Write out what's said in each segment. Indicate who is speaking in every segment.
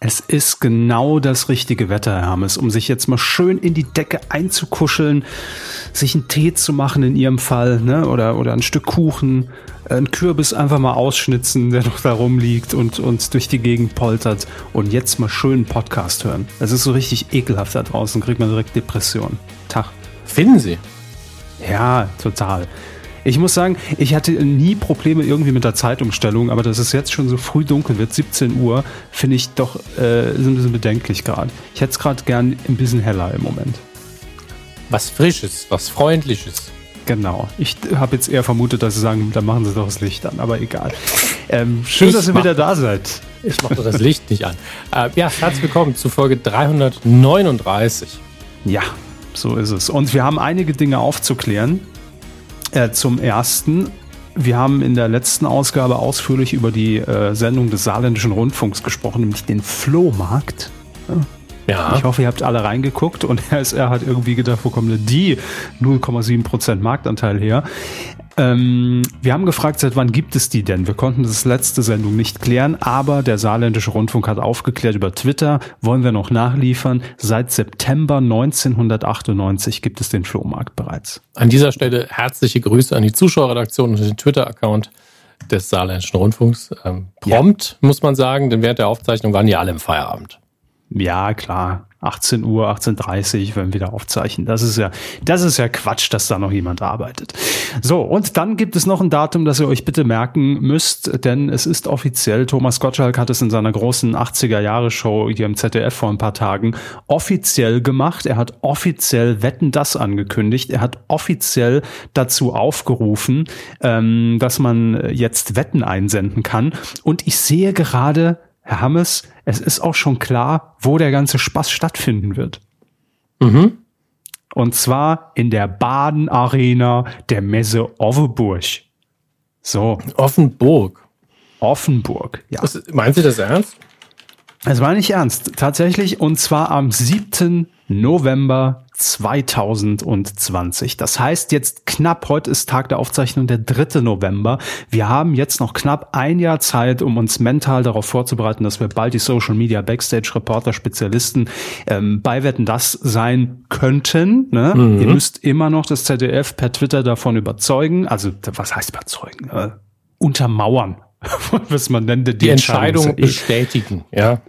Speaker 1: Es ist genau das richtige Wetter, Herr Hammes, um sich jetzt mal schön in die Decke einzukuscheln, sich einen Tee zu machen in Ihrem Fall, ne? oder, oder ein Stück Kuchen, einen Kürbis einfach mal ausschnitzen, der noch da rumliegt und uns durch die Gegend poltert und jetzt mal schön einen Podcast hören. Es ist so richtig ekelhaft da draußen, kriegt man direkt Depression. Tag.
Speaker 2: Finden Sie?
Speaker 1: Ja, total. Ich muss sagen, ich hatte nie Probleme irgendwie mit der Zeitumstellung, aber dass es jetzt schon so früh dunkel wird, 17 Uhr, finde ich doch äh, so ein bisschen bedenklich gerade. Ich hätte es gerade gern ein bisschen heller im Moment.
Speaker 2: Was Frisches, was Freundliches.
Speaker 1: Genau. Ich habe jetzt eher vermutet, dass Sie sagen, dann machen Sie doch das Licht an, aber egal. Ähm, schön, ich dass ihr wieder da seid.
Speaker 2: Ich mache doch das Licht nicht an. Äh, ja, herzlich willkommen zu Folge 339.
Speaker 1: Ja, so ist es. Und wir haben einige Dinge aufzuklären. Äh, zum ersten, wir haben in der letzten Ausgabe ausführlich über die äh, Sendung des Saarländischen Rundfunks gesprochen, nämlich den Flohmarkt. Ja. Ich hoffe, ihr habt alle reingeguckt und er hat irgendwie gedacht, wo kommen denn die 0,7% Marktanteil her? Ähm, wir haben gefragt, seit wann gibt es die denn? Wir konnten das letzte Sendung nicht klären, aber der Saarländische Rundfunk hat aufgeklärt über Twitter. Wollen wir noch nachliefern? Seit September 1998 gibt es den Flohmarkt bereits.
Speaker 2: An dieser Stelle herzliche Grüße an die Zuschauerredaktion und den Twitter-Account des Saarländischen Rundfunks. Ähm, prompt, ja. muss man sagen, denn während der Aufzeichnung waren die alle im Feierabend.
Speaker 1: Ja, klar. 18 Uhr, 18.30 Uhr, wenn wir aufzeichnen. Das ist ja, das ist ja Quatsch, dass da noch jemand arbeitet. So, und dann gibt es noch ein Datum, das ihr euch bitte merken müsst, denn es ist offiziell, Thomas Gottschalk hat es in seiner großen 80er-Jahre-Show hier im ZDF vor ein paar Tagen offiziell gemacht. Er hat offiziell Wetten das angekündigt. Er hat offiziell dazu aufgerufen, ähm, dass man jetzt Wetten einsenden kann. Und ich sehe gerade, Herr Hammes, es ist auch schon klar, wo der ganze Spaß stattfinden wird. Mhm. Und zwar in der Baden Arena der Messe Offenburg.
Speaker 2: So. Offenburg.
Speaker 1: Offenburg,
Speaker 2: ja. Was, meinen Sie das ernst?
Speaker 1: Es war nicht ernst, tatsächlich, und zwar am 7. November 2020. Das heißt jetzt knapp, heute ist Tag der Aufzeichnung der 3. November. Wir haben jetzt noch knapp ein Jahr Zeit, um uns mental darauf vorzubereiten, dass wir bald die Social Media Backstage Reporter Spezialisten ähm, beiwetten das sein könnten. Ne? Mhm. Ihr müsst immer noch das ZDF per Twitter davon überzeugen. Also was heißt überzeugen? Äh, untermauern. was man nennt,
Speaker 2: die, die Entscheidung, Entscheidung bestätigen. Ja.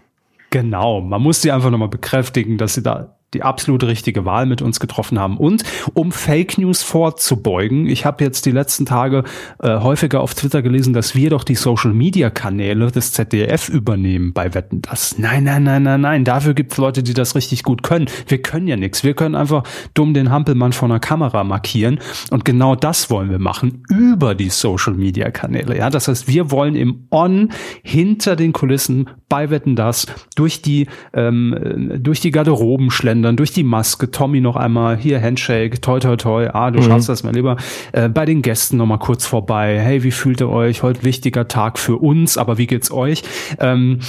Speaker 1: Genau, man muss sie einfach nochmal bekräftigen, dass sie da die absolut richtige Wahl mit uns getroffen haben. Und um Fake News vorzubeugen, ich habe jetzt die letzten Tage äh, häufiger auf Twitter gelesen, dass wir doch die Social-Media-Kanäle des ZDF übernehmen bei Wetten. Das nein, nein, nein, nein, nein. Dafür gibt's Leute, die das richtig gut können. Wir können ja nichts. Wir können einfach dumm den Hampelmann vor einer Kamera markieren. Und genau das wollen wir machen über die Social-Media-Kanäle. Ja, das heißt, wir wollen im On hinter den Kulissen bei Wetten das durch die ähm, durch die Garderoben schlendern Bändern, durch die Maske, Tommy noch einmal, hier Handshake, toi toi toi, ah, du mhm. schaffst das, mein Lieber. Äh, bei den Gästen noch mal kurz vorbei, hey, wie fühlt ihr euch? Heute wichtiger Tag für uns, aber wie geht's euch? Ähm,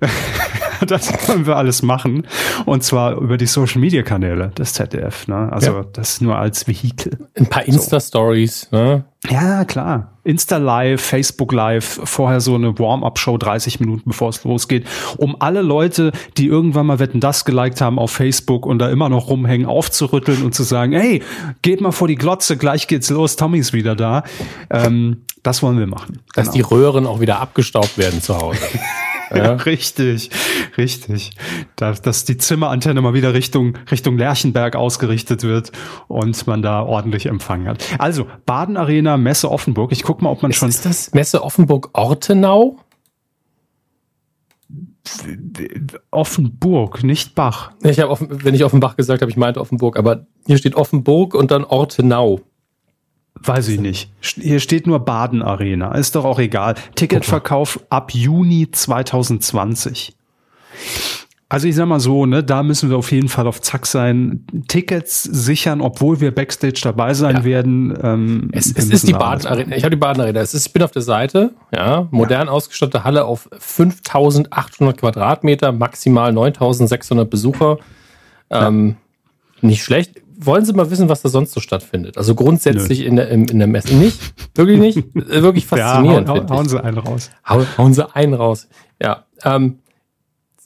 Speaker 1: das können wir alles machen. Und zwar über die Social Media Kanäle des ZDF. Ne? Also ja. das nur als Vehikel.
Speaker 2: Ein paar Insta-Stories, ne?
Speaker 1: Ja, klar. Insta Live, Facebook Live, vorher so eine Warm-up-Show 30 Minuten bevor es losgeht, um alle Leute, die irgendwann mal Wetten das geliked haben auf Facebook und da immer noch rumhängen, aufzurütteln und zu sagen, hey, geht mal vor die Glotze, gleich geht's los, Tommy ist wieder da. Ähm, das wollen wir machen.
Speaker 2: Dass genau. die Röhren auch wieder abgestaubt werden zu Hause.
Speaker 1: Ja. richtig, richtig. Dass, dass die Zimmerantenne mal wieder Richtung, Richtung Lerchenberg ausgerichtet wird und man da ordentlich Empfang hat. Also, Baden Arena, Messe Offenburg. Ich guck mal, ob man ist, schon.
Speaker 2: Ist das Messe Offenburg Ortenau?
Speaker 1: Offenburg, nicht Bach.
Speaker 2: Ich habe, wenn ich Offenbach gesagt habe, ich meinte Offenburg, aber hier steht Offenburg und dann Ortenau.
Speaker 1: Weiß ich nicht. Hier steht nur Baden Arena. Ist doch auch egal. Ticketverkauf ab Juni 2020. Also ich sag mal so, ne, da müssen wir auf jeden Fall auf Zack sein. Tickets sichern, obwohl wir Backstage dabei sein ja. werden.
Speaker 2: Ähm, es, es ist die Baden Arena. Ich habe die Baden Arena. Es ist, ich bin auf der Seite. Ja, modern ja. ausgestattete Halle auf 5.800 Quadratmeter, maximal 9.600 Besucher. Ähm, ja. Nicht schlecht wollen Sie mal wissen, was da sonst so stattfindet? Also grundsätzlich in der, in, in der Messe. Nicht? Wirklich nicht? Äh, wirklich faszinierend.
Speaker 1: Ja, hau, hau, hauen Sie einen raus.
Speaker 2: Hau, hauen Sie einen raus. Ja. Ähm,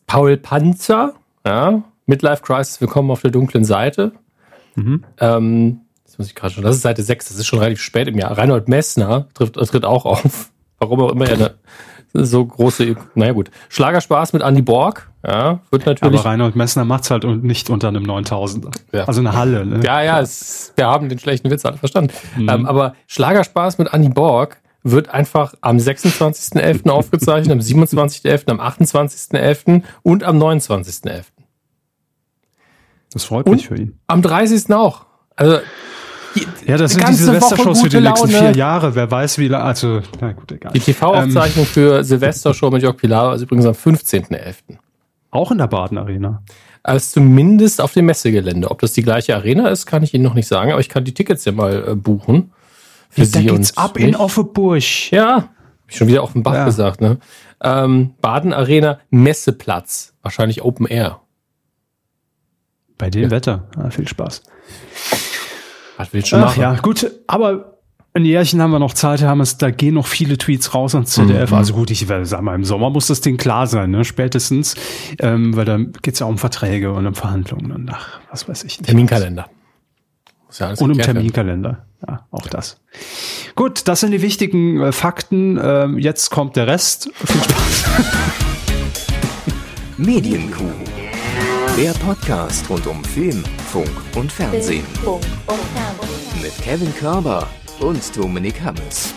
Speaker 2: Paul Panzer, ja, Midlife Crisis, willkommen auf der dunklen Seite. Mhm. Ähm, das muss ich gerade schon, das ist Seite 6, das ist schon relativ spät im Jahr. Reinhold Messner tritt, tritt auch auf. Warum auch immer er eine so große, naja gut. Schlagerspaß mit Andy Borg, ja, wird natürlich.
Speaker 1: Aber Reinhold Messner macht's halt nicht unter einem 9000er.
Speaker 2: Ja. Also eine Halle, ne? Ja, ja, es, wir haben den schlechten Witz alle verstanden. Mhm. Ähm, aber Schlagerspaß mit Andy Borg wird einfach am 26.11. aufgezeichnet, am 27.11., am 28.11. und am 29.11.
Speaker 1: Das freut mich für ihn.
Speaker 2: Am 30. auch. Also
Speaker 1: ja, das sind die Silvestershows für die nächsten vier Jahre. Wer weiß, wie lange. Also, na gut, egal.
Speaker 2: Die TV-Aufzeichnung ähm, für Silvestershow mit Jörg Pilar ist übrigens am 15.11.
Speaker 1: Auch in der Baden Arena.
Speaker 2: Also zumindest auf dem Messegelände. Ob das die gleiche Arena ist, kann ich Ihnen noch nicht sagen, aber ich kann die Tickets ja mal äh, buchen.
Speaker 1: Für ja, Sie da geht's ab mich. in Offenburg.
Speaker 2: Ja, schon wieder auf dem Bach ja. gesagt, ne? Ähm, Baden Arena, Messeplatz. Wahrscheinlich Open Air.
Speaker 1: Bei dem ja. Wetter. Ah, viel Spaß.
Speaker 2: Was willst du Ach, machen?
Speaker 1: Ja, gut, aber ein Jährchen haben wir noch Zeit, haben es, da gehen noch viele Tweets raus ans ZDF. Mhm. Also gut, ich sag mal, im Sommer muss das Ding klar sein, ne? spätestens, ähm, weil da geht's ja um Verträge und um Verhandlungen und ach, was weiß ich
Speaker 2: nicht. Terminkalender.
Speaker 1: Ja und um Terminkalender. Ja, auch das. Gut, das sind die wichtigen äh, Fakten. Ähm, jetzt kommt der Rest. Viel Spaß.
Speaker 3: Medienkuh. Der Podcast rund um Film, Funk und Fernsehen. Mit Kevin Körber und Dominik Hammes.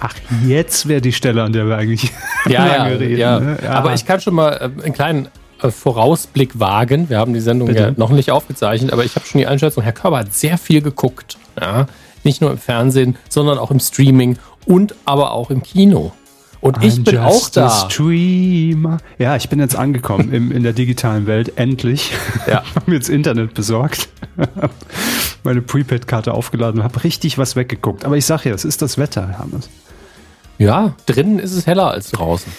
Speaker 1: Ach, jetzt wäre die Stelle, an der wir eigentlich
Speaker 2: ja, lange ja, reden. Ja. Ne? ja. Aber ich kann schon mal äh, einen kleinen äh, Vorausblick wagen. Wir haben die Sendung Bitte? ja noch nicht aufgezeichnet, aber ich habe schon die Einschätzung, Herr Körber hat sehr viel geguckt. Ja? Nicht nur im Fernsehen, sondern auch im Streaming und aber auch im Kino. Und I'm ich bin auch da.
Speaker 1: Streamer. Ja, ich bin jetzt angekommen im, in der digitalen Welt. Endlich. Ja. habe mir jetzt Internet besorgt. Meine Prepaid-Karte aufgeladen und habe richtig was weggeguckt. Aber ich sage ja, es ist das Wetter, Hannes.
Speaker 2: Ja, drinnen ist es heller als draußen.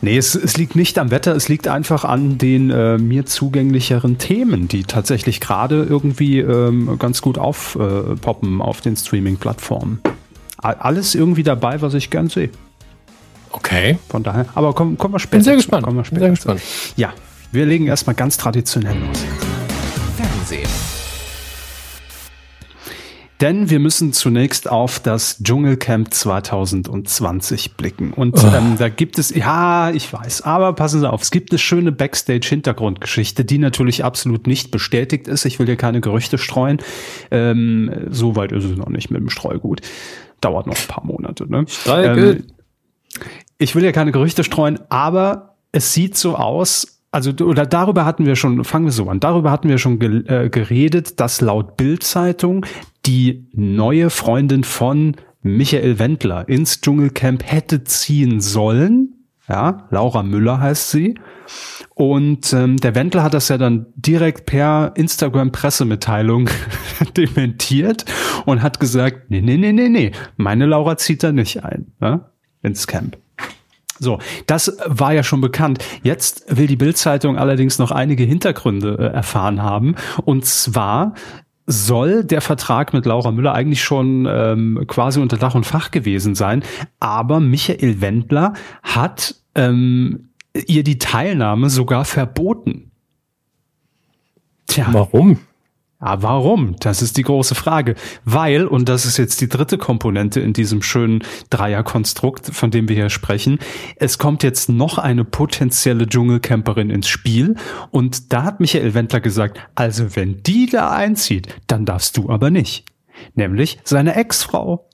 Speaker 1: Nee, es, es liegt nicht am Wetter, es liegt einfach an den äh, mir zugänglicheren Themen, die tatsächlich gerade irgendwie ähm, ganz gut aufpoppen äh, auf den Streaming-Plattformen. Alles irgendwie dabei, was ich gern sehe.
Speaker 2: Okay.
Speaker 1: Von daher, aber kommen, kommen wir später.
Speaker 2: Bin sehr gespannt.
Speaker 1: Kommen wir später. Bin sehr gespannt. Ja, wir legen erstmal ganz traditionell los. Fernsehen. Denn wir müssen zunächst auf das Dschungelcamp 2020 blicken. Und oh. ähm, da gibt es, ja, ich weiß, aber passen Sie auf, es gibt eine schöne Backstage-Hintergrundgeschichte, die natürlich absolut nicht bestätigt ist. Ich will hier keine Gerüchte streuen. Ähm, so weit ist es noch nicht mit dem Streugut. Dauert noch ein paar Monate. Ne? Streugut. Ähm, ich will ja keine Gerüchte streuen, aber es sieht so aus, also oder darüber hatten wir schon, fangen wir so an, darüber hatten wir schon ge, äh, geredet, dass laut Bildzeitung die neue Freundin von Michael Wendler ins Dschungelcamp hätte ziehen sollen. Ja, Laura Müller heißt sie. Und ähm, der Wendler hat das ja dann direkt per Instagram-Pressemitteilung dementiert und hat gesagt, nee, nee, nee, nee, nee, meine Laura zieht da nicht ein ne, ins Camp. So, das war ja schon bekannt. Jetzt will die Bildzeitung allerdings noch einige Hintergründe äh, erfahren haben. Und zwar soll der Vertrag mit Laura Müller eigentlich schon ähm, quasi unter Dach und Fach gewesen sein. Aber Michael Wendler hat ähm, ihr die Teilnahme sogar verboten.
Speaker 2: Tja. Warum?
Speaker 1: Ja, warum? Das ist die große Frage. Weil, und das ist jetzt die dritte Komponente in diesem schönen Dreierkonstrukt, von dem wir hier sprechen, es kommt jetzt noch eine potenzielle Dschungelcamperin ins Spiel. Und da hat Michael Wendler gesagt, also wenn die da einzieht, dann darfst du aber nicht. Nämlich seine Ex-Frau.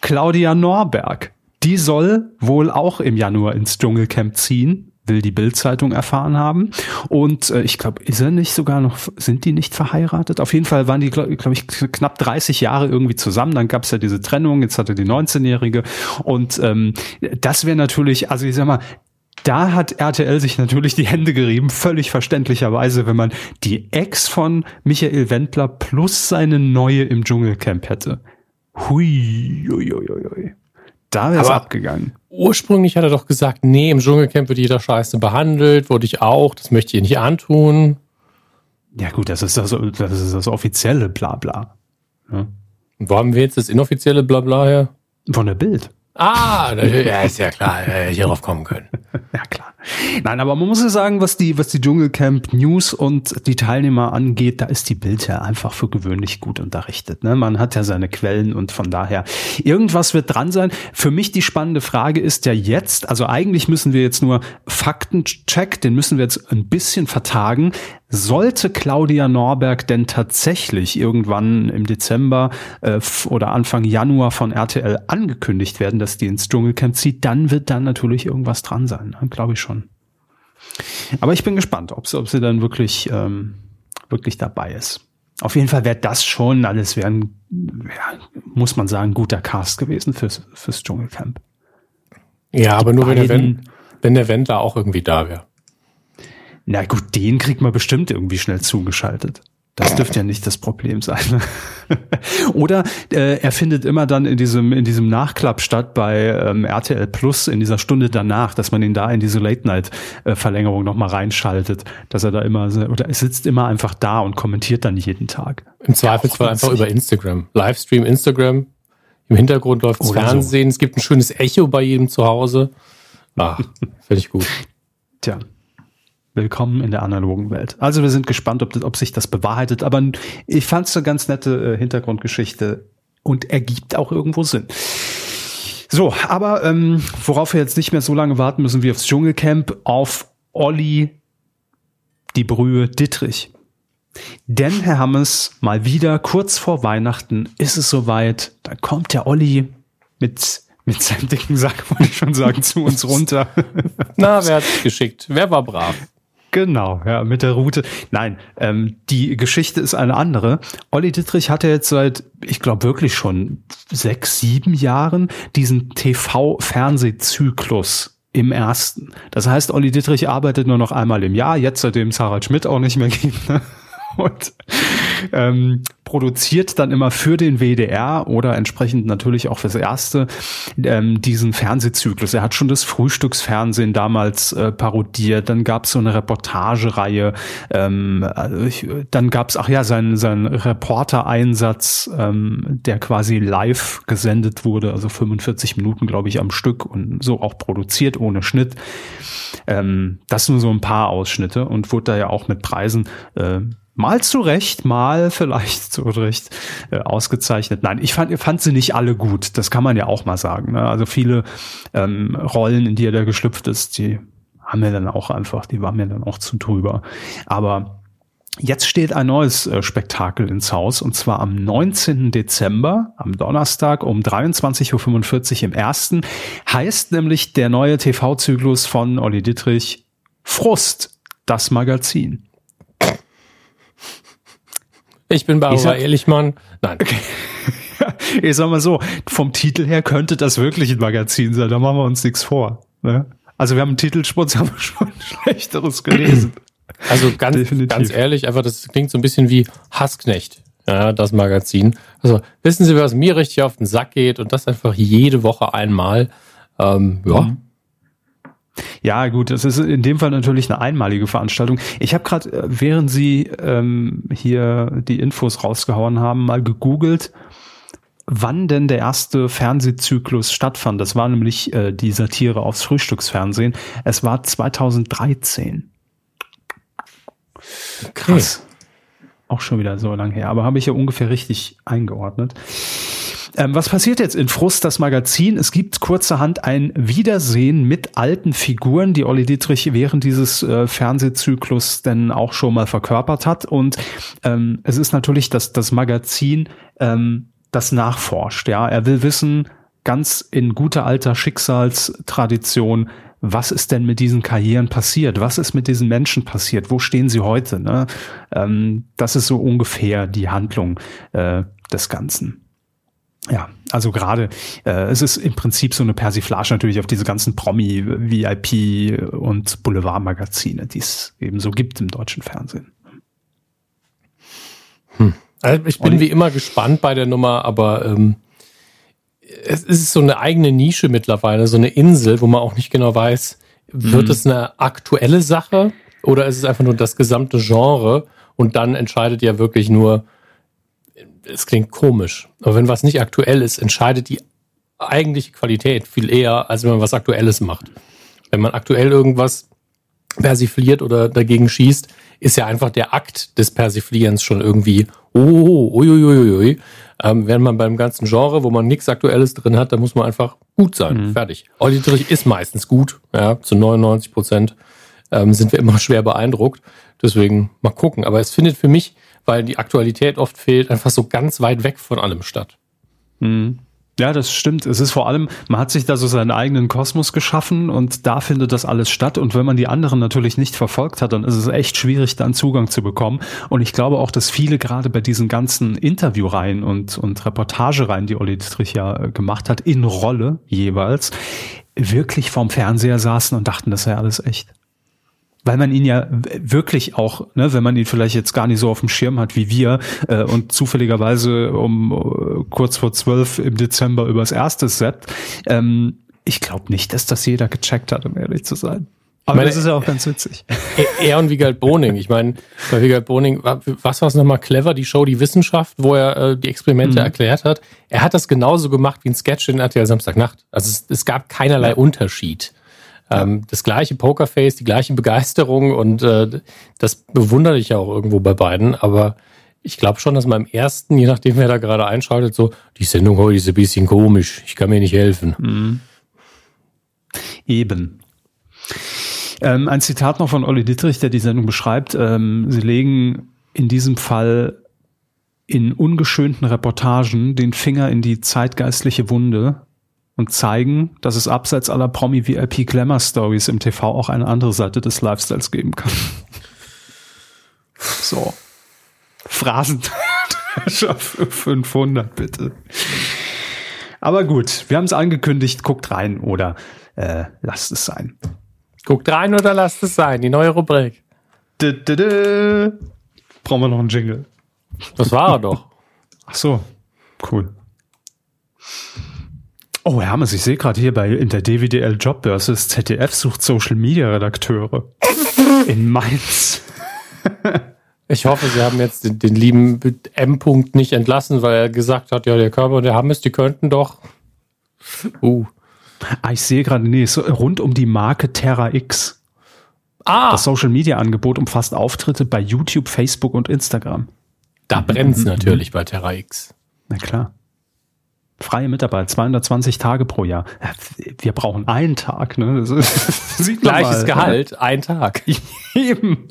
Speaker 1: Claudia Norberg. Die soll wohl auch im Januar ins Dschungelcamp ziehen, will die Bildzeitung erfahren haben. Und äh, ich glaube, ist er nicht sogar noch, sind die nicht verheiratet? Auf jeden Fall waren die, glaube glaub ich, knapp 30 Jahre irgendwie zusammen. Dann gab es ja diese Trennung, jetzt hatte die 19-Jährige. Und ähm, das wäre natürlich, also ich sag mal, da hat RTL sich natürlich die Hände gerieben, völlig verständlicherweise, wenn man die Ex von Michael Wendler plus seine neue im Dschungelcamp hätte. Hui, hui, hui, hui. Da wäre es abgegangen.
Speaker 2: Ursprünglich hat er doch gesagt, nee, im Dschungelcamp wird jeder scheiße behandelt, wurde ich auch, das möchte ich nicht antun.
Speaker 1: Ja gut, das ist das, das, ist das offizielle Blabla. Ja.
Speaker 2: Wo haben wir jetzt das inoffizielle Blabla her?
Speaker 1: Von der Bild.
Speaker 2: Ah, ja, ist ja klar, hätte ich darauf kommen können.
Speaker 1: ja, klar. Nein, aber man muss ja sagen, was die, was die Dschungelcamp News und die Teilnehmer angeht, da ist die Bild ja einfach für gewöhnlich gut unterrichtet. Ne? Man hat ja seine Quellen und von daher, irgendwas wird dran sein. Für mich die spannende Frage ist ja jetzt, also eigentlich müssen wir jetzt nur Faktencheck, den müssen wir jetzt ein bisschen vertagen. Sollte Claudia Norberg denn tatsächlich irgendwann im Dezember äh, oder Anfang Januar von RTL angekündigt werden, dass die ins Dschungelcamp zieht, dann wird dann natürlich irgendwas dran sein, ne? glaube ich schon. Aber ich bin gespannt, ob sie, ob sie dann wirklich, ähm, wirklich dabei ist. Auf jeden Fall wäre das schon alles, wäre ein, ja, muss man sagen, guter Cast gewesen fürs, fürs Dschungelcamp.
Speaker 2: Ja, aber nur wenn der, wenn, wenn der Wendler auch irgendwie da wäre.
Speaker 1: Na gut, den kriegt man bestimmt irgendwie schnell zugeschaltet. Das dürfte ja nicht das Problem sein. Oder äh, er findet immer dann in diesem in diesem Nachklapp statt bei ähm, RTL Plus in dieser Stunde danach, dass man ihn da in diese Late Night äh, Verlängerung noch mal reinschaltet, dass er da immer oder er sitzt immer einfach da und kommentiert dann jeden Tag.
Speaker 2: Im Zweifelsfall einfach über Instagram, Livestream Instagram. Im Hintergrund läuft das Fernsehen. So. Es gibt ein schönes Echo bei jedem zu Hause. Finde ich gut.
Speaker 1: Tja. Willkommen in der analogen Welt. Also wir sind gespannt, ob, ob sich das bewahrheitet. Aber ich fand es eine ganz nette äh, Hintergrundgeschichte und ergibt auch irgendwo Sinn. So, aber ähm, worauf wir jetzt nicht mehr so lange warten müssen wie aufs Dschungelcamp, auf Olli die Brühe Dittrich. Denn, Herr Hammes, mal wieder kurz vor Weihnachten ist es soweit. Da kommt der Olli mit mit seinem dicken Sack, wollte ich schon sagen, zu uns runter.
Speaker 2: Na, wer hat's geschickt? Wer war brav?
Speaker 1: Genau, ja, mit der Route. Nein, ähm, die Geschichte ist eine andere. Olli Dittrich hatte jetzt seit, ich glaube wirklich schon sechs, sieben Jahren diesen TV-Fernsehzyklus im ersten. Das heißt, Olli Dittrich arbeitet nur noch einmal im Jahr, jetzt seitdem es Harald Schmidt auch nicht mehr gibt. Ne? Und ähm, produziert dann immer für den WDR oder entsprechend natürlich auch fürs Erste ähm, diesen Fernsehzyklus. Er hat schon das Frühstücksfernsehen damals äh, parodiert, dann gab es so eine Reportagereihe, ähm, also ich, dann gab es, ach ja, sein, sein Reportereinsatz, ähm, der quasi live gesendet wurde, also 45 Minuten, glaube ich, am Stück und so auch produziert ohne Schnitt. Ähm, das nur so ein paar Ausschnitte und wurde da ja auch mit Preisen äh, mal zu Recht, mal vielleicht zu Recht äh, ausgezeichnet. Nein, ich fand, fand sie nicht alle gut. Das kann man ja auch mal sagen. Ne? Also viele ähm, Rollen, in die er da geschlüpft ist, die haben mir dann auch einfach, die waren mir dann auch zu drüber. Aber Jetzt steht ein neues äh, Spektakel ins Haus und zwar am 19. Dezember, am Donnerstag um 23.45 Uhr im ersten, heißt nämlich der neue TV-Zyklus von Olli Dittrich Frust, das Magazin.
Speaker 2: Ich bin Barbara Ehrlichmann.
Speaker 1: Nein. Okay. ich sag mal so, vom Titel her könnte das wirklich ein Magazin sein, da machen wir uns nichts vor. Ne? Also wir haben einen Titelsponsor, haben wir schon Schlechteres gelesen.
Speaker 2: Also ganz, ganz ehrlich, einfach das klingt so ein bisschen wie Hassknecht, ja, das Magazin. Also wissen Sie, was mir richtig auf den Sack geht und das einfach jede Woche einmal. Ähm, ja, mhm.
Speaker 1: Ja, gut, das ist in dem Fall natürlich eine einmalige Veranstaltung. Ich habe gerade, äh, während Sie ähm, hier die Infos rausgehauen haben, mal gegoogelt, wann denn der erste Fernsehzyklus stattfand. Das war nämlich äh, die Satire aufs Frühstücksfernsehen. Es war 2013. Krass. Okay. Auch schon wieder so lang her, aber habe ich ja ungefähr richtig eingeordnet. Ähm, was passiert jetzt in Frust, das Magazin? Es gibt kurzerhand ein Wiedersehen mit alten Figuren, die Olli Dietrich während dieses äh, Fernsehzyklus denn auch schon mal verkörpert hat. Und ähm, es ist natürlich das, das Magazin, ähm, das nachforscht. Ja, er will wissen, ganz in guter alter Schicksalstradition, was ist denn mit diesen Karrieren passiert? Was ist mit diesen Menschen passiert? Wo stehen sie heute? Ne? Ähm, das ist so ungefähr die Handlung äh, des Ganzen. Ja, also gerade, äh, es ist im Prinzip so eine Persiflage natürlich auf diese ganzen Promi, VIP und Boulevardmagazine, die es eben so gibt im deutschen Fernsehen.
Speaker 2: Hm. Also ich bin wie immer gespannt bei der Nummer, aber ähm, es ist so eine eigene Nische mittlerweile, so eine Insel, wo man auch nicht genau weiß, wird mhm. es eine aktuelle Sache oder ist es einfach nur das gesamte Genre und dann entscheidet ja wirklich nur es klingt komisch, aber wenn was nicht aktuell ist, entscheidet die eigentliche Qualität viel eher, als wenn man was Aktuelles macht. Wenn man aktuell irgendwas persifliert oder dagegen schießt, ist ja einfach der Akt des Persiflierens schon irgendwie, oh, uiuiuiui. Ähm, während man beim ganzen Genre, wo man nichts Aktuelles drin hat, da muss man einfach gut sein. Mhm. Fertig. Olli Dietrich ist meistens gut, ja, zu 99 Prozent ähm, sind wir immer schwer beeindruckt. Deswegen mal gucken. Aber es findet für mich, weil die Aktualität oft fehlt, einfach so ganz weit weg von allem statt.
Speaker 1: Mhm. Ja, das stimmt. Es ist vor allem, man hat sich da so seinen eigenen Kosmos geschaffen und da findet das alles statt. Und wenn man die anderen natürlich nicht verfolgt hat, dann ist es echt schwierig, dann Zugang zu bekommen. Und ich glaube auch, dass viele gerade bei diesen ganzen Interviewreihen und, und Reportagereihen, die Olli Dietrich ja äh, gemacht hat, in Rolle jeweils, wirklich vorm Fernseher saßen und dachten, das sei alles echt weil man ihn ja wirklich auch, ne, wenn man ihn vielleicht jetzt gar nicht so auf dem Schirm hat wie wir äh, und zufälligerweise um uh, kurz vor zwölf im Dezember übers erste Set, ähm, ich glaube nicht, dass das jeder gecheckt hat, um ehrlich zu sein.
Speaker 2: Aber meine, das ist ja auch ganz witzig. Er und Wiegald Boning. Ich meine, bei Wiegald Boning, was war es nochmal clever, die Show Die Wissenschaft, wo er äh, die Experimente mhm. erklärt hat. Er hat das genauso gemacht wie ein Sketch in RTL Samstagnacht. Also es, es gab keinerlei. Unterschied. Ähm, das gleiche Pokerface, die gleiche Begeisterung und äh, das bewundere ich ja auch irgendwo bei beiden. Aber ich glaube schon, dass man im ersten, je nachdem wer da gerade einschaltet, so, die Sendung heute ist ein bisschen komisch, ich kann mir nicht helfen. Mhm.
Speaker 1: Eben. Ähm, ein Zitat noch von Olli Dittrich, der die Sendung beschreibt. Ähm, sie legen in diesem Fall in ungeschönten Reportagen den Finger in die zeitgeistliche Wunde und zeigen, dass es abseits aller Promi-VIP Glamour Stories im TV auch eine andere Seite des Lifestyles geben kann. so. Phrasen. 500 bitte. Aber gut, wir haben es angekündigt, guckt rein oder äh, lasst es sein.
Speaker 2: Guckt rein oder lasst es sein, die neue Rubrik.
Speaker 1: D -d -d Brauchen wir noch einen Jingle.
Speaker 2: Das war er doch.
Speaker 1: Ach so, cool. Oh, Hermes, ich sehe gerade hier bei in der DWDL Jobbörse, das ZDF sucht Social Media Redakteure in Mainz.
Speaker 2: ich hoffe, Sie haben jetzt den, den lieben M-Punkt nicht entlassen, weil er gesagt hat, ja, der Körper und der Hammes, die könnten doch.
Speaker 1: Uh. Ah, ich sehe gerade, nee, so rund um die Marke Terra X. Ah. Das Social Media Angebot umfasst Auftritte bei YouTube, Facebook und Instagram.
Speaker 2: Da brennt's mhm. natürlich bei Terra X.
Speaker 1: Na klar. Freie Mitarbeit, 220 Tage pro Jahr. Wir brauchen einen Tag, ne?
Speaker 2: Gleiches mal? Gehalt, ne? ein Tag.
Speaker 1: Eben.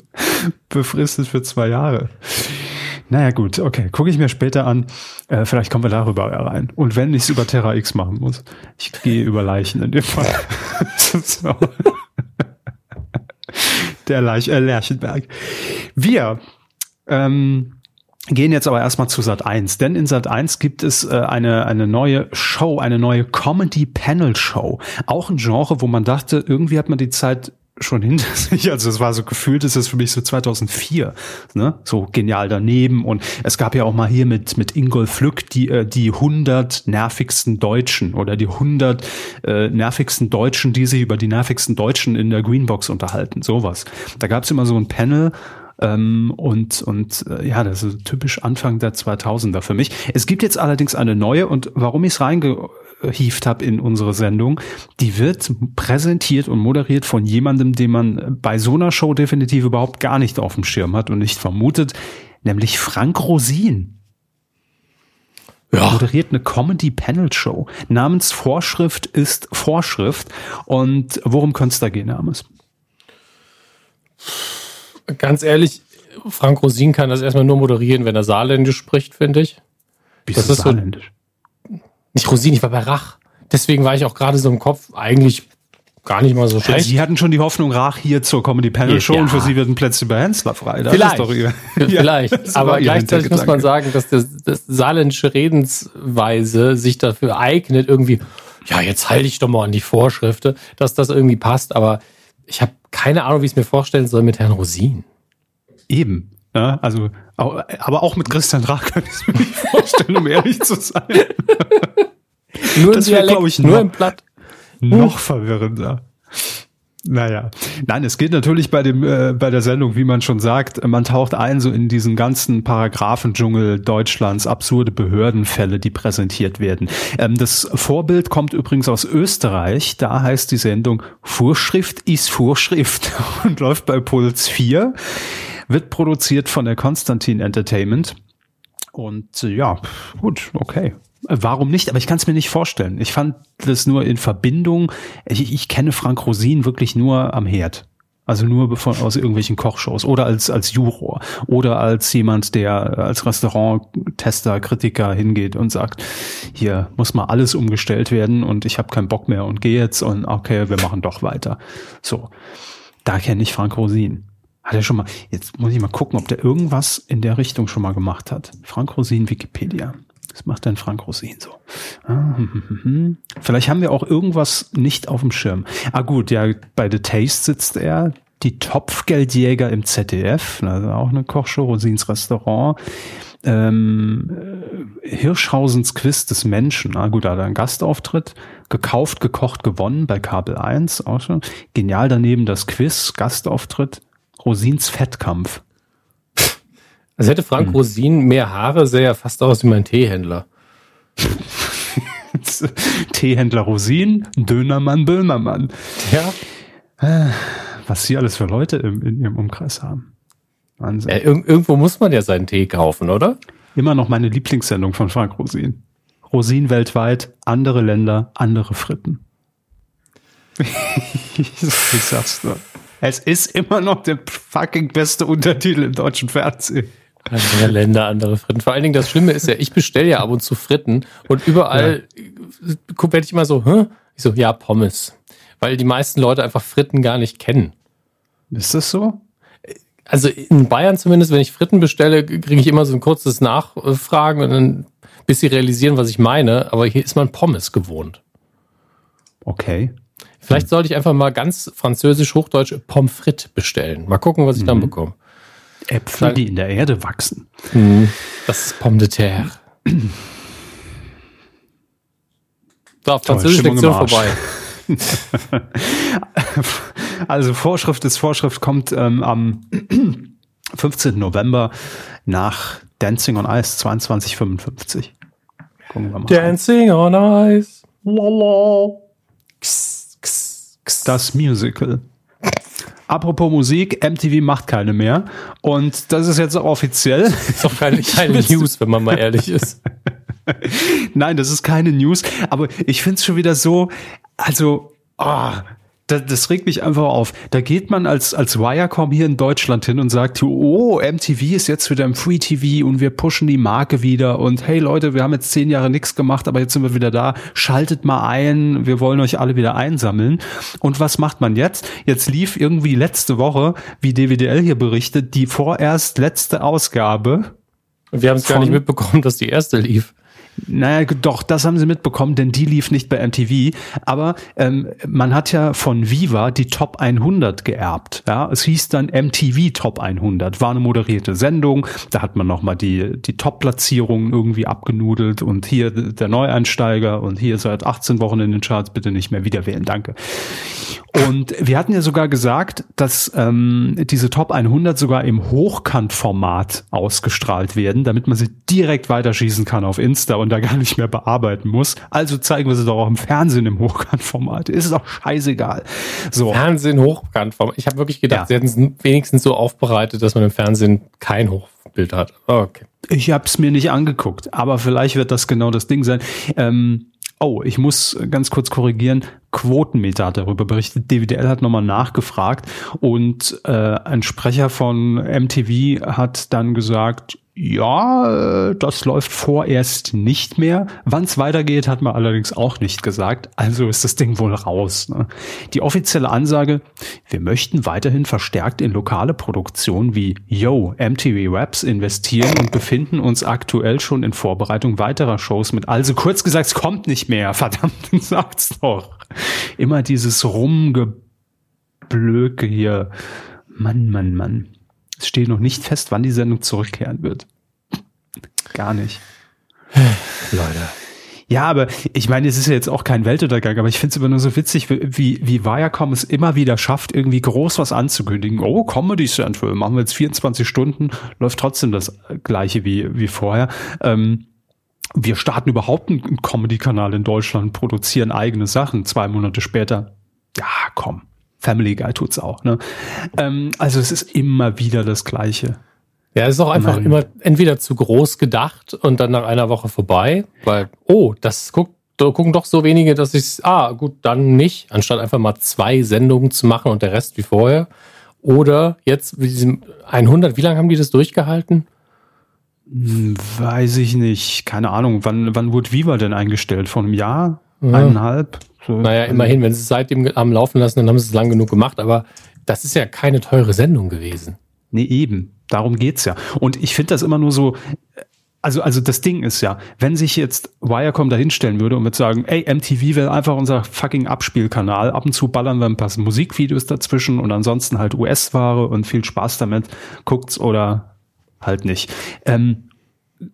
Speaker 1: Befristet für zwei Jahre. Naja, gut, okay. Gucke ich mir später an. Äh, vielleicht kommen wir darüber rein. Und wenn ich es über Terra X machen muss, ich gehe über Leichen in dem Fall. so. Der Leich, äh, Lerchenberg. Wir ähm, gehen jetzt aber erstmal zu Sat 1, denn in Sat 1 gibt es äh, eine eine neue Show, eine neue Comedy Panel Show, auch ein Genre, wo man dachte, irgendwie hat man die Zeit schon hinter sich, also es war so gefühlt, ist es für mich so 2004, ne, so genial daneben. Und es gab ja auch mal hier mit mit Ingolf Lück die äh, die 100 nervigsten Deutschen oder die 100 äh, nervigsten Deutschen, die sich über die nervigsten Deutschen in der Greenbox unterhalten, sowas. Da gab es immer so ein Panel ähm, und und äh, ja, das ist typisch Anfang der 2000er für mich. Es gibt jetzt allerdings eine neue und warum ich es reingehieft habe in unsere Sendung, die wird präsentiert und moderiert von jemandem, den man bei so einer Show definitiv überhaupt gar nicht auf dem Schirm hat und nicht vermutet, nämlich Frank Rosin. Ja. moderiert eine Comedy-Panel-Show namens Vorschrift ist Vorschrift. Und worum könnte es da gehen, Hermes?
Speaker 2: Ganz ehrlich, Frank Rosin kann das erstmal nur moderieren, wenn er Saarländisch spricht, finde ich.
Speaker 1: Wieso das ist Saarländisch?
Speaker 2: So, nicht Rosin, ich war bei Rach. Deswegen war ich auch gerade so im Kopf, eigentlich gar nicht mal so schlecht.
Speaker 1: Sie hatten schon die Hoffnung, Rach hier zur Comedy Panel Show ja. und für Sie wird ein Plätzchen bei Hensler frei.
Speaker 2: Das vielleicht, doch ihr, vielleicht. aber gleichzeitig muss man sagen, dass das, das saarländische Redensweise sich dafür eignet, irgendwie, ja, jetzt halte ich doch mal an die Vorschriften, dass das irgendwie passt, aber ich habe keine Ahnung, wie ich es mir vorstellen soll mit Herrn Rosin.
Speaker 1: Eben. Ja, also, aber auch mit Christian Drach kann ich es mir nicht vorstellen, um ehrlich zu sein.
Speaker 2: nur das wäre, glaube ich, nur noch, im Platt.
Speaker 1: Noch verwirrender. Naja, nein, es geht natürlich bei dem äh, bei der Sendung, wie man schon sagt, man taucht ein so in diesen ganzen Paragraphendschungel Deutschlands, absurde Behördenfälle, die präsentiert werden. Ähm, das Vorbild kommt übrigens aus Österreich. Da heißt die Sendung Vorschrift ist Vorschrift und läuft bei Puls 4, wird produziert von der Konstantin Entertainment. Und äh, ja, gut, okay. Warum nicht? Aber ich kann es mir nicht vorstellen. Ich fand das nur in Verbindung. Ich, ich kenne Frank Rosin wirklich nur am Herd. Also nur von, aus irgendwelchen Kochshows oder als, als Juror oder als jemand, der als Restaurant-Tester, Kritiker hingeht und sagt, hier muss mal alles umgestellt werden und ich habe keinen Bock mehr und gehe jetzt und okay, wir machen doch weiter. So, da kenne ich Frank Rosin. Hat er schon mal, jetzt muss ich mal gucken, ob der irgendwas in der Richtung schon mal gemacht hat. Frank Rosin, Wikipedia. Was macht denn Frank Rosin so? Ah, hm, hm, hm. Vielleicht haben wir auch irgendwas nicht auf dem Schirm. Ah gut, ja, bei The Taste sitzt er. Die Topfgeldjäger im ZDF, also auch eine Kochshow, Rosins Restaurant. Ähm, äh, Hirschhausens Quiz des Menschen. Ah gut, da hat er einen Gastauftritt. Gekauft, gekocht, gewonnen bei Kabel 1. Auch schon. Genial daneben das Quiz, Gastauftritt. Rosins Fettkampf.
Speaker 2: Also hätte Frank hm. Rosin mehr Haare, sähe er fast aus wie mein Teehändler.
Speaker 1: Teehändler Rosin, Dönermann, Böhmermann. Ja. Was sie alles für Leute im, in ihrem Umkreis haben.
Speaker 2: Wahnsinn. Ja, ir irgendwo muss man ja seinen Tee kaufen, oder?
Speaker 1: Immer noch meine Lieblingssendung von Frank Rosin. Rosin weltweit, andere Länder, andere Fritten. ich sag's nur. Es ist immer noch der fucking beste Untertitel im deutschen Fernsehen.
Speaker 2: Andere Länder, andere Fritten. Vor allen Dingen das Schlimme ist ja, ich bestelle ja ab und zu Fritten und überall ja. werde ich immer so, Hä? ich so, ja, Pommes. Weil die meisten Leute einfach Fritten gar nicht kennen.
Speaker 1: Ist das so?
Speaker 2: Also in Bayern zumindest, wenn ich Fritten bestelle, kriege ich immer so ein kurzes Nachfragen und dann, bis sie realisieren, was ich meine. Aber hier ist man Pommes gewohnt.
Speaker 1: Okay.
Speaker 2: Vielleicht sollte ich einfach mal ganz französisch-hochdeutsch Pommes frites bestellen. Mal gucken, was ich mhm. dann bekomme.
Speaker 1: Äpfel, die in der Erde wachsen.
Speaker 2: Mhm. Das ist Pomme de terre. So, französische Lektion vorbei.
Speaker 1: also Vorschrift ist Vorschrift kommt ähm, am 15. November nach Dancing on Ice 2255.
Speaker 2: Gucken wir mal. Dancing an. on Ice. Lala.
Speaker 1: Das Musical. Apropos Musik, MTV macht keine mehr. Und das ist jetzt auch offiziell. Das
Speaker 2: ist doch keine, keine News, wenn man mal ehrlich ist.
Speaker 1: Nein, das ist keine News. Aber ich finde es schon wieder so, also, oh, das, das regt mich einfach auf. Da geht man als, als Wirecom hier in Deutschland hin und sagt, oh, MTV ist jetzt wieder im Free TV und wir pushen die Marke wieder und hey Leute, wir haben jetzt zehn Jahre nichts gemacht, aber jetzt sind wir wieder da. Schaltet mal ein, wir wollen euch alle wieder einsammeln. Und was macht man jetzt? Jetzt lief irgendwie letzte Woche, wie DWDL hier berichtet, die vorerst letzte Ausgabe.
Speaker 2: Wir haben es gar nicht mitbekommen, dass die erste lief.
Speaker 1: Naja, doch, das haben sie mitbekommen, denn die lief nicht bei MTV. Aber ähm, man hat ja von Viva die Top 100 geerbt. Ja, es hieß dann MTV Top 100. War eine moderierte Sendung. Da hat man nochmal die, die Top-Platzierungen irgendwie abgenudelt und hier der Neueinsteiger und hier seit 18 Wochen in den Charts bitte nicht mehr wieder wählen. Danke. Und wir hatten ja sogar gesagt, dass ähm, diese Top 100 sogar im Hochkantformat ausgestrahlt werden, damit man sie direkt weiterschießen kann auf Insta und da gar nicht mehr bearbeiten muss. Also zeigen wir sie doch auch im Fernsehen im Hochkantformat. Ist doch scheißegal.
Speaker 2: So. Fernsehen Hochkantformat. Ich habe wirklich gedacht, ja. sie hätten es wenigstens so aufbereitet, dass man im Fernsehen kein Hochbild hat. Okay.
Speaker 1: Ich habe es mir nicht angeguckt, aber vielleicht wird das genau das Ding sein. Ähm, Oh, ich muss ganz kurz korrigieren. Quotenmeter hat darüber berichtet. DWDL hat nochmal nachgefragt und äh, ein Sprecher von MTV hat dann gesagt, ja, äh, das läuft vorerst nicht mehr. Wann es weitergeht, hat man allerdings auch nicht gesagt. Also ist das Ding wohl raus. Ne? Die offizielle Ansage, wir möchten weiterhin verstärkt in lokale Produktionen wie Yo, MTV Raps investieren und befinden uns aktuell schon in Vorbereitung weiterer Shows mit. Also kurz gesagt, es kommt nicht mehr. Verdammt, sagt's doch. Immer dieses Rumgeblöke hier. Mann, Mann, Mann. Es steht noch nicht fest, wann die Sendung zurückkehren wird. Gar nicht.
Speaker 2: Leute.
Speaker 1: Ja, aber ich meine, es ist ja jetzt auch kein Weltuntergang, aber ich finde es immer nur so witzig, wie, wie Viacom es immer wieder schafft, irgendwie groß was anzukündigen. Oh, Comedy Central, machen wir jetzt 24 Stunden, läuft trotzdem das gleiche wie, wie vorher. Ähm, wir starten überhaupt einen Comedy-Kanal in Deutschland, produzieren eigene Sachen. Zwei Monate später, ja, komm, Family Guy tut's auch. Ne? Ähm, also es ist immer wieder das Gleiche.
Speaker 2: Ja, es ist auch einfach Nein. immer entweder zu groß gedacht und dann nach einer Woche vorbei, weil, oh, das guckt, da gucken doch so wenige, dass ich, ah, gut, dann nicht, anstatt einfach mal zwei Sendungen zu machen und der Rest wie vorher. Oder jetzt mit diesem 100, wie lange haben die das durchgehalten?
Speaker 1: Hm, weiß ich nicht. Keine Ahnung. Wann, wann wurde Viva denn eingestellt? Vor einem Jahr? Ja. Eineinhalb?
Speaker 2: Naja, immerhin, wenn sie es seitdem am Laufen lassen, dann haben sie es lang genug gemacht. Aber das ist ja keine teure Sendung gewesen.
Speaker 1: Nee, eben. Darum geht's ja. Und ich finde das immer nur so, also, also das Ding ist ja, wenn sich jetzt Wirecom da hinstellen würde und würde sagen, ey, MTV wäre einfach unser fucking Abspielkanal, ab und zu ballern wir ein paar Musikvideos dazwischen und ansonsten halt US-Ware und viel Spaß damit, guckt's oder halt nicht. Ähm,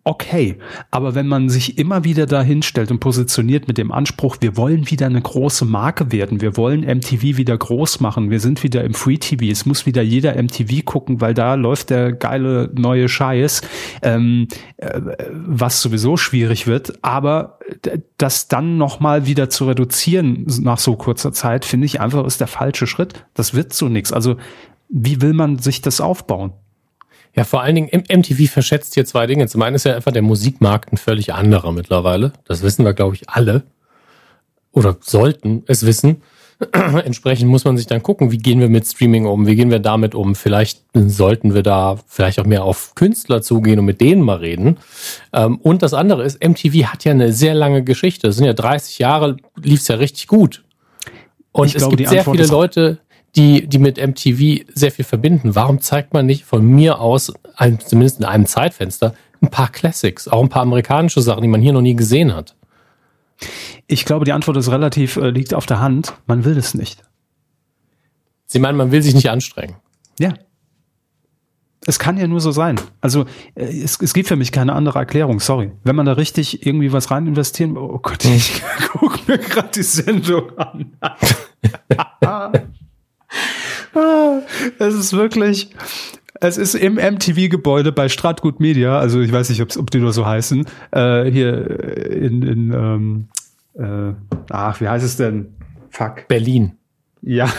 Speaker 1: okay. Aber wenn man sich immer wieder da hinstellt und positioniert mit dem Anspruch, wir wollen wieder eine große Marke werden, wir wollen MTV wieder groß machen, wir sind wieder im Free TV, es muss wieder jeder MTV gucken, weil da läuft der geile neue Scheiß, ähm, äh, was sowieso schwierig wird. Aber das dann nochmal wieder zu reduzieren nach so kurzer Zeit, finde ich einfach ist der falsche Schritt. Das wird so nichts. Also wie will man sich das aufbauen?
Speaker 2: Ja, vor allen Dingen, MTV verschätzt hier zwei Dinge. Zum einen ist ja einfach der Musikmarkt ein völlig anderer mittlerweile. Das wissen wir, glaube ich, alle. Oder sollten es wissen. Entsprechend muss man sich dann gucken, wie gehen wir mit Streaming um, wie gehen wir damit um. Vielleicht sollten wir da vielleicht auch mehr auf Künstler zugehen und mit denen mal reden. Ähm, und das andere ist, MTV hat ja eine sehr lange Geschichte. Es sind ja 30 Jahre, lief es ja richtig gut. Und ich es glaube, gibt sehr viele Leute, die, die mit MTV sehr viel verbinden. Warum zeigt man nicht von mir aus, zumindest in einem Zeitfenster, ein paar Classics, auch ein paar amerikanische Sachen, die man hier noch nie gesehen hat?
Speaker 1: Ich glaube, die Antwort ist relativ, äh, liegt auf der Hand. Man will es nicht.
Speaker 2: Sie meinen, man will sich nicht anstrengen?
Speaker 1: Ja. Es kann ja nur so sein. Also äh, es, es gibt für mich keine andere Erklärung, sorry. Wenn man da richtig irgendwie was rein investieren, oh Gott, ich guck mir gerade die Sendung an. Ah, es ist wirklich, es ist im MTV-Gebäude bei Stratgut Media, also ich weiß nicht, ob, ob die nur so heißen, äh, hier in, in ähm, äh, ach, wie heißt es denn?
Speaker 2: Fuck. Berlin.
Speaker 1: Ja,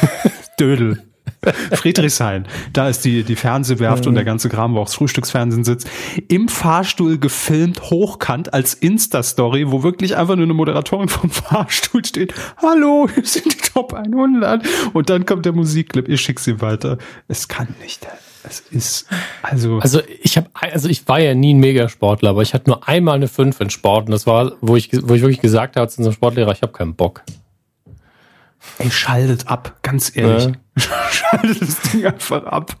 Speaker 1: Dödel. Friedrichshain, da ist die, die Fernsehwerft mhm. und der ganze Kram, wo auch das Frühstücksfernsehen sitzt, im Fahrstuhl gefilmt, hochkant als Insta-Story, wo wirklich einfach nur eine Moderatorin vom Fahrstuhl steht. Hallo, hier sind die Top 100. Und dann kommt der Musikclip, ich schick sie weiter. Es kann nicht. Es ist, also.
Speaker 2: Also ich habe, also ich war ja nie ein Megasportler, aber ich hatte nur einmal eine 5 in Sport und das war, wo ich, wo ich wirklich gesagt habe zu unserem Sportlehrer, ich habe keinen Bock.
Speaker 1: Ey, schaltet ab, ganz ehrlich. Ja. schaltet das Ding einfach ab.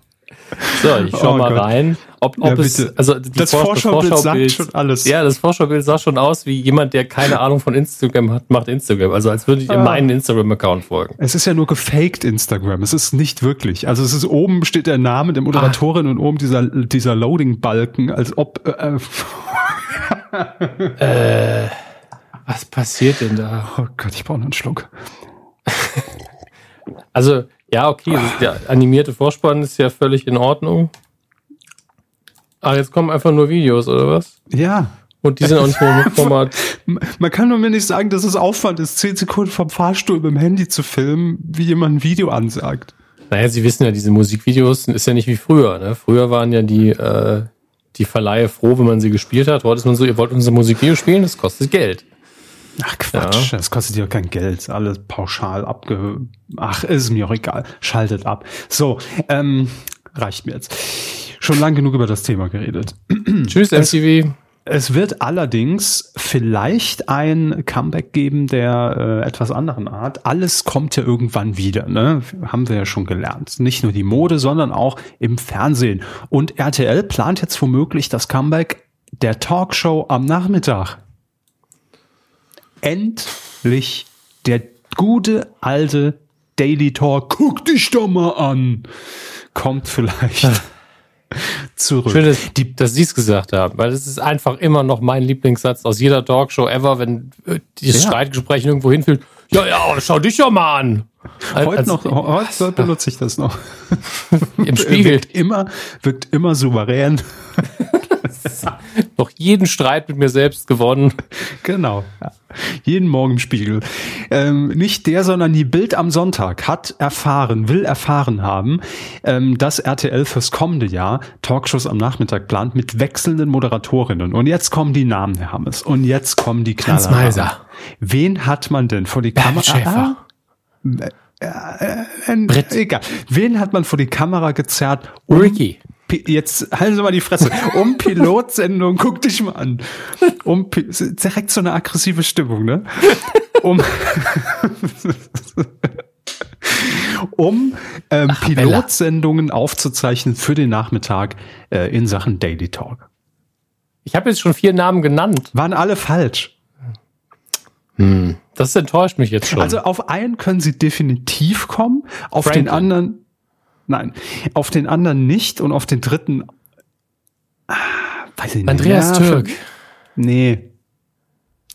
Speaker 2: So, ich schau oh mal Gott. rein, ob, ob ja, es, also
Speaker 1: das Vorschaubild, sagt schon alles.
Speaker 2: Ja, das Vorschaubild sah schon aus wie jemand, der keine Ahnung von Instagram hat, macht Instagram. Also als würde ich ah. in meinen Instagram-Account folgen.
Speaker 1: Es ist ja nur gefaked Instagram. Es ist nicht wirklich. Also es ist oben steht der Name der Moderatorin ah. und oben dieser, dieser Loading-Balken, als ob, äh,
Speaker 2: äh, was passiert denn da?
Speaker 1: Oh Gott, ich brauche noch einen Schluck.
Speaker 2: also, ja, okay, der animierte Vorspann ist ja völlig in Ordnung. Ah, jetzt kommen einfach nur Videos, oder was?
Speaker 1: Ja.
Speaker 2: Und die sind auch nicht mehr mit Format.
Speaker 1: Man kann nur mir nicht sagen, dass es Aufwand ist, zehn Sekunden vom Fahrstuhl mit dem Handy zu filmen, wie jemand ein Video ansagt.
Speaker 2: Naja, Sie wissen ja, diese Musikvideos ist ja nicht wie früher. Ne? Früher waren ja die, äh, die Verleihe froh, wenn man sie gespielt hat. Heute ist man so, ihr wollt unser Musikvideo spielen, das kostet Geld.
Speaker 1: Ach Quatsch, ja. das kostet ja kein Geld, alles pauschal abge... Ach, ist mir auch egal, schaltet ab. So, ähm, reicht mir jetzt. Schon lang genug über das Thema geredet.
Speaker 2: Tschüss, MTV.
Speaker 1: Es wird allerdings vielleicht ein Comeback geben der äh, etwas anderen Art. Alles kommt ja irgendwann wieder, ne? Haben wir ja schon gelernt. Nicht nur die Mode, sondern auch im Fernsehen. Und RTL plant jetzt womöglich das Comeback der Talkshow am Nachmittag endlich der gute alte Daily Talk, guck dich doch mal an, kommt vielleicht.
Speaker 2: zurück. Schön, dass, die, dass Sie es gesagt haben, weil es ist einfach immer noch mein Lieblingssatz aus jeder Talkshow ever, wenn äh, dieses ja. Streitgespräch irgendwo hinführt. Ja, ja, schau dich doch mal an.
Speaker 1: Heute, als, noch, heute benutze ich das noch.
Speaker 2: Im Spiegel.
Speaker 1: Wirkt immer, wirkt immer souverän.
Speaker 2: noch jeden Streit mit mir selbst gewonnen.
Speaker 1: Genau. Ja. Jeden Morgen im Spiegel. Ähm, nicht der, sondern die Bild am Sonntag hat erfahren, will erfahren haben, ähm, dass RTL fürs kommende Jahr Talkshows am Nachmittag plant mit wechselnden Moderatorinnen. Und jetzt kommen die Namen, Herr Hammes. Und jetzt kommen die Knaller. Hans
Speaker 2: Meiser.
Speaker 1: Wen hat man denn vor die Kamera?
Speaker 2: Schäfer.
Speaker 1: Äh, äh, äh, Brett. Egal. Wen hat man vor die Kamera gezerrt?
Speaker 2: Um Ricky
Speaker 1: jetzt halten Sie mal die Fresse. Um Pilotsendung, guck dich mal an. Um direkt so eine aggressive Stimmung, ne? Um um ähm, Ach, Pilotsendungen aufzuzeichnen für den Nachmittag äh, in Sachen Daily Talk.
Speaker 2: Ich habe jetzt schon vier Namen genannt.
Speaker 1: Waren alle falsch.
Speaker 2: Hm, das enttäuscht mich jetzt schon.
Speaker 1: Also auf einen können sie definitiv kommen, auf Franklin. den anderen Nein, auf den anderen nicht und auf den dritten
Speaker 2: ah, weiß ich nicht. Andreas ja, Türk.
Speaker 1: Nee.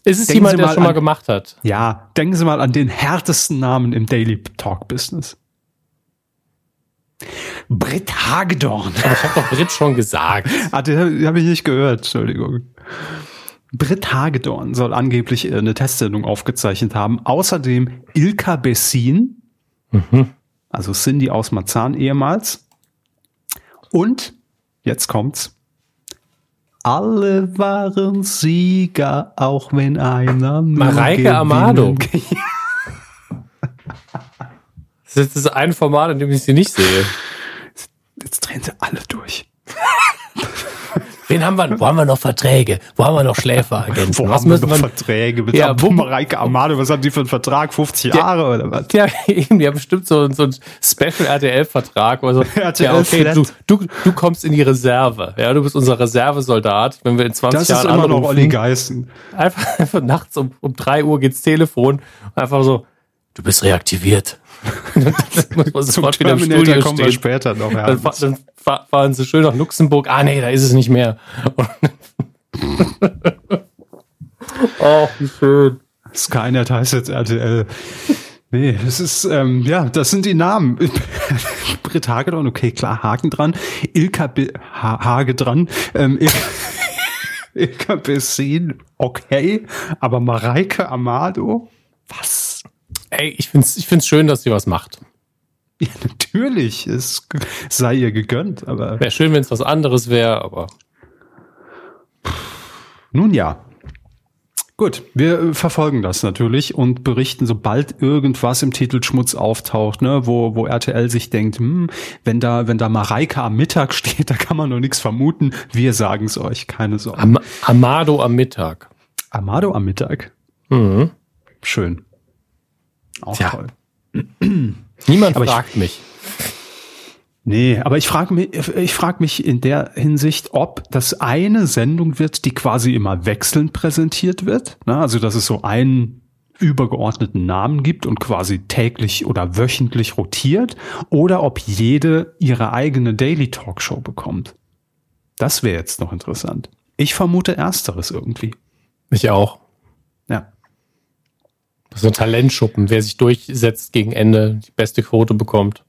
Speaker 2: Ist es denken jemand, der schon mal gemacht hat?
Speaker 1: Ja, denken Sie mal an den härtesten Namen im Daily Talk Business. Britt Hagedorn.
Speaker 2: Aber ich habe doch Britt schon gesagt.
Speaker 1: ah, den habe ich nicht gehört, Entschuldigung. Britt Hagedorn soll angeblich eine Testsendung aufgezeichnet haben. Außerdem Ilka Bessin. Mhm also Cindy aus Marzahn ehemals. Und jetzt kommt's. Alle waren Sieger, auch wenn einer
Speaker 2: Mareike Amado. das ist ein Format, in dem ich sie nicht sehe.
Speaker 1: Jetzt drehen sie alle durch.
Speaker 2: Wen haben wir? Wo haben wir noch Verträge? Wo haben wir noch Schläferagenten?
Speaker 1: Wo was haben wir noch Verträge? Mit ja, wo, Mareike Amado, was haben die für einen Vertrag? 50 ja, Jahre oder was?
Speaker 2: Ja, eben, die haben bestimmt so, so einen Special RTL-Vertrag. Also, RTL ja, okay, du, du, du kommst in die Reserve. Ja, du bist unser Reservesoldat. Wenn wir in 20 das Jahren
Speaker 1: Das ist immer noch Olli Geißen.
Speaker 2: Einfach, einfach nachts um, um drei Uhr geht's Telefon. Einfach so, du bist reaktiviert.
Speaker 1: Das muss man sofort wieder im Studio kommen stehen. wir
Speaker 2: später noch. Ja. Dann, dann fahren sie schön nach Luxemburg. Ah, nee, da ist es nicht mehr.
Speaker 1: oh, wie schön. Skynet heißt jetzt RTL. Nee, das ist, ähm, ja, das sind die Namen. Britt Hagedorn, okay, klar, Haken dran. Ilka B ha Hage dran. Ähm, Il Ilka Bessin, okay. Aber Mareike Amado, was?
Speaker 2: Ey, ich find's, ich find's schön, dass sie was macht.
Speaker 1: Ja, natürlich. Es sei ihr gegönnt, aber.
Speaker 2: Wäre schön, wenn es was anderes wäre, aber.
Speaker 1: Nun ja. Gut, wir verfolgen das natürlich und berichten, sobald irgendwas im Titelschmutz auftaucht, ne, wo, wo RTL sich denkt, hm, wenn da, wenn da Mareike am Mittag steht, da kann man noch nichts vermuten. Wir sagen es euch, keine Sorge. Am
Speaker 2: Amado am Mittag.
Speaker 1: Amado am Mittag.
Speaker 2: Mhm.
Speaker 1: Schön. Auch Tja. toll.
Speaker 2: Niemand aber fragt ich, mich.
Speaker 1: Nee, aber ich frage mich, ich frage mich in der Hinsicht, ob das eine Sendung wird, die quasi immer wechselnd präsentiert wird. Ne? Also, dass es so einen übergeordneten Namen gibt und quasi täglich oder wöchentlich rotiert, oder ob jede ihre eigene Daily Talkshow bekommt. Das wäre jetzt noch interessant. Ich vermute ersteres irgendwie.
Speaker 2: Ich auch.
Speaker 1: Ja.
Speaker 2: So Talentschuppen, wer sich durchsetzt gegen Ende, die beste Quote bekommt.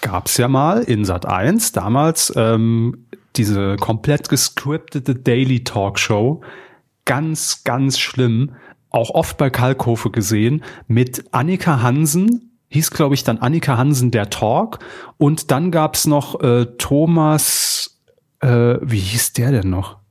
Speaker 1: Gab's ja mal in Sat 1 damals ähm, diese komplett gescriptete Daily Talk Show. Ganz, ganz schlimm. Auch oft bei Kalkofe gesehen mit Annika Hansen, hieß glaube ich dann Annika Hansen der Talk und dann gab's noch äh, Thomas, äh, wie hieß der denn noch?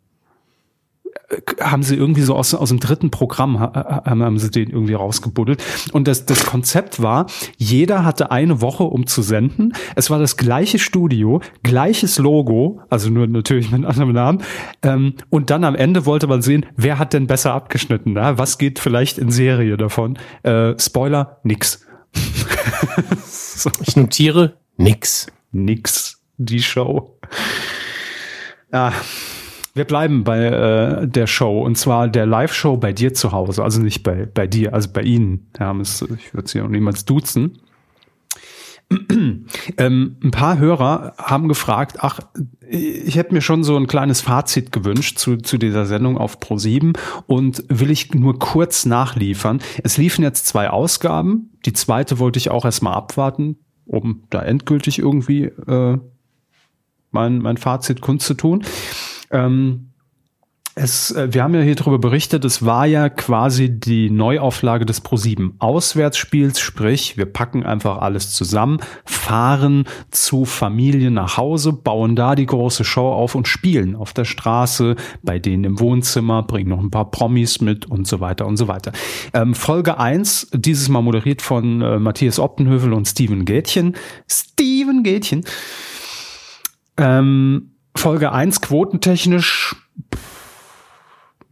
Speaker 1: Haben sie irgendwie so aus, aus dem dritten Programm haben, sie den irgendwie rausgebuddelt. Und das, das Konzept war, jeder hatte eine Woche, um zu senden. Es war das gleiche Studio, gleiches Logo, also nur natürlich mit einem anderen Namen. Ähm, und dann am Ende wollte man sehen, wer hat denn besser abgeschnitten? Na? Was geht vielleicht in Serie davon? Äh, Spoiler, nix.
Speaker 2: so. Ich notiere nix.
Speaker 1: Nix. Die Show. Ja. Wir bleiben bei äh, der Show und zwar der Live-Show bei dir zu Hause, also nicht bei, bei dir, also bei Ihnen, Hermes. Ich würde Sie auch niemals duzen. Ähm, ein paar Hörer haben gefragt, ach, ich hätte mir schon so ein kleines Fazit gewünscht zu, zu dieser Sendung auf Pro7 und will ich nur kurz nachliefern. Es liefen jetzt zwei Ausgaben. Die zweite wollte ich auch erstmal abwarten, um da endgültig irgendwie äh, mein, mein Fazit kundzutun. Ähm, es, äh, wir haben ja hier darüber berichtet, es war ja quasi die Neuauflage des Pro7 Auswärtsspiels, sprich, wir packen einfach alles zusammen, fahren zu Familien nach Hause, bauen da die große Show auf und spielen auf der Straße, bei denen im Wohnzimmer, bringen noch ein paar Promis mit und so weiter und so weiter. Ähm, Folge eins, dieses Mal moderiert von äh, Matthias Optenhövel und Steven Gätchen. Steven Gätchen. Ähm, Folge eins quotentechnisch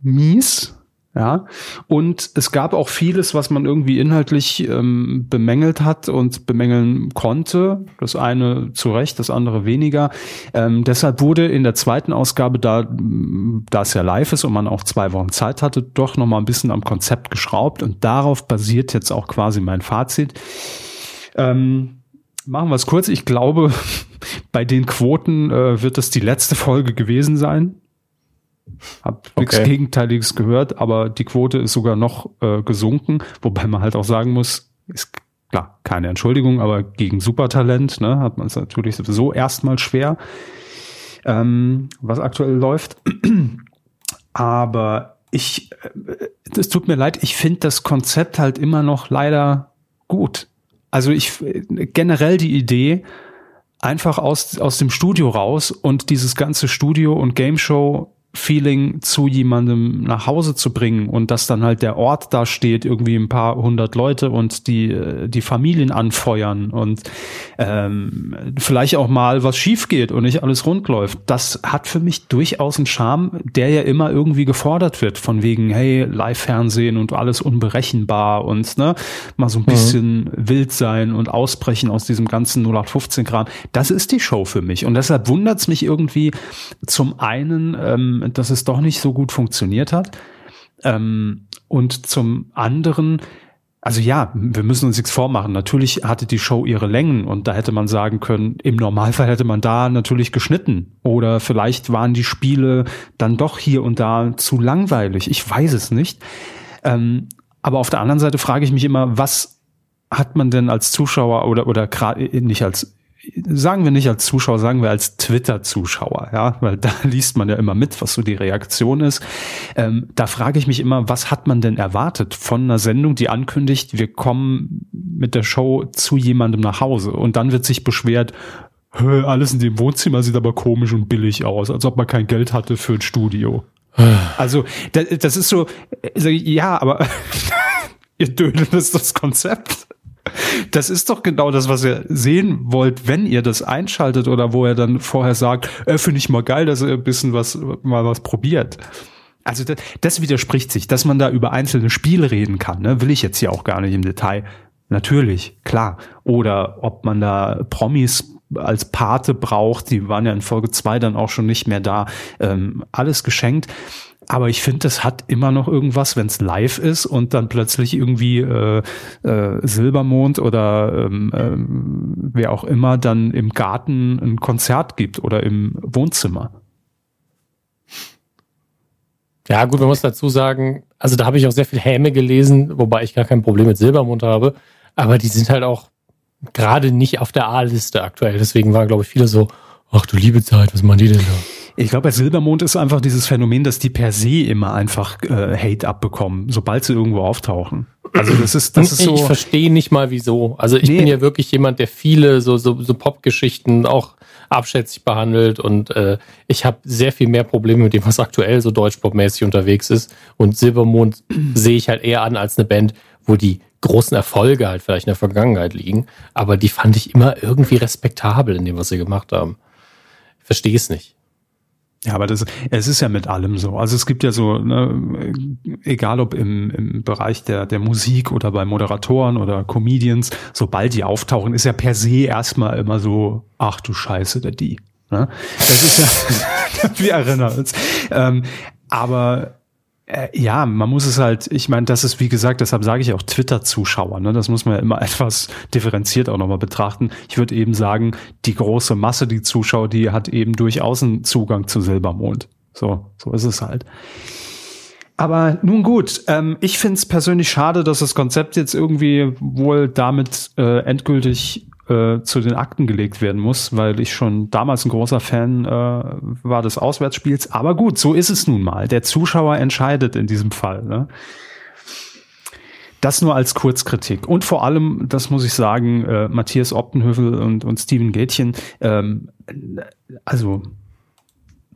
Speaker 1: mies. Ja, und es gab auch vieles, was man irgendwie inhaltlich ähm, bemängelt hat und bemängeln konnte. Das eine zu Recht, das andere weniger. Ähm, deshalb wurde in der zweiten Ausgabe, da, da es ja live ist und man auch zwei Wochen Zeit hatte, doch noch mal ein bisschen am Konzept geschraubt und darauf basiert jetzt auch quasi mein Fazit. Ähm, machen wir es kurz. Ich glaube, bei den Quoten äh, wird es die letzte Folge gewesen sein. Hab okay. nichts Gegenteiliges gehört, aber die Quote ist sogar noch äh, gesunken, wobei man halt auch sagen muss, ist klar, keine Entschuldigung, aber gegen Supertalent ne, hat man es natürlich sowieso erstmal schwer, ähm, was aktuell läuft. aber ich, äh, es tut mir leid, ich finde das Konzept halt immer noch leider gut. Also ich generell die Idee, einfach aus, aus dem Studio raus und dieses ganze Studio und Game Show Feeling zu jemandem nach Hause zu bringen und dass dann halt der Ort da steht, irgendwie ein paar hundert Leute und die, die Familien anfeuern und ähm, vielleicht auch mal was schief geht und nicht alles rund läuft. Das hat für mich durchaus einen Charme, der ja immer irgendwie gefordert wird, von wegen, hey, Live-Fernsehen und alles unberechenbar und ne, mal so ein mhm. bisschen mhm. wild sein und ausbrechen aus diesem ganzen 0815-Kram. Das ist die Show für mich. Und deshalb wundert es mich irgendwie zum einen, ähm, dass es doch nicht so gut funktioniert hat. Ähm, und zum anderen, also ja, wir müssen uns nichts vormachen. Natürlich hatte die Show ihre Längen und da hätte man sagen können, im Normalfall hätte man da natürlich geschnitten. Oder vielleicht waren die Spiele dann doch hier und da zu langweilig. Ich weiß es nicht. Ähm, aber auf der anderen Seite frage ich mich immer, was hat man denn als Zuschauer oder, oder gerade nicht als sagen wir nicht als Zuschauer, sagen wir als Twitter-Zuschauer, ja, weil da liest man ja immer mit, was so die Reaktion ist. Ähm, da frage ich mich immer, was hat man denn erwartet von einer Sendung, die ankündigt, wir kommen mit der Show zu jemandem nach Hause und dann wird sich beschwert, alles in dem Wohnzimmer sieht aber komisch und billig aus, als ob man kein Geld hatte für ein Studio. Also, das ist so, also, ja, aber ihr dödelt ist das Konzept. Das ist doch genau das, was ihr sehen wollt, wenn ihr das einschaltet oder wo er dann vorher sagt, äh, finde ich mal geil, dass er ein bisschen was, mal was probiert. Also das, das widerspricht sich, dass man da über einzelne Spiele reden kann, ne? will ich jetzt hier auch gar nicht im Detail. Natürlich, klar. Oder ob man da Promis als Pate braucht, die waren ja in Folge zwei dann auch schon nicht mehr da. Ähm, alles geschenkt. Aber ich finde, das hat immer noch irgendwas, wenn es live ist und dann plötzlich irgendwie äh, äh, Silbermond oder ähm, äh, wer auch immer dann im Garten ein Konzert gibt oder im Wohnzimmer.
Speaker 2: Ja, gut, man muss dazu sagen, also da habe ich auch sehr viel Häme gelesen, wobei ich gar kein Problem mit Silbermond habe. Aber die sind halt auch gerade nicht auf der A-Liste aktuell. Deswegen waren, glaube ich, viele so, ach du liebe Zeit, was machen die denn da?
Speaker 1: Ich glaube, bei Silbermond ist einfach dieses Phänomen, dass die per se immer einfach äh, Hate abbekommen, sobald sie irgendwo auftauchen.
Speaker 2: Also das ist, das ist so. Ich verstehe nicht mal wieso. Also ich nee. bin ja wirklich jemand, der viele so, so, so Pop-Geschichten auch abschätzig behandelt und äh, ich habe sehr viel mehr Probleme mit dem, was aktuell so deutschpopmäßig unterwegs ist. Und Silbermond sehe ich halt eher an als eine Band, wo die großen Erfolge halt vielleicht in der Vergangenheit liegen. Aber die fand ich immer irgendwie respektabel in dem, was sie gemacht haben. Verstehe es nicht.
Speaker 1: Ja, aber das, es ist ja mit allem so. Also es gibt ja so, ne, egal ob im, im Bereich der, der Musik oder bei Moderatoren oder Comedians, sobald die auftauchen, ist ja per se erstmal immer so, ach du Scheiße, der die. Ne? Das ist ja, wir erinnern uns. Ähm, aber Äh, ja, man muss es halt, ich meine, das ist wie gesagt, deshalb sage ich auch Twitter-Zuschauer, ne? das muss man ja immer etwas differenziert auch nochmal betrachten. Ich würde eben sagen, die große Masse, die Zuschauer, die hat eben durchaus einen Zugang zu Silbermond. So, so ist es halt. Aber nun gut, ähm, ich finde es persönlich schade, dass das Konzept jetzt irgendwie wohl damit äh, endgültig äh, zu den Akten gelegt werden muss, weil ich schon damals ein großer Fan äh, war des Auswärtsspiels. Aber gut, so ist es nun mal. Der Zuschauer entscheidet in diesem Fall. Ne? Das nur als Kurzkritik. Und vor allem, das muss ich sagen, äh, Matthias Optenhövel und, und Steven Gätchen, ähm, also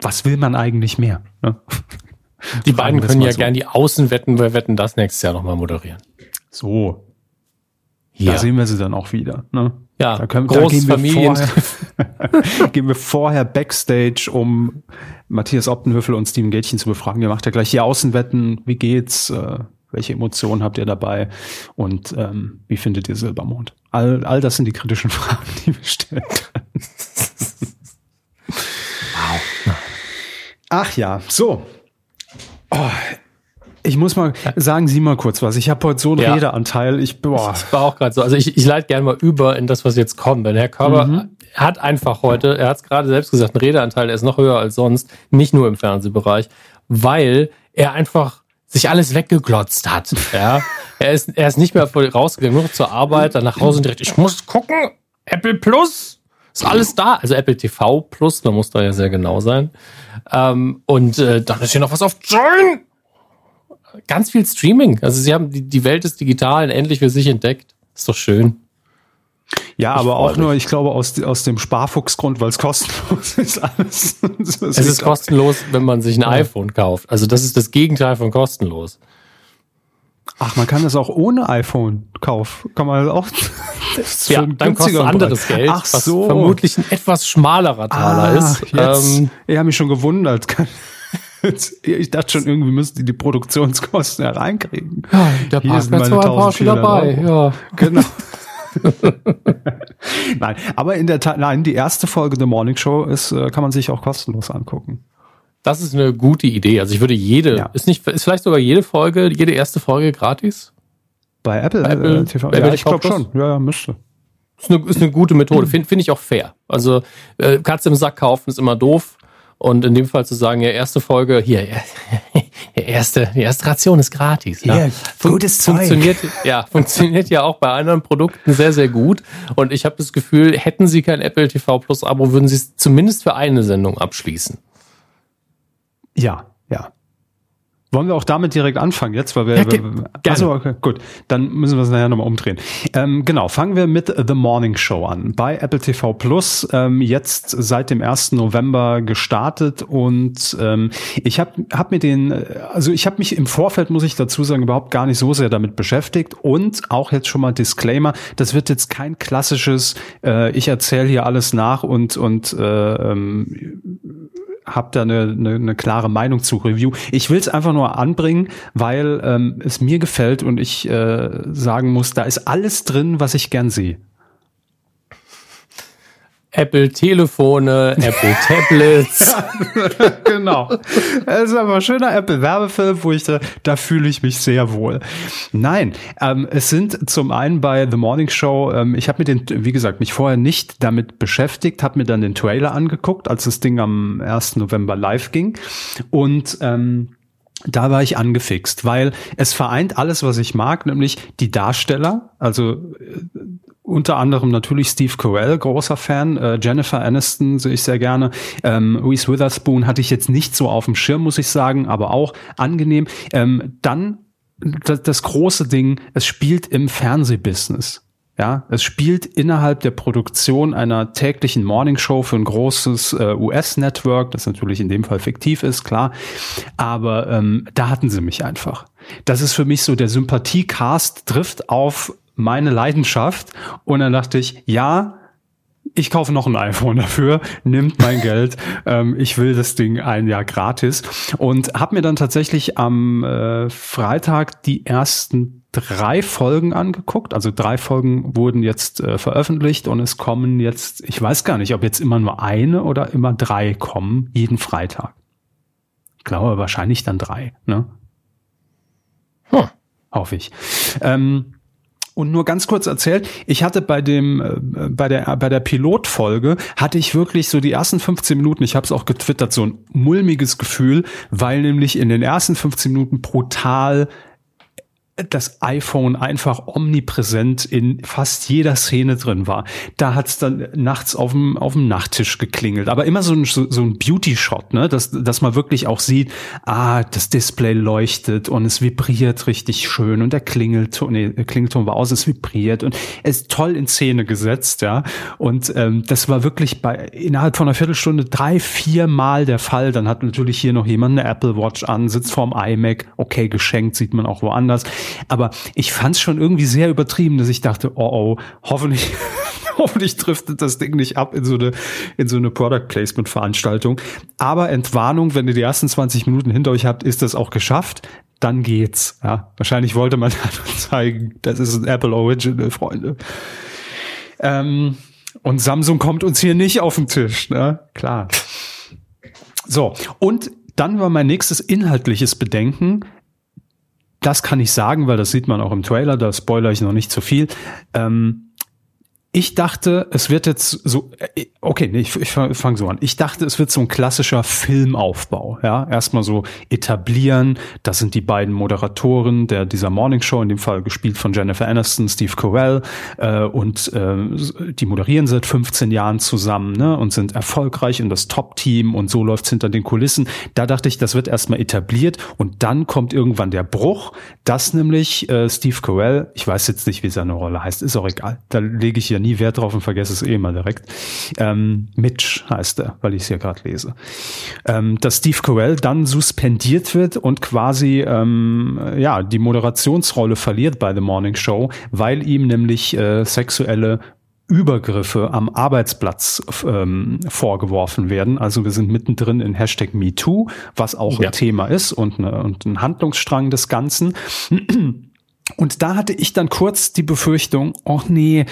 Speaker 1: was will man eigentlich mehr? Ne?
Speaker 2: Die beiden können ja so. gern die Außenwetten bei Wetten das nächstes Jahr nochmal moderieren.
Speaker 1: So. Hier. Da sehen wir sie dann auch wieder. Ne?
Speaker 2: Ja,
Speaker 1: da, können, da gehen, wir vorher, gehen wir vorher Backstage, um Matthias Optenhöfel und Steven Gätchen zu befragen. Ihr macht ja gleich die Außenwetten. Wie geht's? Äh, welche Emotionen habt ihr dabei? Und ähm, wie findet ihr Silbermond? All, all das sind die kritischen Fragen, die wir stellen. wow. Ach ja, so. Oh, ich muss mal sagen, Sie mal kurz was. Ich habe heute so einen ja. Redeanteil. Ich, boah.
Speaker 2: Das war auch gerade so. Also ich, ich leite gerne mal über in das, was jetzt kommt. Denn Herr Körber mhm. hat einfach heute, er hat es gerade selbst gesagt, einen Redeanteil, der ist noch höher als sonst, nicht nur im Fernsehbereich, weil er einfach sich alles weggeglotzt hat. Ja, er ist, er ist nicht mehr rausgegangen, nur zur Arbeit, dann nach Hause und direkt, ich muss gucken, Apple Plus, ist alles da. Also Apple TV Plus, man muss da ja sehr genau sein. Ähm, und äh, dann ist hier noch was auf Join ganz viel Streaming. Also sie haben die, die Welt des Digitalen endlich für sich entdeckt. Ist doch schön.
Speaker 1: Ja, ich aber auch mich. nur, ich glaube, aus, aus dem Sparfuchsgrund, weil es kostenlos ist alles.
Speaker 2: es ist kostenlos, wenn man sich ein ja. iPhone kauft. Also das ist das Gegenteil von kostenlos.
Speaker 1: Ach, man kann das auch ohne iPhone kaufen. Kann man auch.
Speaker 2: ja, dann kostet anderes Geld,
Speaker 1: Ach so.
Speaker 2: was vermutlich ein etwas schmalerer Taler ah, ist.
Speaker 1: Jetzt, ähm, ich habe mich schon gewundert. ich dachte schon, irgendwie müssten die die Produktionskosten hereinkriegen.
Speaker 2: Ja, der Parkplatz war ein Porsche dabei, Euro. ja. Genau.
Speaker 1: Nein, aber in der Tat, nein, die erste Folge der Morning Show ist, äh, kann man sich auch kostenlos angucken.
Speaker 2: Das ist eine gute Idee. Also ich würde jede, ja. ist nicht, ist vielleicht sogar jede Folge, jede erste Folge gratis?
Speaker 1: Bei Apple, Bei Apple äh, TV?
Speaker 2: Ja, ich glaube schon. Ja, ja, müsste. Ist eine, ist eine gute Methode. Finde find ich auch fair. Also äh, Katze im Sack kaufen ist immer doof. Und in dem Fall zu sagen, ja, erste Folge, hier, erste, die erste Ration ist gratis.
Speaker 1: Ja. Hier, gutes
Speaker 2: Zeug. Funktioniert, ja, funktioniert ja auch bei anderen Produkten sehr, sehr gut. Und ich habe das Gefühl, hätten Sie kein Apple TV Plus Abo, würden Sie es zumindest für eine Sendung abschließen.
Speaker 1: Ja, ja. Wollen wir auch damit direkt anfangen jetzt, weil wir, ja, wir also okay, gut, dann müssen wir es nachher nochmal umdrehen. Ähm, genau, fangen wir mit The Morning Show an. Bei Apple TV Plus ähm, jetzt seit dem 1. November gestartet und ähm, ich habe hab mir den, also ich habe mich im Vorfeld, muss ich dazu sagen, überhaupt gar nicht so sehr damit beschäftigt und auch jetzt schon mal Disclaimer, das wird jetzt kein klassisches, äh, ich erzähle hier alles nach und und äh, ähm, habe da eine, eine, eine klare Meinung zu Review. Ich will es einfach nur anbringen, weil ähm, es mir gefällt und ich äh, sagen muss, da ist alles drin, was ich gern sehe.
Speaker 2: Apple Telefone, Apple Tablets.
Speaker 1: genau. Es ist aber ein schöner Apple Werbefilm, wo ich da, da fühle ich mich sehr wohl. Nein, ähm, es sind zum einen bei The Morning Show, ähm, ich habe mir den, wie gesagt, mich vorher nicht damit beschäftigt, habe mir dann den Trailer angeguckt, als das Ding am 1. November live ging und ähm, da war ich angefixt, weil es vereint alles, was ich mag, nämlich die Darsteller, also äh, unter anderem natürlich Steve Carell, großer Fan. Äh, Jennifer Aniston sehe ich sehr gerne. Ähm, Reese Witherspoon hatte ich jetzt nicht so auf dem Schirm, muss ich sagen, aber auch angenehm. Ähm, dann das, das große Ding, es spielt im Fernsehbusiness. Ja, es spielt innerhalb der Produktion einer täglichen Morningshow für ein großes äh, US-Network, das natürlich in dem Fall fiktiv ist, klar. Aber ähm, da hatten sie mich einfach. Das ist für mich so der Sympathiecast trifft auf meine Leidenschaft. Und dann dachte ich, ja, ich kaufe noch ein iPhone dafür, nimmt mein Geld, ähm, ich will das Ding ein Jahr gratis und habe mir dann tatsächlich am äh, Freitag die ersten drei Folgen angeguckt. Also drei Folgen wurden jetzt äh, veröffentlicht und es kommen jetzt, ich weiß gar nicht, ob jetzt immer nur eine oder immer drei kommen, jeden Freitag. Ich glaube wahrscheinlich dann drei. Ne? Hm. Hoffe ich. Ähm, und nur ganz kurz erzählt, ich hatte bei dem äh, bei der bei der Pilotfolge hatte ich wirklich so die ersten 15 Minuten, ich habe es auch getwittert, so ein mulmiges Gefühl, weil nämlich in den ersten 15 Minuten brutal das iPhone einfach omnipräsent in fast jeder Szene drin war. Da hat's dann nachts auf dem, auf dem Nachttisch geklingelt. Aber immer so ein, so, so ein Beauty-Shot, ne? dass, dass man wirklich auch sieht, ah, das Display leuchtet und es vibriert richtig schön und der Klingelton, nee, der Klingelton war aus, es vibriert und es ist toll in Szene gesetzt, ja. Und ähm, das war wirklich bei innerhalb von einer Viertelstunde drei, vier Mal der Fall. Dann hat natürlich hier noch jemand eine Apple Watch an, sitzt vorm iMac, okay, geschenkt, sieht man auch woanders. Aber ich fand es schon irgendwie sehr übertrieben, dass ich dachte, oh oh, hoffentlich, hoffentlich driftet das Ding nicht ab in so eine, in so eine Product Placement Veranstaltung. Aber Entwarnung, wenn ihr die ersten 20 Minuten hinter euch habt, ist das auch geschafft. Dann geht's. Ja, wahrscheinlich wollte man zeigen, das ist ein Apple Original, Freunde. Ähm, und Samsung kommt uns hier nicht auf den Tisch, ne? Klar. So, und dann war mein nächstes inhaltliches Bedenken, das kann ich sagen, weil das sieht man auch im Trailer, da spoiler ich noch nicht zu viel. Ähm, ich dachte, es wird jetzt so, äh, okay, nee, ich, ich fange so an. Ich dachte, es wird so ein klassischer Filmaufbau. Ja, erstmal so etablieren. Das sind die beiden Moderatoren der dieser Morning Show, in dem Fall gespielt von Jennifer Aniston, Steve Carell, äh, und äh, die moderieren seit 15 Jahren zusammen ne, und sind erfolgreich und das Top-Team und so läuft's hinter den Kulissen. Da dachte ich, das wird erstmal etabliert und dann kommt irgendwann der Bruch, dass nämlich äh, Steve Carell, ich weiß jetzt nicht, wie seine Rolle heißt, ist auch egal. Da lege ich hier nie Wert drauf und vergesse es eh mal direkt. Ähm, Mitch heißt er, weil ich es ja gerade lese. Ähm, dass Steve Carell dann suspendiert wird und quasi ähm, ja die Moderationsrolle verliert bei The Morning Show, weil ihm nämlich äh, sexuelle Übergriffe am Arbeitsplatz ähm, vorgeworfen werden. Also wir sind mittendrin in Hashtag MeToo, was auch ja. ein Thema ist und, eine, und ein Handlungsstrang des Ganzen. Und da hatte ich dann kurz die Befürchtung, oh nee,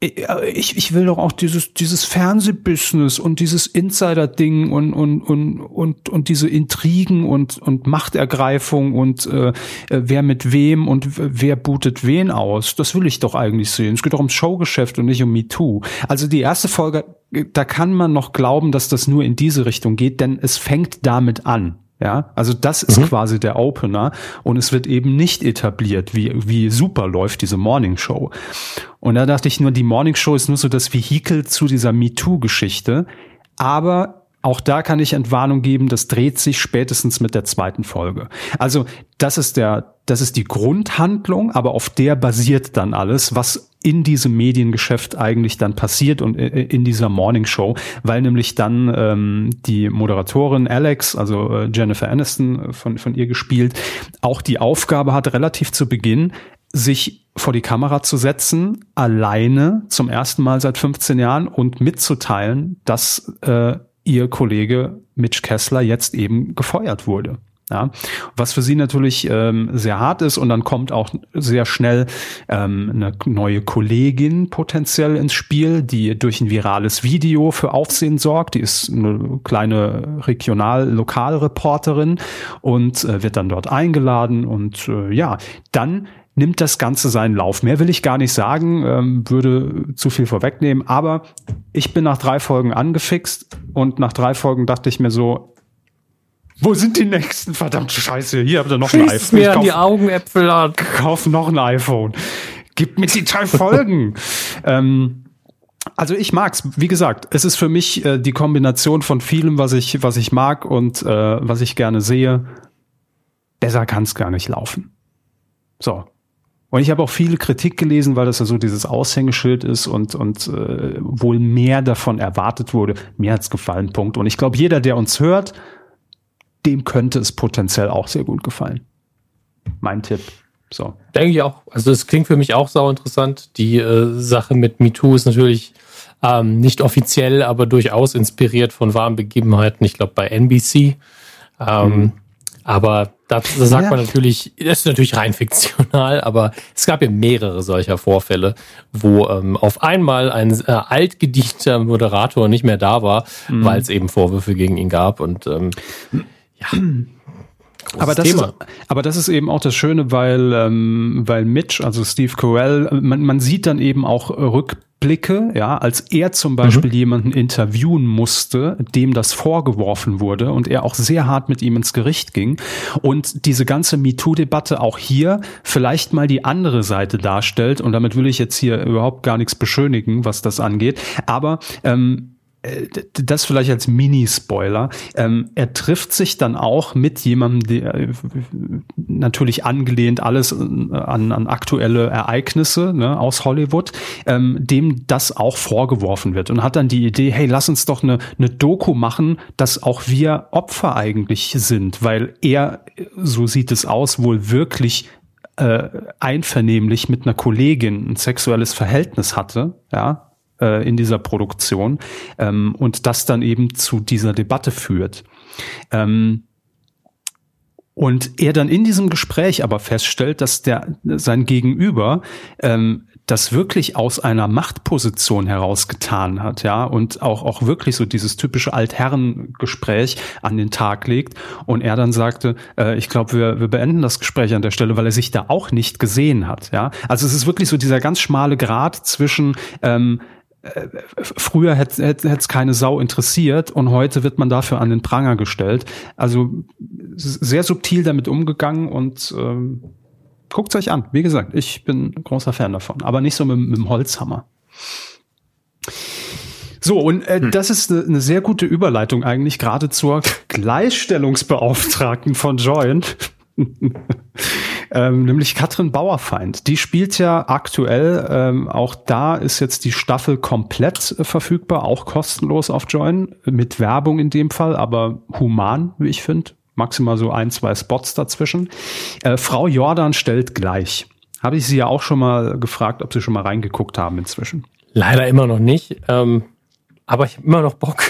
Speaker 1: ich, ich will doch auch dieses, dieses Fernsehbusiness und dieses Insider-Ding und, und, und, und, und diese Intrigen und, und Machtergreifung und äh, wer mit wem und wer bootet wen aus. Das will ich doch eigentlich sehen. Es geht doch ums Showgeschäft und nicht um MeToo. Also die erste Folge, da kann man noch glauben, dass das nur in diese Richtung geht, denn es fängt damit an. Ja, also das ist mhm. quasi der Opener und es wird eben nicht etabliert, wie, wie super läuft diese Morning Show. Und da dachte ich nur, die Morning Show ist nur so das Vehikel zu dieser MeToo-Geschichte. Aber auch da kann ich Entwarnung geben, das dreht sich spätestens mit der zweiten Folge. Also das ist der, das ist die Grundhandlung, aber auf der basiert dann alles, was in diesem Mediengeschäft eigentlich dann passiert und in dieser Morning Show, weil nämlich dann ähm, die Moderatorin Alex, also äh, Jennifer Aniston von, von ihr gespielt, auch die Aufgabe hat, relativ zu Beginn sich vor die Kamera zu setzen, alleine zum ersten Mal seit 15 Jahren und mitzuteilen, dass äh, ihr Kollege Mitch Kessler jetzt eben gefeuert wurde. Ja, was für sie natürlich ähm, sehr hart ist und dann kommt auch sehr schnell ähm, eine neue Kollegin potenziell ins Spiel, die durch ein virales Video für Aufsehen sorgt. Die ist eine kleine Regional-Lokalreporterin und äh, wird dann dort eingeladen und äh, ja, dann nimmt das Ganze seinen Lauf. Mehr will ich gar nicht sagen, ähm, würde zu viel vorwegnehmen, aber ich bin nach drei Folgen angefixt und nach drei Folgen dachte ich mir so, wo sind die nächsten? Verdammte Scheiße. Hier habt ihr noch
Speaker 2: Schießt ein iPhone. mir an die Augenäpfel an.
Speaker 1: Kauf noch ein iPhone. Gib mir die drei Folgen. ähm, also ich mag's. Wie gesagt, es ist für mich äh, die Kombination von vielem, was ich, was ich mag und äh, was ich gerne sehe. Besser kann's gar nicht laufen. So. Und ich habe auch viele Kritik gelesen, weil das ja so dieses Aushängeschild ist und, und äh, wohl mehr davon erwartet wurde. Mir hat's gefallen, Punkt. Und ich glaube, jeder, der uns hört, dem könnte es potenziell auch sehr gut gefallen. Mein Tipp. So.
Speaker 2: Denke ich auch. Also es klingt für mich auch sau interessant. Die äh, Sache mit MeToo ist natürlich ähm, nicht offiziell, aber durchaus inspiriert von wahren Begebenheiten. Ich glaube bei NBC. Ähm, mhm. Aber das, das sagt ja. man natürlich, das ist natürlich rein fiktional, aber es gab ja mehrere solcher Vorfälle, wo ähm, auf einmal ein äh, altgedienter Moderator nicht mehr da war, mhm. weil es eben Vorwürfe gegen ihn gab. Und ähm, ja.
Speaker 1: aber das, Ist, aber das ist eben auch das Schöne, weil, ähm, weil Mitch, also Steve Carell, man, man sieht dann eben auch Rückblicke, ja, als er zum Beispiel mhm. jemanden interviewen musste, dem das vorgeworfen wurde und er auch sehr hart mit ihm ins Gericht ging und diese ganze MeToo-Debatte auch hier vielleicht mal die andere Seite darstellt und damit will ich jetzt hier überhaupt gar nichts beschönigen, was das angeht, aber ähm, äh, das vielleicht als Mini-Spoiler. Ähm, er trifft sich dann auch mit jemandem, der äh, natürlich angelehnt alles äh, an, an aktuelle Ereignisse ne, aus Hollywood, ähm, dem das auch vorgeworfen wird und hat dann die Idee, hey, lass uns doch eine, eine Doku machen, dass auch wir Opfer eigentlich sind, weil er, so sieht es aus, wohl wirklich äh, einvernehmlich mit einer Kollegin ein sexuelles Verhältnis hatte, ja, äh, in dieser Produktion ähm, und das dann eben zu dieser Debatte führt. Ähm, und er dann in diesem Gespräch aber feststellt, dass der sein Gegenüber ähm, das wirklich aus einer Machtposition heraus getan hat, ja, und auch, auch wirklich so dieses typische Altherrengespräch an den Tag legt. Und er dann sagte, äh, ich glaube, wir, wir beenden das Gespräch an der Stelle, weil er sich da auch nicht gesehen hat, ja. Also es ist wirklich so dieser ganz schmale Grad zwischen, ähm, früher hätte hätte es keine Sau interessiert und heute wird man dafür an den Pranger gestellt. Also sehr subtil damit umgegangen und ähm, guckt euch an. Wie gesagt, ich bin großer Fan davon, aber nicht so mit, mit dem Holzhammer. So, und äh, hm. das ist eine, eine sehr gute Überleitung eigentlich gerade zur Gleichstellungsbeauftragten von Joint. ähm, nämlich Katrin Bauerfeind. Die spielt ja aktuell, ähm, auch da ist jetzt die Staffel komplett äh, verfügbar, auch kostenlos auf Join, mit Werbung in dem Fall, aber human, wie ich finde. Maximal so ein, zwei Spots dazwischen. Äh, Frau Jordan stellt gleich. Habe ich Sie ja auch schon mal gefragt, ob Sie schon mal reingeguckt haben inzwischen.
Speaker 2: Leider immer noch nicht, ähm, aber ich habe immer noch Bock.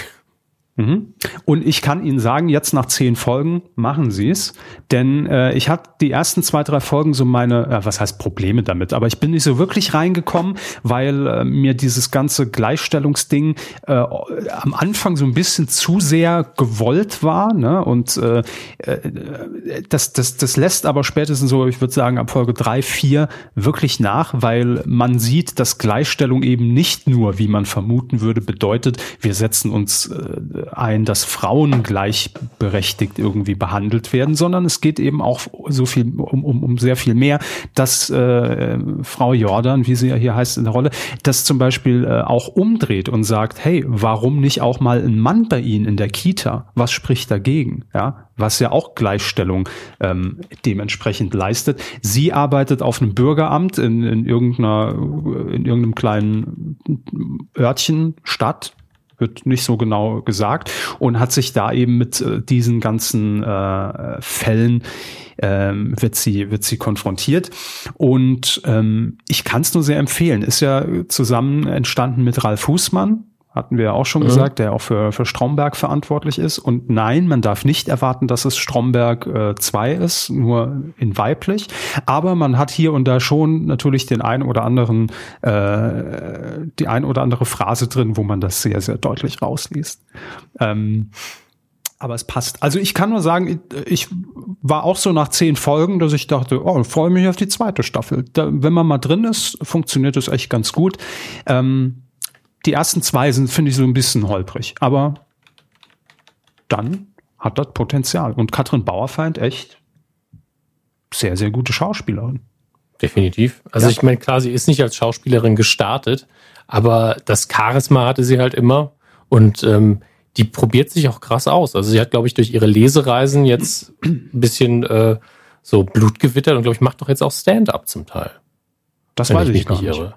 Speaker 1: Mhm. Und ich kann Ihnen sagen, jetzt nach zehn Folgen machen Sie es, denn äh, ich hatte die ersten zwei, drei Folgen so meine, äh, was heißt Probleme damit, aber ich bin nicht so wirklich reingekommen, weil äh, mir dieses ganze Gleichstellungsding äh, am Anfang so ein bisschen zu sehr gewollt war, ne? Und äh, äh, das, das, das lässt aber spätestens so, ich würde sagen, ab Folge drei, vier wirklich nach, weil man sieht, dass Gleichstellung eben nicht nur, wie man vermuten würde, bedeutet, wir setzen uns äh, ein, dass Frauen gleichberechtigt irgendwie behandelt werden, sondern es geht eben auch so viel um, um, um sehr viel mehr, dass äh, Frau Jordan, wie sie ja hier heißt in der Rolle, das zum Beispiel äh, auch umdreht und sagt, hey, warum nicht auch mal ein Mann bei Ihnen in der Kita? Was spricht dagegen? Ja, was ja auch Gleichstellung ähm, dementsprechend leistet. Sie arbeitet auf einem Bürgeramt in, in irgendeiner in irgendeinem kleinen Örtchen, Stadt, wird nicht so genau gesagt und hat sich da eben mit äh, diesen ganzen äh, Fällen ähm, wird sie wird sie konfrontiert und ähm, ich kann es nur sehr empfehlen. Ist ja zusammen entstanden mit Ralf Fußmann, hatten wir ja auch schon mhm. gesagt, der auch für, für Stromberg verantwortlich ist. Und nein, man darf nicht erwarten, dass es Stromberg 2 äh, ist, nur in weiblich. Aber man hat hier und da schon natürlich den einen oder anderen, äh, die ein oder andere Phrase drin, wo man das sehr, sehr deutlich rausliest. Ähm, aber es passt. Also ich kann nur sagen, ich war auch so nach zehn Folgen, dass ich dachte, oh, freue mich auf die zweite Staffel. Da, wenn man mal drin ist, funktioniert es echt ganz gut. Ähm, die ersten zwei sind, finde ich, so ein bisschen holprig. Aber dann hat das Potenzial. Und Katrin Bauerfeind echt sehr, sehr gute Schauspielerin.
Speaker 2: Definitiv. Also ja. ich meine, klar, sie ist nicht als Schauspielerin gestartet, aber das Charisma hatte sie halt immer und ähm, die probiert sich auch krass aus. Also sie hat, glaube ich, durch ihre Lesereisen jetzt ein bisschen äh, so Blut gewittert und glaube ich macht doch jetzt auch Stand-up zum Teil.
Speaker 1: Das weiß ich, ich gar nicht. Irre.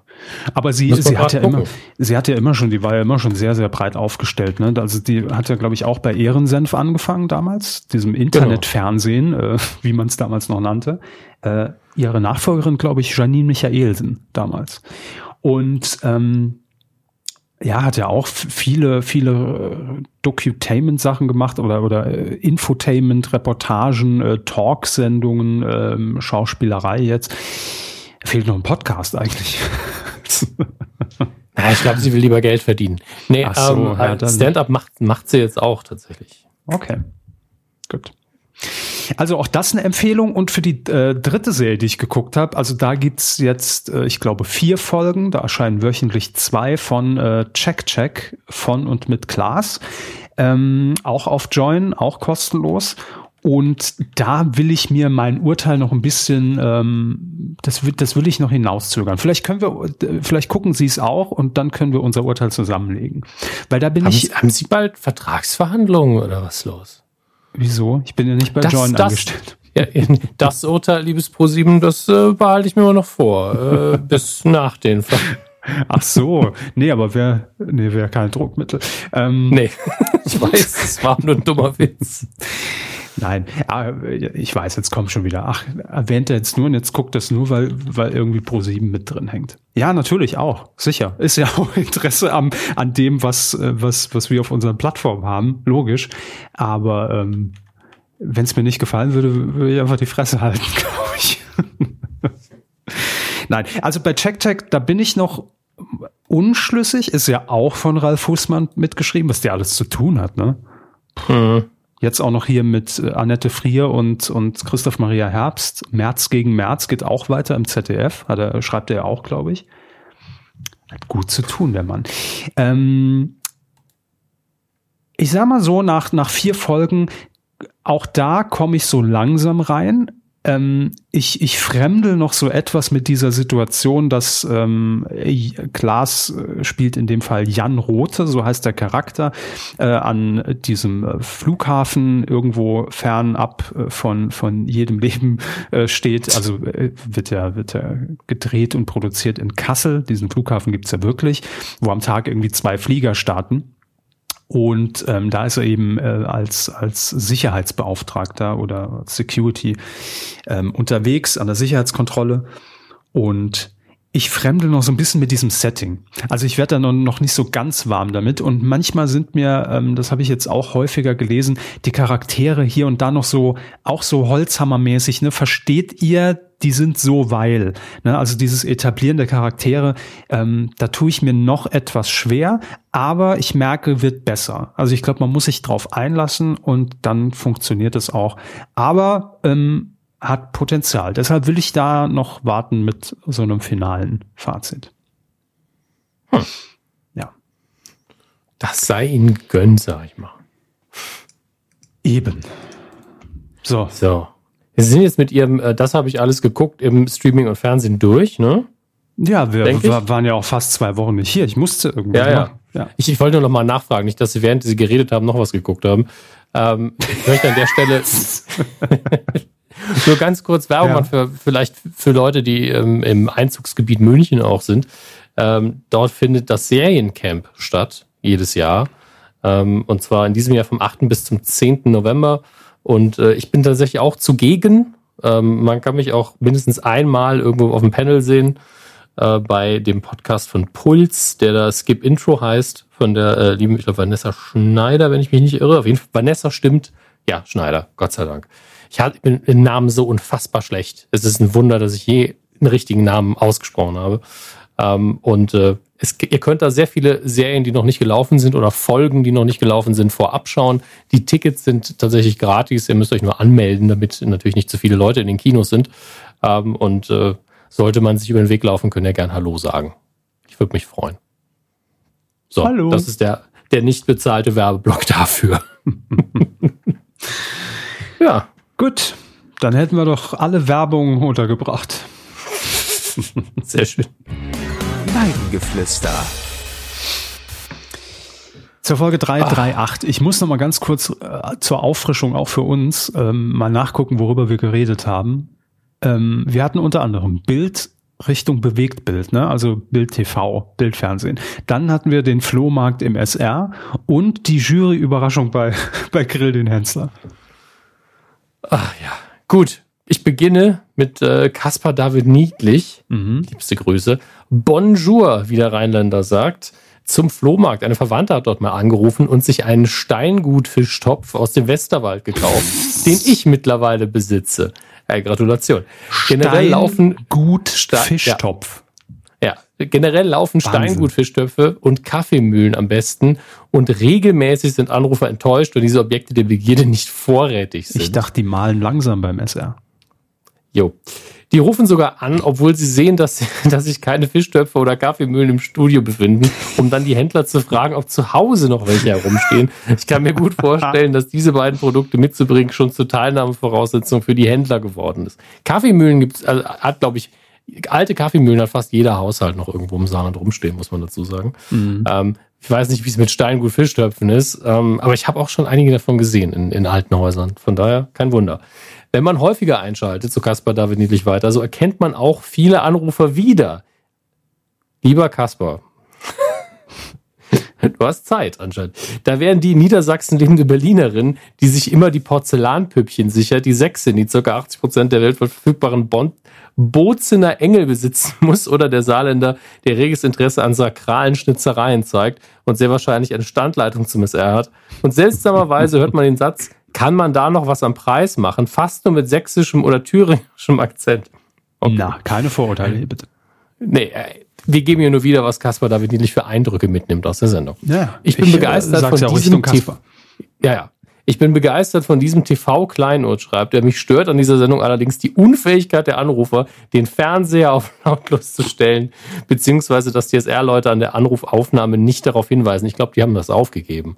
Speaker 1: Aber sie, sie hat ja immer, sie hat ja immer schon, die war ja immer schon sehr, sehr breit aufgestellt. Ne? Also die hat ja, glaube ich, auch bei Ehrensenf angefangen damals, diesem genau. Internetfernsehen, genau. äh, wie man es damals noch nannte. Äh, ihre Nachfolgerin, glaube ich, Janine Michaelsen damals. Und ähm, ja, hat ja auch viele, viele äh, Docutainment-Sachen gemacht oder, oder äh, Infotainment, Reportagen, äh, Talksendungen, äh, Schauspielerei jetzt Fehlt noch ein Podcast eigentlich.
Speaker 2: ja, ich glaube, sie will lieber Geld verdienen. Nee, so, ähm, ja, Stand-up macht, macht sie jetzt auch tatsächlich.
Speaker 1: Okay. Gut. Also auch das eine Empfehlung und für die äh, dritte Serie, die ich geguckt habe, also da gibt's jetzt, äh, ich glaube, vier Folgen, da erscheinen wöchentlich zwei von äh, Check Check von und mit Klaas, ähm, auch auf Join, auch kostenlos. Und da will ich mir mein Urteil noch ein bisschen, ähm, das, das will ich noch hinauszögern. Vielleicht können wir, vielleicht gucken Sie es auch und dann können wir unser Urteil zusammenlegen. Weil da bin
Speaker 2: haben
Speaker 1: ich.
Speaker 2: Sie, haben Sie bald Vertragsverhandlungen oder was los?
Speaker 1: Wieso? Ich bin ja nicht bei das, Join
Speaker 2: das,
Speaker 1: angestellt.
Speaker 2: Ja, das Urteil, liebes Pro7, das äh, behalte ich mir immer noch vor. Äh, bis nach den Ver
Speaker 1: Ach so, nee, aber wer, nee, wäre kein Druckmittel.
Speaker 2: Ähm, nee, ich weiß, es war nur ein dummer Witz.
Speaker 1: Nein, ich weiß, jetzt kommt schon wieder. Ach, erwähnt er jetzt nur und jetzt guckt das nur, weil, weil irgendwie Pro7 mit drin hängt. Ja, natürlich auch. Sicher. Ist ja auch Interesse am, an dem, was, was, was wir auf unseren Plattformen haben. Logisch. Aber ähm, wenn es mir nicht gefallen würde, würde ich einfach die Fresse halten, glaube ich. Nein, also bei CheckCheck, da bin ich noch unschlüssig. Ist ja auch von Ralf Fußmann mitgeschrieben, was der alles zu tun hat, ne? Mhm. Jetzt auch noch hier mit äh, Annette Frier und, und Christoph Maria Herbst. März gegen März geht auch weiter im ZDF. Hat er, schreibt er ja auch, glaube ich. Hat gut zu tun, der Mann. Ähm, ich sag mal so, nach, nach vier Folgen, auch da komme ich so langsam rein. Ähm, ich, ich fremdel noch so etwas mit dieser Situation, dass ähm, Klaas äh, spielt in dem Fall Jan Rote, so heißt der Charakter, äh, an diesem äh, Flughafen irgendwo fernab äh, von, von jedem Leben äh, steht. Also äh, wird ja wird ja gedreht und produziert in Kassel. Diesen Flughafen gibt's ja wirklich, wo am Tag irgendwie zwei Flieger starten. Und ähm, da ist er eben äh, als, als Sicherheitsbeauftragter oder Security ähm, unterwegs an der Sicherheitskontrolle. Und ich fremde noch so ein bisschen mit diesem Setting. Also ich werde da noch nicht so ganz warm damit. Und manchmal sind mir, ähm, das habe ich jetzt auch häufiger gelesen, die Charaktere hier und da noch so, auch so Holzhammermäßig. Ne? Versteht ihr, die sind so weil. Ne? Also dieses Etablieren der Charaktere, ähm, da tue ich mir noch etwas schwer, aber ich merke, wird besser. Also ich glaube, man muss sich drauf einlassen und dann funktioniert es auch. Aber ähm, hat Potenzial. Deshalb will ich da noch warten mit so einem finalen Fazit.
Speaker 2: Hm. Ja. Das sei Ihnen gönn, sag ich mal.
Speaker 1: Eben.
Speaker 2: So. So. Wir sind jetzt mit Ihrem, äh, das habe ich alles geguckt, im Streaming und Fernsehen durch, ne?
Speaker 1: Ja, wir war, waren ja auch fast zwei Wochen nicht hier. Ich musste irgendwie.
Speaker 2: Ja, ja. ja. Ich, ich wollte nur noch mal nachfragen, nicht, dass Sie während Sie geredet haben, noch was geguckt haben. Ähm, ich möchte an der Stelle Nur ganz kurz Werbung ja. für vielleicht für Leute, die ähm, im Einzugsgebiet München auch sind. Ähm, dort findet das Seriencamp statt, jedes Jahr. Ähm, und zwar in diesem Jahr vom 8. bis zum 10. November. Und äh, ich bin tatsächlich auch zugegen. Ähm, man kann mich auch mindestens einmal irgendwo auf dem Panel sehen äh, bei dem Podcast von Puls, der da Skip Intro heißt, von der äh, lieben ich glaube, Vanessa Schneider, wenn ich mich nicht irre. Auf jeden Fall, Vanessa stimmt. Ja, Schneider, Gott sei Dank. Ich bin im Namen so unfassbar schlecht. Es ist ein Wunder, dass ich je einen richtigen Namen ausgesprochen habe. Ähm, und äh, es, ihr könnt da sehr viele Serien, die noch nicht gelaufen sind oder Folgen, die noch nicht gelaufen sind, vorab schauen. Die Tickets sind tatsächlich gratis. Ihr müsst euch nur anmelden, damit natürlich nicht zu viele Leute in den Kinos sind. Ähm, und äh, sollte man sich über den Weg laufen, könnt ihr gern Hallo sagen. Ich würde mich freuen. So, Hallo. das ist der, der nicht bezahlte Werbeblock dafür.
Speaker 1: ja. Gut, dann hätten wir doch alle Werbung untergebracht.
Speaker 2: Sehr schön.
Speaker 3: Weidengeflüster.
Speaker 1: Zur Folge 338. Ich muss noch mal ganz kurz äh, zur Auffrischung auch für uns ähm, mal nachgucken, worüber wir geredet haben. Ähm, wir hatten unter anderem Bild Richtung Bewegtbild, ne? also Bild TV, Bildfernsehen. Dann hatten wir den Flohmarkt im SR und die Jury-Überraschung bei, bei Grill den Hensler.
Speaker 2: Ach ja, gut. Ich beginne mit äh, Kaspar David Niedlich. Mhm. Liebste Grüße. Bonjour, wie der Rheinländer sagt. Zum Flohmarkt. Eine Verwandte hat dort mal angerufen und sich einen Steingutfischtopf aus dem Westerwald gekauft, den ich mittlerweile besitze. Hey, Gratulation.
Speaker 1: Generell laufen gut Fischtopf.
Speaker 2: Ja. Ja, generell laufen Steingutfischtöpfe und Kaffeemühlen am besten und regelmäßig sind Anrufer enttäuscht, wenn diese Objekte der Begierde nicht vorrätig sind.
Speaker 1: Ich dachte, die malen langsam beim SR.
Speaker 2: Jo. Die rufen sogar an, obwohl sie sehen, dass, dass sich keine Fischtöpfe oder Kaffeemühlen im Studio befinden, um dann die Händler zu fragen, ob zu Hause noch welche herumstehen. Ich kann mir gut vorstellen, dass diese beiden Produkte mitzubringen schon zur Teilnahmevoraussetzung für die Händler geworden ist. Kaffeemühlen gibt's, also hat, glaube ich, alte Kaffeemühlen hat fast jeder Haushalt noch irgendwo im Saarland rumstehen, muss man dazu sagen. Mhm. Ähm, ich weiß nicht, wie es mit Steingut Fischtöpfen ist, ähm, aber ich habe auch schon einige davon gesehen in, in alten Häusern. Von daher kein Wunder. Wenn man häufiger einschaltet, so Kaspar David Niedlich weiter, so erkennt man auch viele Anrufer wieder. Lieber Kaspar, Du hast Zeit anscheinend. Da wären die in Niedersachsen lebende Berlinerin, die sich immer die Porzellanpüppchen sichert, die sechs sind, die ca. 80 Prozent der weltweit verfügbaren Bond Bozener Engel besitzen muss oder der Saarländer, der reges Interesse an sakralen Schnitzereien zeigt und sehr wahrscheinlich eine Standleitung zum SR hat. Und seltsamerweise hört man den Satz, kann man da noch was am Preis machen? Fast nur mit sächsischem oder thüringischem Akzent.
Speaker 1: Okay. Na, keine Vorurteile, bitte.
Speaker 2: Nee, äh, wir geben hier nur wieder, was Kaspar David Niedlich für Eindrücke mitnimmt aus der Sendung.
Speaker 1: Ja, ich bin ich, äh, begeistert
Speaker 2: von ja diesem TV. Ja, ja. Ich bin begeistert von diesem TV-Kleinod, schreibt er. Mich stört an dieser Sendung allerdings die Unfähigkeit der Anrufer, den Fernseher auf lautlos zu stellen, beziehungsweise dass die SR-Leute an der Anrufaufnahme nicht darauf hinweisen. Ich glaube, die haben das aufgegeben.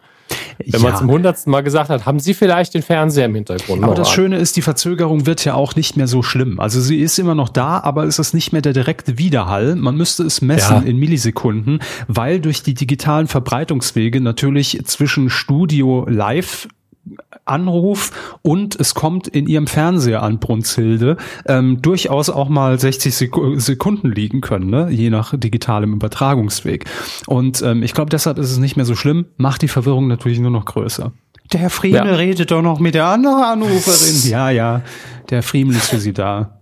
Speaker 2: Wenn ja. man zum hundertsten Mal gesagt hat, haben Sie vielleicht den Fernseher im Hintergrund?
Speaker 1: Aber das Schöne ist, die Verzögerung wird ja auch nicht mehr so schlimm. Also sie ist immer noch da, aber es ist nicht mehr der direkte Widerhall. Man müsste es messen ja. in Millisekunden, weil durch die digitalen Verbreitungswege natürlich zwischen Studio Live Anruf und es kommt in ihrem Fernseher an, Brunzhilde, ähm, durchaus auch mal 60 Sekunden liegen können, ne? je nach digitalem Übertragungsweg. Und ähm, ich glaube, deshalb ist es nicht mehr so schlimm, macht die Verwirrung natürlich nur noch größer. Der Herr Friemel ja. redet doch noch mit der anderen Anruferin. ja, ja, der Friemel ist für sie da.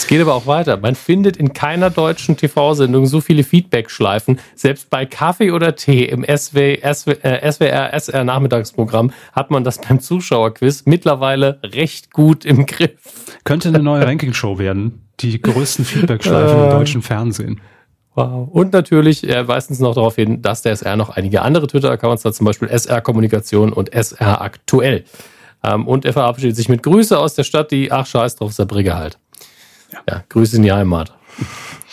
Speaker 2: Es geht aber auch weiter. Man findet in keiner deutschen TV-Sendung so viele Feedback-Schleifen. Selbst bei Kaffee oder Tee im SW, SW, äh, SWR, SR Nachmittagsprogramm hat man das beim Zuschauerquiz mittlerweile recht gut im Griff.
Speaker 1: Könnte eine neue Ranking-Show werden. Die größten Feedback-Schleifen im äh. deutschen Fernsehen.
Speaker 2: Wow. Und natürlich äh, weist uns noch darauf hin, dass der SR noch einige andere Twitter-Accounts hat, zum Beispiel SR Kommunikation und SR Aktuell. Ähm, und er verabschiedet sich mit Grüße aus der Stadt, die, ach scheiß drauf, Saarbrücke halt. Ja, ja Grüße in die Heimat.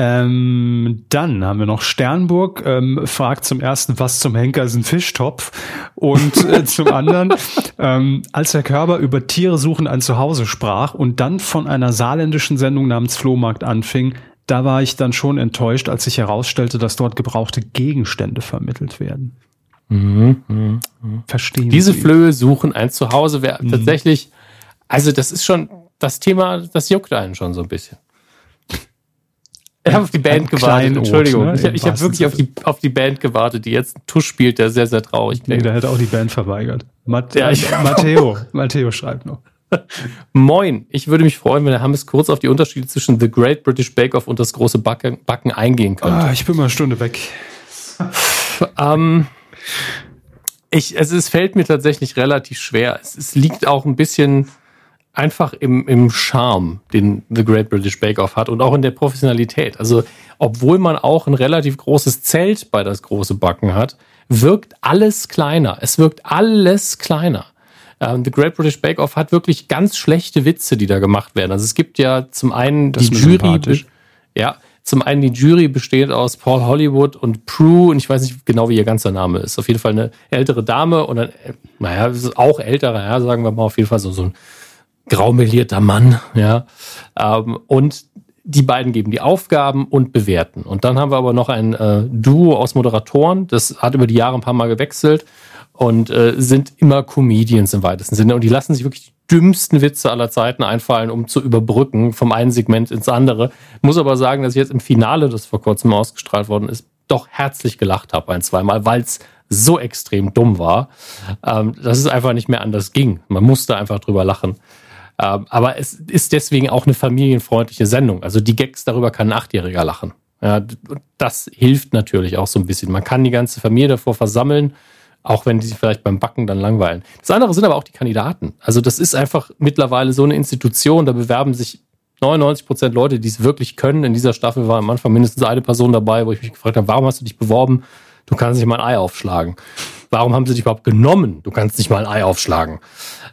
Speaker 1: Ähm, dann haben wir noch Sternburg, ähm, fragt zum ersten, was zum Henker ist ein Fischtopf? Und äh, zum anderen, ähm, als Herr Körber über Tiere suchen ein Zuhause sprach und dann von einer saarländischen Sendung namens Flohmarkt anfing, da war ich dann schon enttäuscht, als sich herausstellte, dass dort gebrauchte Gegenstände vermittelt werden.
Speaker 2: Mhm, mh, mh. Verstehen Diese Sie. Flöhe suchen ein Zuhause, wäre mhm. tatsächlich, also das ist schon das Thema, das juckt einen schon so ein bisschen. Ich habe auf die Band gewartet, Entschuldigung. Ne? Ich, ich habe wirklich auf die, auf die Band gewartet, die jetzt einen Tusch spielt, der sehr, sehr traurig
Speaker 1: klingt. Nee, der hätte auch die Band verweigert. Mat ja, Matteo, Matteo schreibt noch.
Speaker 2: Moin, ich würde mich freuen, wenn der Hammes kurz auf die Unterschiede zwischen The Great British Bake Off und das große Backen, Backen eingehen könnte.
Speaker 1: Ah, ich bin mal eine Stunde weg.
Speaker 2: ähm, ich, also es fällt mir tatsächlich relativ schwer. Es, es liegt auch ein bisschen einfach im, im Charme, den The Great British Bake Off hat und auch in der Professionalität. Also, obwohl man auch ein relativ großes Zelt bei das große Backen hat, wirkt alles kleiner. Es wirkt alles kleiner. Ähm, The Great British Bake Off hat wirklich ganz schlechte Witze, die da gemacht werden. Also es gibt ja zum einen das die Jury, ja, zum einen die Jury besteht aus Paul Hollywood und Prue und ich weiß nicht genau, wie ihr ganzer Name ist. Auf jeden Fall eine ältere Dame und dann, naja, auch älterer, ja, sagen wir mal auf jeden Fall so, so ein graumelierter Mann, ja. Ähm, und die beiden geben die Aufgaben und bewerten. Und dann haben wir aber noch ein äh, Duo aus Moderatoren, das hat über die Jahre ein paar Mal gewechselt und äh, sind immer Comedians im weitesten Sinne. Und die lassen sich wirklich die dümmsten Witze aller Zeiten einfallen, um zu überbrücken vom einen Segment ins andere. Muss aber sagen, dass ich jetzt im Finale, das vor kurzem ausgestrahlt worden ist, doch herzlich gelacht habe ein, zweimal, weil es so extrem dumm war, ähm, dass es einfach nicht mehr anders ging. Man musste einfach drüber lachen. Ähm, aber es ist deswegen auch eine familienfreundliche Sendung. Also die Gags darüber kann ein Achtjähriger lachen. Ja, das hilft natürlich auch so ein bisschen. Man kann die ganze Familie davor versammeln, auch wenn die sich vielleicht beim Backen dann langweilen. Das andere sind aber auch die Kandidaten. Also das ist einfach mittlerweile so eine Institution, da bewerben sich 99 Prozent Leute, die es wirklich können. In dieser Staffel war am Anfang mindestens eine Person dabei, wo ich mich gefragt habe, warum hast du dich beworben? Du kannst nicht mal ein Ei aufschlagen. Warum haben sie dich überhaupt genommen? Du kannst nicht mal ein Ei aufschlagen.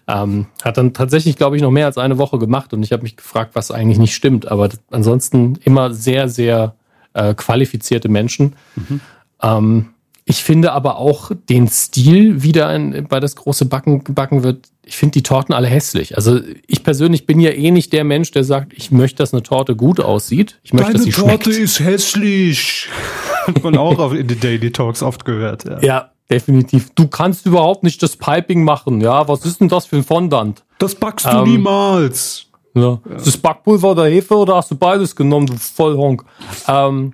Speaker 2: Ähm, hat dann tatsächlich, glaube ich, noch mehr als eine Woche gemacht und ich habe mich gefragt, was eigentlich nicht stimmt. Aber ansonsten immer sehr, sehr äh, qualifizierte Menschen. Mhm. Ähm, ich finde aber auch den Stil, wie da in, bei das große Backen gebacken wird, ich finde die Torten alle hässlich. Also ich persönlich bin ja eh nicht der Mensch, der sagt, ich möchte, dass eine Torte gut aussieht. Ich möchte,
Speaker 1: Deine
Speaker 2: dass sie
Speaker 1: Torte
Speaker 2: schmeckt.
Speaker 1: ist hässlich. Hat man auch in den Daily Talks oft gehört.
Speaker 2: Ja. ja, definitiv. Du kannst überhaupt nicht das Piping machen. Ja, was ist denn das für ein Fondant?
Speaker 1: Das backst du ähm, niemals.
Speaker 2: Ja. ja. Ist das Backpulver oder Hefe oder hast du beides genommen, du Vollhonk? Ähm,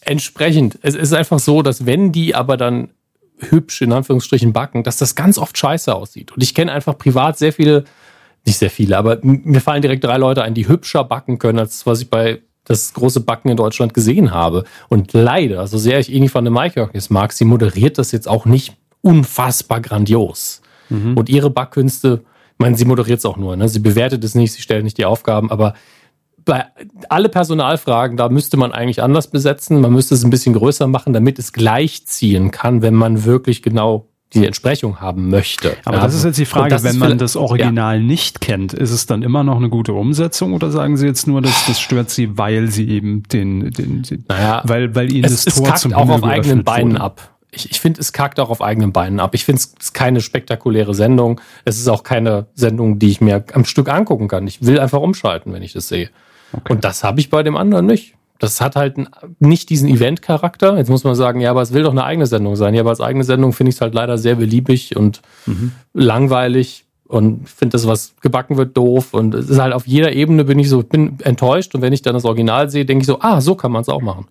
Speaker 2: entsprechend, es ist einfach so, dass wenn die aber dann hübsch in Anführungsstrichen backen, dass das ganz oft scheiße aussieht. Und ich kenne einfach privat sehr viele, nicht sehr viele, aber mir fallen direkt drei Leute ein, die hübscher backen können, als was ich bei das große Backen in Deutschland gesehen habe. Und leider, so sehr ich Ini von der Maikirchnis mag, sie moderiert das jetzt auch nicht unfassbar grandios. Mhm. Und ihre Backkünste, ich meine, sie moderiert es auch nur, ne? sie bewertet es nicht, sie stellt nicht die Aufgaben, aber bei alle Personalfragen, da müsste man eigentlich anders besetzen. Man müsste es ein bisschen größer machen, damit es gleichziehen kann, wenn man wirklich genau die Entsprechung haben möchte.
Speaker 1: Aber ja. das ist jetzt die Frage, wenn man das Original ja. nicht kennt, ist es dann immer noch eine gute Umsetzung oder sagen Sie jetzt nur, dass das stört Sie, weil Sie eben den, den, den
Speaker 2: naja,
Speaker 1: weil, weil Ihnen
Speaker 2: es,
Speaker 1: das
Speaker 2: Tor es zum auch auf eigenen Beinen wurde. ab. Ich, ich finde, es kackt auch auf eigenen Beinen ab. Ich finde es ist keine spektakuläre Sendung. Es ist auch keine Sendung, die ich mir am Stück angucken kann. Ich will einfach umschalten, wenn ich das sehe. Okay. Und das habe ich bei dem anderen nicht. Das hat halt nicht diesen Event-Charakter. Jetzt muss man sagen, ja, aber es will doch eine eigene Sendung sein. Ja, aber als eigene Sendung finde ich es halt leider sehr beliebig und mhm. langweilig und finde das, was gebacken wird, doof. Und es ist halt auf jeder Ebene bin ich so, bin enttäuscht. Und wenn ich dann das Original sehe, denke ich so, ah, so kann man es auch machen.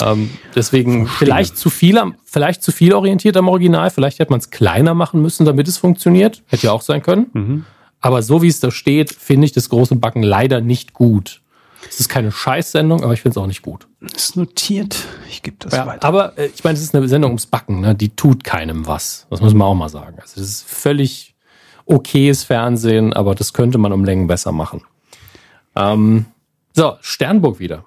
Speaker 2: Ähm, deswegen vielleicht zu viel, vielleicht zu viel orientiert am Original. Vielleicht hätte man es kleiner machen müssen, damit es funktioniert. Hätte ja auch sein können. Mhm. Aber so wie es da steht, finde ich das große Backen leider nicht gut. Es ist keine Scheißsendung, aber ich finde es auch nicht gut.
Speaker 1: Ist notiert. Ich gebe das
Speaker 2: ja,
Speaker 1: weiter.
Speaker 2: Aber äh, ich meine, es ist eine Sendung ums Backen. Ne? Die tut keinem was. Das muss man auch mal sagen. Also es ist völlig okayes Fernsehen, aber das könnte man um Längen besser machen. Ähm, so, Sternburg wieder.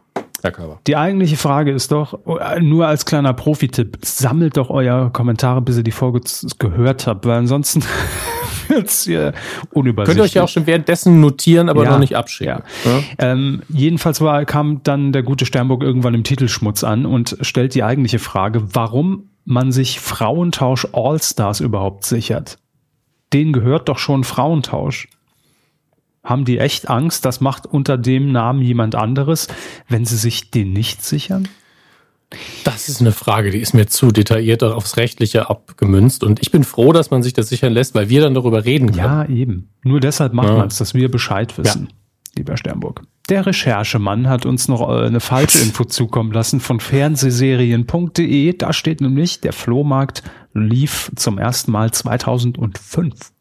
Speaker 1: Die eigentliche Frage ist doch, nur als kleiner Profi-Tipp, sammelt doch eure Kommentare, bis ihr die Folge gehört habt, weil ansonsten wird's hier unübersichtlich.
Speaker 2: Könnt ihr euch ja auch schon währenddessen notieren, aber ja, noch nicht abschicken.
Speaker 1: Ja. Ja? Ähm, jedenfalls war, kam dann der gute Sternburg irgendwann im Titelschmutz an und stellt die eigentliche Frage, warum man sich Frauentausch All-Stars überhaupt sichert. Den gehört doch schon Frauentausch. Haben die echt Angst, das macht unter dem Namen jemand anderes, wenn sie sich den nicht sichern?
Speaker 2: Das ist eine Frage, die ist mir zu detailliert aufs Rechtliche abgemünzt. Und ich bin froh, dass man sich das sichern lässt, weil wir dann darüber reden können.
Speaker 1: Ja, eben. Nur deshalb macht ja. man es, dass wir Bescheid wissen, ja. lieber Sternburg. Der Recherchemann hat uns noch äh, eine falsche Info zukommen lassen von fernsehserien.de. Da steht nämlich, der Flohmarkt lief zum ersten Mal 2005.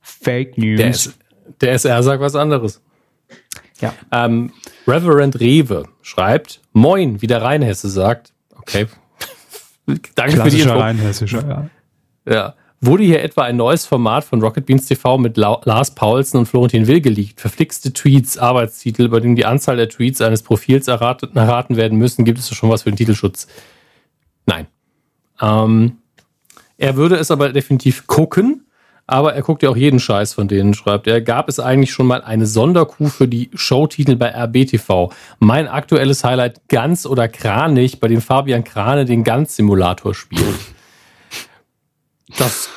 Speaker 1: Fake News.
Speaker 2: Der, der SR sagt was anderes. Ja. Ähm, Reverend Rewe schreibt, Moin, wie der Rheinhesse sagt. Okay.
Speaker 1: Danke für die Info. Rheinhessischer, ja.
Speaker 2: Ja. Wurde hier etwa ein neues Format von Rocket Beans TV mit La Lars Paulsen und Florentin Will geleakt? Verflixte Tweets, Arbeitstitel, über den die Anzahl der Tweets eines Profils erraten, erraten werden müssen. Gibt es schon was für den Titelschutz? Nein. Ähm, er würde es aber definitiv gucken aber er guckt ja auch jeden Scheiß von denen, schreibt er. Gab es eigentlich schon mal eine Sonderkuh für die Showtitel bei RBTV? Mein aktuelles Highlight Ganz oder Kranich, bei dem Fabian Krane den Ganz-Simulator spielt. Das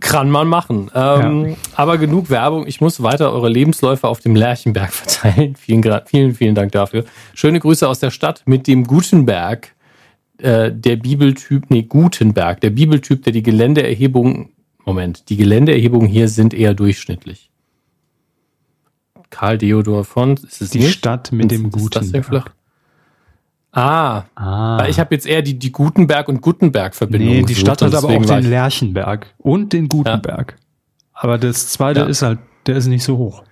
Speaker 2: kann man machen. Ähm, ja. Aber genug Werbung. Ich muss weiter eure Lebensläufe auf dem Lerchenberg verteilen. Vielen, vielen, vielen Dank dafür. Schöne Grüße aus der Stadt mit dem Gutenberg, äh, der Bibeltyp, nee, Gutenberg, der Bibeltyp, der die Geländeerhebung Moment, die Geländeerhebungen hier sind eher durchschnittlich. Karl Theodor von,
Speaker 1: ist es die nicht? Stadt mit dem
Speaker 2: Gutenberg. Ah, ah. Weil ich habe jetzt eher die, die Gutenberg und Gutenberg-Verbindung. Nee,
Speaker 1: die Stadt hat aber auch den Lerchenberg und den Gutenberg. Ja. Aber das zweite ja. ist halt, der ist nicht so hoch.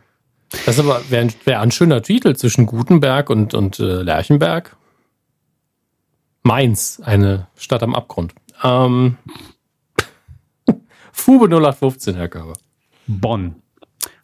Speaker 2: Das aber wäre wär ein schöner Titel zwischen Gutenberg und, und äh, Lerchenberg. Mainz, eine Stadt am Abgrund. Ähm, Fube 0815, Herr Körber.
Speaker 1: Bonn.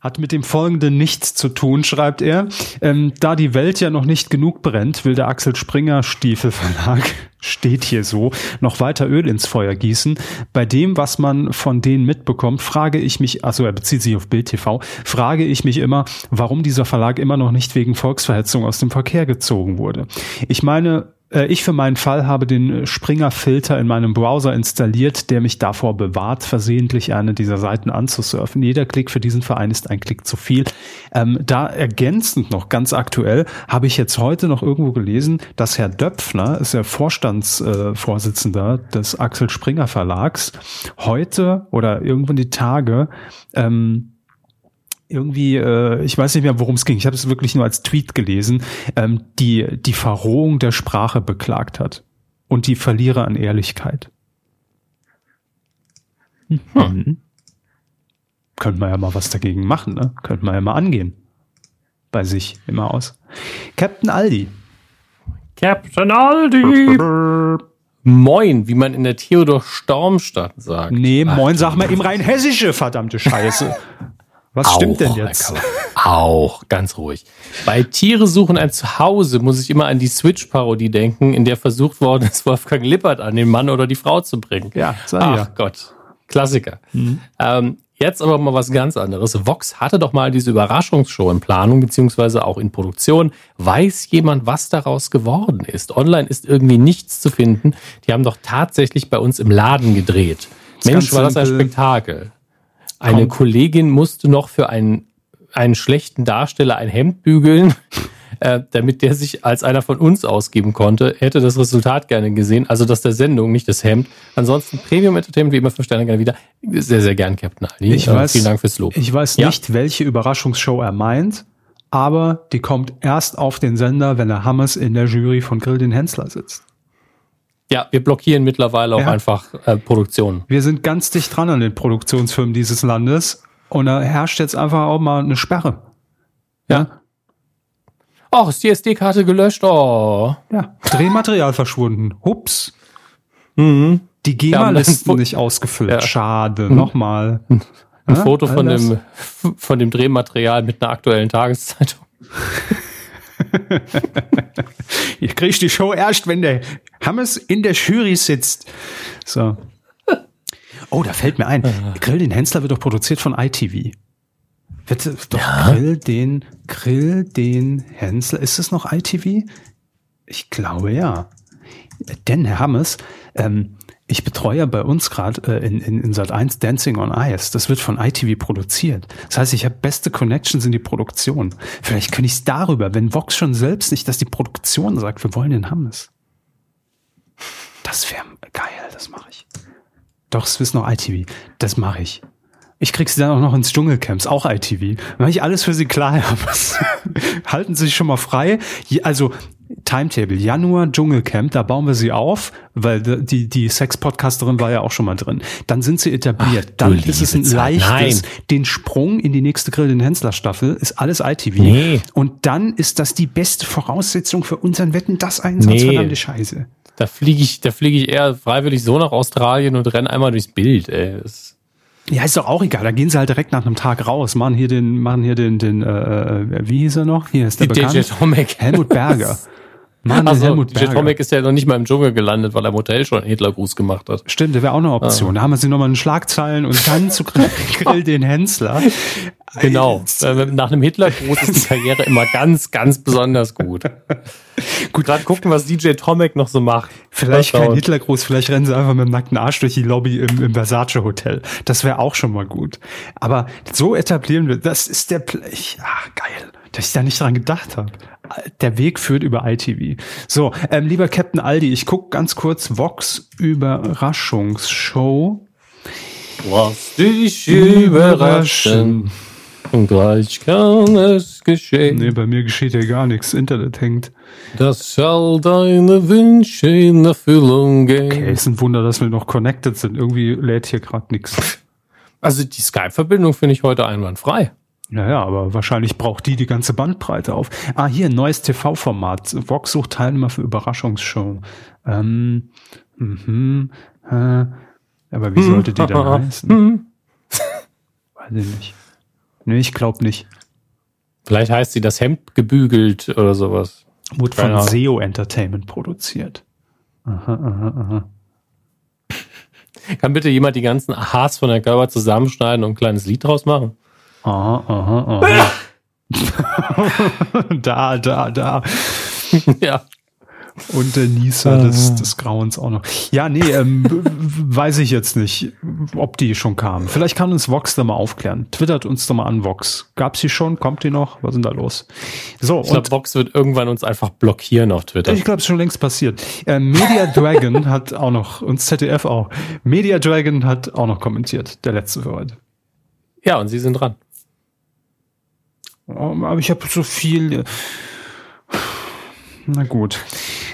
Speaker 1: Hat mit dem Folgenden nichts zu tun, schreibt er. Ähm, da die Welt ja noch nicht genug brennt, will der Axel Springer Stiefel Verlag, steht hier so, noch weiter Öl ins Feuer gießen. Bei dem, was man von denen mitbekommt, frage ich mich, also er bezieht sich auf Bild TV, frage ich mich immer, warum dieser Verlag immer noch nicht wegen Volksverhetzung aus dem Verkehr gezogen wurde. Ich meine, ich für meinen Fall habe den Springer-Filter in meinem Browser installiert, der mich davor bewahrt, versehentlich eine dieser Seiten anzusurfen. Jeder Klick für diesen Verein ist ein Klick zu viel. Ähm, da ergänzend noch ganz aktuell habe ich jetzt heute noch irgendwo gelesen, dass Herr Döpfner, ist der Vorstandsvorsitzender äh, des Axel Springer Verlags, heute oder irgendwann die Tage ähm, irgendwie, äh, ich weiß nicht mehr, worum es ging, ich habe es wirklich nur als Tweet gelesen, ähm, die die Verrohung der Sprache beklagt hat und die Verlierer an Ehrlichkeit. Hm. Hm. Könnte man ja mal was dagegen machen, ne? Könnte man ja mal angehen. Bei sich immer aus. Captain Aldi.
Speaker 2: Captain Aldi. Moin, wie man in der Theodor Stormstadt sagt.
Speaker 1: Nee, moin, sag mal im rein hessische, verdammte Scheiße. Was auch, stimmt denn jetzt?
Speaker 2: Auch, ganz ruhig. Bei Tiere suchen ein Zuhause muss ich immer an die Switch-Parodie denken, in der versucht worden ist, Wolfgang Lippert an den Mann oder die Frau zu bringen.
Speaker 1: Ja,
Speaker 2: sag Ach ja. Gott, Klassiker. Mhm. Ähm, jetzt aber mal was ganz anderes. Vox hatte doch mal diese Überraschungsshow in Planung, beziehungsweise auch in Produktion. Weiß jemand, was daraus geworden ist? Online ist irgendwie nichts zu finden. Die haben doch tatsächlich bei uns im Laden gedreht. Mensch, war das ein Spektakel. Eine Kollegin musste noch für einen, einen schlechten Darsteller ein Hemd bügeln, äh, damit der sich als einer von uns ausgeben konnte. Hätte das Resultat gerne gesehen. Also das der Sendung, nicht das Hemd. Ansonsten Premium Entertainment, wie immer, fünf Sterne gerne wieder. Sehr, sehr gern, Captain Ali.
Speaker 1: Ich äh, weiß, vielen Dank fürs Lob. Ich weiß ja? nicht, welche Überraschungsshow er meint, aber die kommt erst auf den Sender, wenn der Hammers in der Jury von Grill den Hensler sitzt.
Speaker 2: Ja, wir blockieren mittlerweile auch ja. einfach äh, Produktionen.
Speaker 1: Wir sind ganz dicht dran an den Produktionsfirmen dieses Landes und da herrscht jetzt einfach auch mal eine Sperre.
Speaker 2: Ja. Ach, ist die SD-Karte gelöscht? Oh.
Speaker 1: Ja. Drehmaterial verschwunden. Hups. Mhm. Die GEMA-Listen nicht ausgefüllt. Ja. Schade. Mhm. Nochmal.
Speaker 2: Ein ja? Foto von dem, von dem Drehmaterial mit einer aktuellen Tageszeitung.
Speaker 1: ich krieg die Show erst, wenn der Hammes in der Jury sitzt. So. Oh, da fällt mir ein. Grill den Hensler wird doch produziert von ITV. Wird doch ja. Grill den, Grill den Hensler. Ist es noch ITV? Ich glaube ja. Denn, Herr Hammes, ähm, ich betreue ja bei uns gerade äh, in, in, in Sat 1 Dancing on Ice. Das wird von ITV produziert. Das heißt, ich habe beste Connections in die Produktion. Vielleicht könnte ich es darüber, wenn Vox schon selbst nicht, dass die Produktion sagt, wir wollen den Hammes. Das wäre geil, das mache ich. Doch, es ist noch ITV. Das mache ich. Ich krieg sie dann auch noch ins Dschungelcamps, auch ITV. Wenn ich alles für sie klar habe. Halten Sie sich schon mal frei. Also Timetable, Januar Dschungelcamp, da bauen wir sie auf, weil die, die Sex-Podcasterin war ja auch schon mal drin. Dann sind sie etabliert. Ach, dann ist es ein leichtes, Nein. den Sprung in die nächste Grill den Hensler Staffel ist alles ITV. Nee. Und dann ist das die beste Voraussetzung für unseren Wetten, das Einsatz, nee. verdammte Scheiße.
Speaker 2: Da fliege ich, da fliege ich eher freiwillig so nach Australien und renne einmal durchs Bild, ey. Das
Speaker 1: ja, ist doch auch egal. Da gehen sie halt direkt nach einem Tag raus, machen hier den, machen hier den, den, äh, äh wie hieß er noch? Hier ist der Die bekannt. Helmut Berger.
Speaker 2: Mann, also, Helmut DJ Tomek ist ja noch nicht mal im Dschungel gelandet, weil er im Hotel schon einen Hitlergruß gemacht hat.
Speaker 1: Stimmt, der wäre auch eine Option. Ah. Da haben wir sie nochmal in Schlagzeilen und dann zu Grill den Hensler.
Speaker 2: Genau. Nach einem Hitlergruß ist die Karriere immer ganz, ganz besonders gut. gut. Gerade gucken, was DJ Tomek noch so macht.
Speaker 1: Vielleicht kein Hitlergruß, vielleicht rennen sie einfach mit dem nackten Arsch durch die Lobby im, im Versace Hotel. Das wäre auch schon mal gut. Aber so etablieren wir, das ist der, Pl ich, ah, geil dass ich da nicht dran gedacht habe. Der Weg führt über ITV. So, ähm, lieber Captain Aldi, ich guck ganz kurz Vox Überraschungsshow.
Speaker 2: Lass dich überraschen. Und gleich kann es geschehen.
Speaker 1: Nee, bei mir geschieht ja gar nichts. Internet hängt.
Speaker 2: Dass all deine Wünsche in Erfüllung gehen.
Speaker 1: Okay, ist ein Wunder, dass wir noch connected sind. Irgendwie lädt hier gerade nichts.
Speaker 2: Also die Skype-Verbindung finde ich heute einwandfrei.
Speaker 1: Naja, aber wahrscheinlich braucht die die ganze Bandbreite auf. Ah, hier, neues TV-Format. Vox sucht Teilnehmer für Überraschungsshow. Ähm, mhm, äh, aber wie sollte die dann heißen? Weiß ich nicht. Nee, ich glaube nicht.
Speaker 2: Vielleicht heißt sie das Hemd gebügelt oder sowas.
Speaker 1: Wurde von SEO Entertainment produziert. Aha, aha, aha.
Speaker 2: Kann bitte jemand die ganzen Ahas von der Körper zusammenschneiden und ein kleines Lied draus machen?
Speaker 1: Aha, aha, aha. da, da, da.
Speaker 2: ja.
Speaker 1: Und der Nieser des, ah. des Grauens auch noch. Ja, nee, ähm, weiß ich jetzt nicht, ob die schon kamen. Vielleicht kann uns Vox da mal aufklären. Twittert uns da mal an, Vox. Gab's die schon? Kommt die noch? Was ist denn da los?
Speaker 2: So, ich glaube, Vox wird irgendwann uns einfach blockieren auf Twitter.
Speaker 1: Ich glaube, es ist schon längst passiert. Äh, Media Dragon hat auch noch, und ZDF auch. Media Dragon hat auch noch kommentiert, der letzte für heute.
Speaker 2: Ja, und sie sind dran.
Speaker 1: Oh, aber ich habe so viel. Na gut.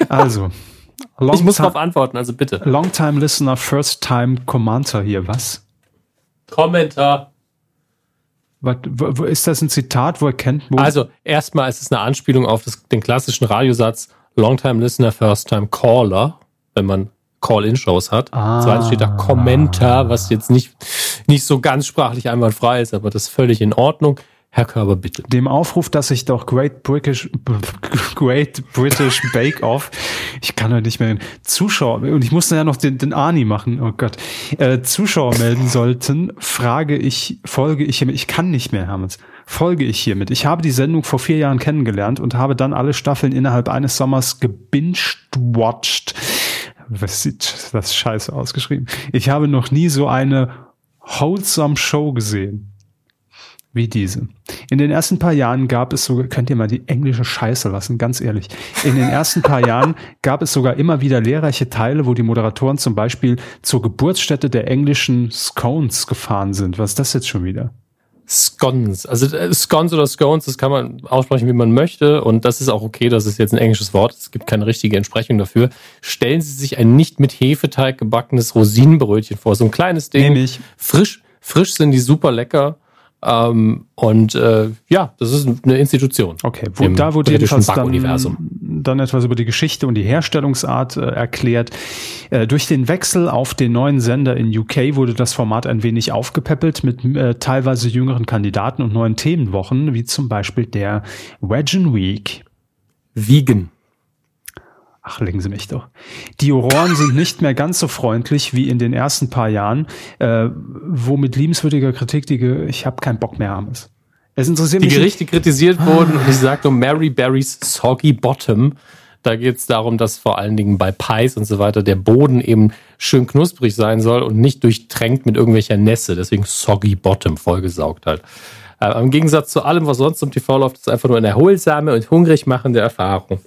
Speaker 1: Also.
Speaker 2: ich muss darauf antworten, also bitte.
Speaker 1: Longtime Listener, First Time Commenter hier, was?
Speaker 2: Kommentar.
Speaker 1: Was, ist das ein Zitat, wo er kennt? Wo
Speaker 2: also, erstmal ist es eine Anspielung auf das, den klassischen Radiosatz Longtime Listener, First Time Caller, wenn man Call-In-Shows hat. Ah. Zweitens steht da Kommentar, was jetzt nicht, nicht so ganz sprachlich einwandfrei ist, aber das ist völlig in Ordnung. Herr Körber, bitte.
Speaker 1: Dem Aufruf, dass ich doch Great British, Great British Bake Off, ich kann heute nicht mehr, Zuschauer, und ich musste ja noch den, den Arnie machen, oh Gott, äh, Zuschauer melden sollten, frage ich, folge ich hiermit, ich kann nicht mehr, Hermes, folge ich hiermit. Ich habe die Sendung vor vier Jahren kennengelernt und habe dann alle Staffeln innerhalb eines Sommers gebinged-watched. Was sieht das scheiße ausgeschrieben? Ich habe noch nie so eine wholesome Show gesehen wie diese. In den ersten paar Jahren gab es sogar, könnt ihr mal die englische Scheiße lassen, ganz ehrlich. In den ersten paar Jahren gab es sogar immer wieder lehrreiche Teile, wo die Moderatoren zum Beispiel zur Geburtsstätte der englischen Scones gefahren sind. Was ist das jetzt schon wieder?
Speaker 2: Scones. Also äh, Scones oder Scones, das kann man aussprechen, wie man möchte. Und das ist auch okay, das ist jetzt ein englisches Wort. Es gibt keine richtige Entsprechung dafür. Stellen Sie sich ein nicht mit Hefeteig gebackenes Rosinenbrötchen vor. So ein kleines Ding.
Speaker 1: Nämlich.
Speaker 2: Frisch, frisch sind die super lecker. Ähm, und äh, ja, das ist eine Institution.
Speaker 1: Okay, wo, da wurde jedenfalls dann, dann etwas über die Geschichte und die Herstellungsart äh, erklärt. Äh, durch den Wechsel auf den neuen Sender in UK wurde das Format ein wenig aufgepäppelt mit äh, teilweise jüngeren Kandidaten und neuen Themenwochen, wie zum Beispiel der Wedgen Week.
Speaker 2: Vegan.
Speaker 1: Ach, legen Sie mich doch. Die Juroren sind nicht mehr ganz so freundlich wie in den ersten paar Jahren, äh, wo mit liebenswürdiger Kritik die, Ge ich habe keinen Bock mehr haben es.
Speaker 2: Es interessiert die mich. Die Gerichte kritisiert wurden und ich sagte um Mary Berry's Soggy Bottom. Da geht es darum, dass vor allen Dingen bei Pies und so weiter der Boden eben schön knusprig sein soll und nicht durchtränkt mit irgendwelcher Nässe. Deswegen Soggy Bottom, vollgesaugt halt. Äh, Im Gegensatz zu allem, was sonst im TV läuft, ist es einfach nur eine erholsame und hungrig machende Erfahrung.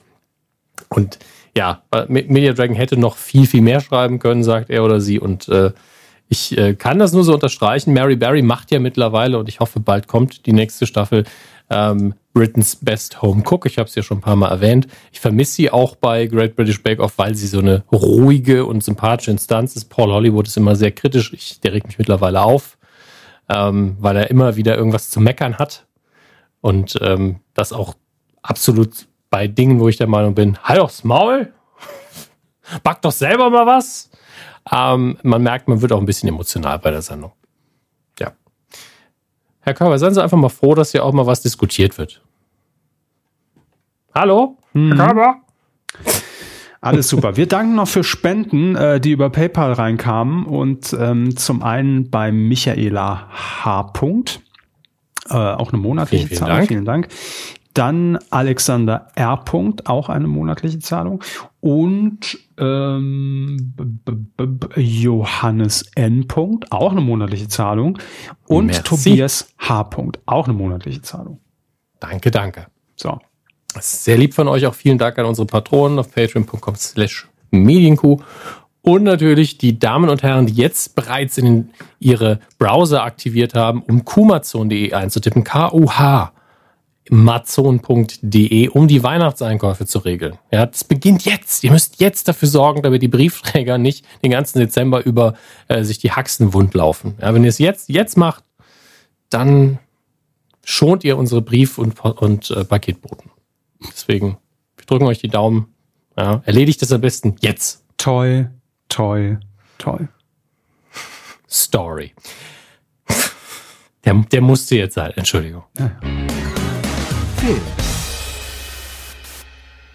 Speaker 2: Und ja, Media Dragon hätte noch viel, viel mehr schreiben können, sagt er oder sie. Und äh, ich äh, kann das nur so unterstreichen. Mary Berry macht ja mittlerweile, und ich hoffe, bald kommt die nächste Staffel, ähm, Britain's Best Home Cook. Ich habe es ja schon ein paar Mal erwähnt. Ich vermisse sie auch bei Great British Bake Off, weil sie so eine ruhige und sympathische Instanz ist. Paul Hollywood ist immer sehr kritisch. Ich, der regt mich mittlerweile auf, ähm, weil er immer wieder irgendwas zu meckern hat. Und ähm, das auch absolut bei Dingen, wo ich der Meinung bin, halt doch's Maul, back doch selber mal was. Ähm, man merkt, man wird auch ein bisschen emotional bei der Sendung. Ja. Herr Körber, seien Sie einfach mal froh, dass hier auch mal was diskutiert wird. Hallo?
Speaker 1: Hm. Herr Körber? Alles super. Wir danken noch für Spenden, äh, die über PayPal reinkamen und ähm, zum einen bei Michaela H. Äh, auch eine monatliche vielen, vielen Zahlung. Dank. Vielen Dank. Dann Alexander R. -Punkt, auch eine monatliche Zahlung. Und ähm, Johannes N. -Punkt, auch eine monatliche Zahlung. Und Merci. Tobias H. -Punkt, auch eine monatliche Zahlung.
Speaker 2: Danke, danke. So. sehr lieb von euch. Auch vielen Dank an unsere Patronen auf patreon.com slash medienkuh. Und natürlich die Damen und Herren, die jetzt bereits in ihre Browser aktiviert haben, um kumazon.de einzutippen. K-U-H mazon.de, um die Weihnachtseinkäufe zu regeln. Ja, das beginnt jetzt. Ihr müsst jetzt dafür sorgen, damit die Briefträger nicht den ganzen Dezember über äh, sich die Haxen wund laufen. Ja, wenn ihr es jetzt, jetzt macht, dann schont ihr unsere Brief- und, und äh, Paketboten. Deswegen, wir drücken euch die Daumen. Ja, erledigt es am besten jetzt.
Speaker 1: Toll, toll, toll.
Speaker 2: Story. Der, der musste jetzt sein, Entschuldigung. Ja. Film.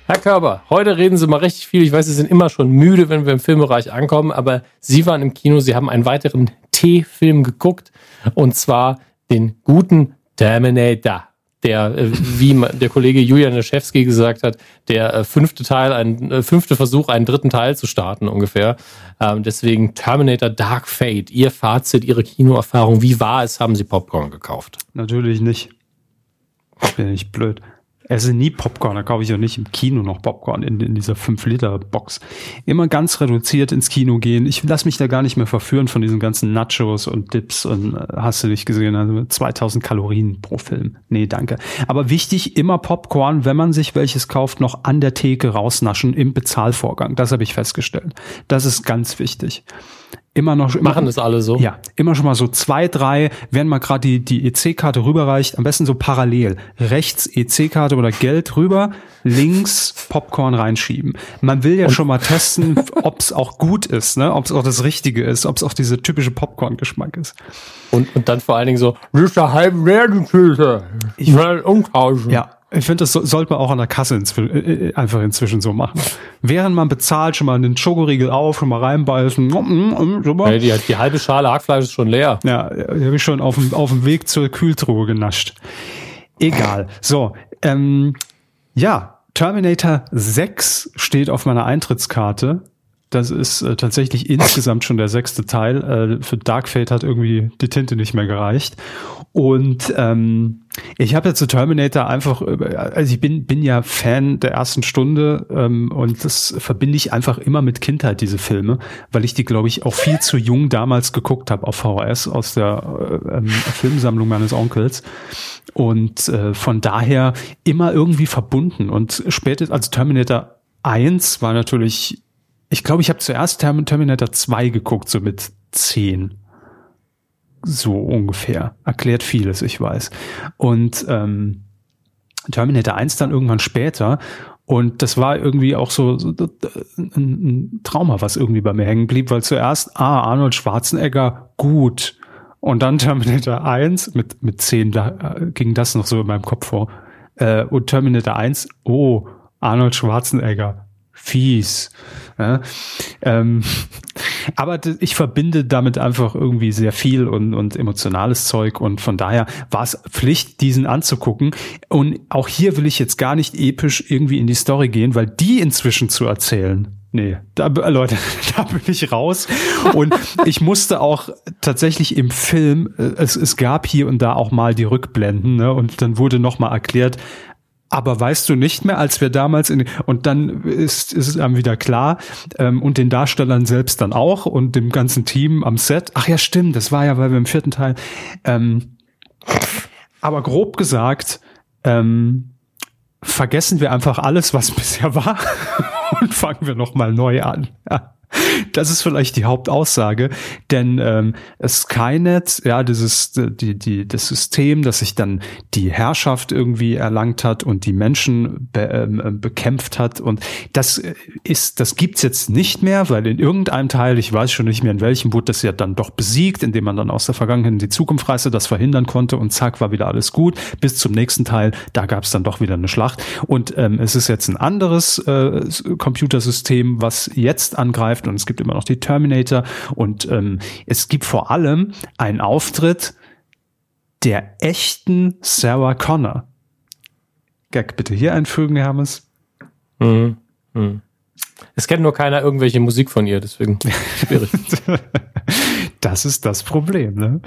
Speaker 2: Herr Körber, heute reden Sie mal richtig viel. Ich weiß, Sie sind immer schon müde, wenn wir im Filmbereich ankommen, aber Sie waren im Kino, Sie haben einen weiteren T-Film geguckt und zwar den guten Terminator. Der, äh, wie der Kollege Julian Leschewski gesagt hat, der äh, fünfte Teil, ein äh, fünfte Versuch, einen dritten Teil zu starten ungefähr. Ähm, deswegen Terminator Dark Fate. Ihr Fazit, Ihre Kinoerfahrung, wie war es? Haben Sie Popcorn gekauft?
Speaker 1: Natürlich nicht. Bin ich blöd esse nie Popcorn, da kaufe ich auch nicht im Kino noch Popcorn in, in dieser 5-Liter-Box. Immer ganz reduziert ins Kino gehen. Ich lasse mich da gar nicht mehr verführen von diesen ganzen Nachos und Dips und äh, hast du nicht gesehen, also 2000 Kalorien pro Film. Nee, danke. Aber wichtig, immer Popcorn, wenn man sich welches kauft, noch an der Theke rausnaschen im Bezahlvorgang. Das habe ich festgestellt. Das ist ganz wichtig immer noch
Speaker 2: immer, machen das alle so.
Speaker 1: Ja, immer schon mal so zwei, drei, wenn man gerade die die EC-Karte rüberreicht, am besten so parallel. Rechts EC-Karte oder Geld rüber, links Popcorn reinschieben. Man will ja und schon mal testen, ob es auch gut ist, ne? Ob es auch das Richtige ist, ob es auch dieser typische Popcorn-Geschmack ist.
Speaker 2: Und, und dann vor allen Dingen so, das ist der halb Filter.
Speaker 1: Ich will umtauschen. Ja, ich finde, das so, sollte man auch an der Kasse inzw äh, äh, einfach inzwischen so machen. Während man bezahlt, schon mal einen Schokoriegel auf, schon mal reinbeißen. Mm,
Speaker 2: mm, mm, ja, die, die, halbe Schale Hackfleisch ist schon leer.
Speaker 1: Ja, die habe ich schon auf dem, auf dem Weg zur Kühltruhe genascht. Egal. So, ähm, ja, Terminator 6 steht auf meiner Eintrittskarte. Das ist äh, tatsächlich insgesamt schon der sechste Teil. Äh, für Dark Fate hat irgendwie die Tinte nicht mehr gereicht. Und ähm, ich habe ja zu Terminator einfach, also ich bin, bin ja Fan der ersten Stunde ähm, und das verbinde ich einfach immer mit Kindheit, diese Filme, weil ich die, glaube ich, auch viel zu jung damals geguckt habe auf VHS aus der äh, ähm, Filmsammlung meines Onkels. Und äh, von daher immer irgendwie verbunden. Und spätestens, also Terminator 1 war natürlich, ich glaube, ich habe zuerst Terminator 2 geguckt, so mit 10 so ungefähr. Erklärt vieles, ich weiß. Und ähm, Terminator 1 dann irgendwann später. Und das war irgendwie auch so, so ein, ein Trauma, was irgendwie bei mir hängen blieb, weil zuerst, ah, Arnold Schwarzenegger, gut. Und dann Terminator 1, mit, mit 10 da, äh, ging das noch so in meinem Kopf vor. Äh, und Terminator 1, oh, Arnold Schwarzenegger, fies. Ja, ähm, aber ich verbinde damit einfach irgendwie sehr viel und, und emotionales Zeug und von daher war es Pflicht, diesen anzugucken. Und auch hier will ich jetzt gar nicht episch irgendwie in die Story gehen, weil die inzwischen zu erzählen, Nee, da, Leute, da bin ich raus. Und ich musste auch tatsächlich im Film, äh, es, es gab hier und da auch mal die Rückblenden, ne? Und dann wurde nochmal erklärt, aber weißt du nicht mehr, als wir damals in und dann ist, ist es einem wieder klar ähm, und den Darstellern selbst dann auch und dem ganzen Team am Set. Ach ja, stimmt, das war ja, weil wir im vierten Teil. Ähm, aber grob gesagt ähm, vergessen wir einfach alles, was bisher war und fangen wir noch mal neu an. Ja. Das ist vielleicht die Hauptaussage, denn ähm, Skynet, ja, dieses die die das System, das sich dann die Herrschaft irgendwie erlangt hat und die Menschen be, ähm, bekämpft hat und das ist das gibt's jetzt nicht mehr, weil in irgendeinem Teil, ich weiß schon nicht mehr in welchem, wurde das ja dann doch besiegt, indem man dann aus der Vergangenheit in die Zukunft reiste, das verhindern konnte und zack war wieder alles gut. Bis zum nächsten Teil, da gab's dann doch wieder eine Schlacht und ähm, es ist jetzt ein anderes äh, Computersystem, was jetzt angreift und es gibt immer noch die Terminator und ähm, es gibt vor allem einen Auftritt der echten Sarah Connor. Gag bitte hier einfügen, Hermes. Mhm.
Speaker 2: Mhm. Es kennt nur keiner irgendwelche Musik von ihr, deswegen schwierig.
Speaker 1: das ist das Problem, ne?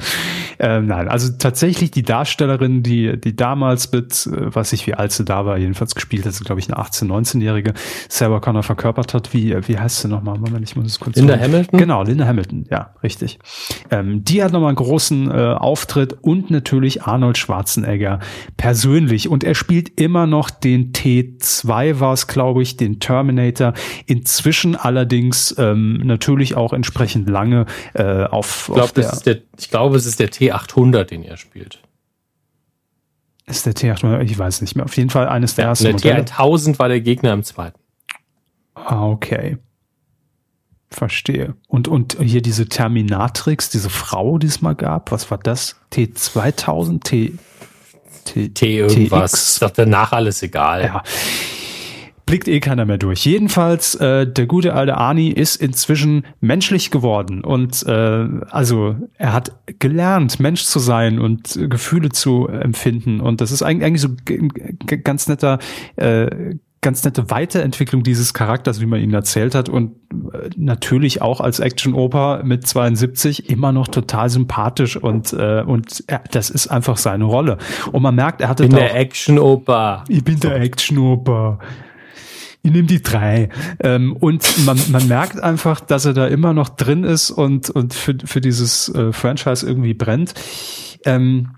Speaker 1: Ähm, nein, also tatsächlich die Darstellerin, die, die damals mit, äh, was ich wie alt sie da war, jedenfalls gespielt hat, glaube ich, eine 18-, 19-Jährige, Sarah Connor verkörpert hat. Wie, wie heißt sie nochmal? Moment, ich muss es kurz
Speaker 2: Linda sagen. Hamilton?
Speaker 1: Genau, Linda Hamilton, ja, richtig. Ähm, die hat nochmal einen großen äh, Auftritt und natürlich Arnold Schwarzenegger persönlich. Und er spielt immer noch den T2 war es, glaube ich, den Terminator. Inzwischen allerdings ähm, natürlich auch entsprechend lange äh, auf,
Speaker 2: ich glaub,
Speaker 1: auf
Speaker 2: der, der, Ich glaube, es ist der T800, den er spielt.
Speaker 1: Ist der T800? Ich weiß nicht mehr. Auf jeden Fall eines der ja, ersten
Speaker 2: Der T1000 war der Gegner im zweiten.
Speaker 1: Ah, okay. Verstehe. Und, und hier diese Terminatrix, diese Frau, die es mal gab, was war das? T2000? T,
Speaker 2: T, T irgendwas. TX? Ist doch danach alles egal.
Speaker 1: Ja. Blickt eh keiner mehr durch. Jedenfalls, äh, der gute alte Arnie ist inzwischen menschlich geworden und äh, also er hat gelernt, Mensch zu sein und Gefühle zu empfinden und das ist eigentlich, eigentlich so ganz netter äh, ganz nette Weiterentwicklung dieses Charakters, wie man ihn erzählt hat und äh, natürlich auch als Action-Oper mit 72 immer noch total sympathisch und äh, und er, das ist einfach seine Rolle und man merkt, er hatte
Speaker 2: ich bin der Action-Oper.
Speaker 1: Ich bin der Action-Oper. Ich nehme die drei. Ähm, und man, man merkt einfach, dass er da immer noch drin ist und, und für, für dieses äh, Franchise irgendwie brennt. Ähm,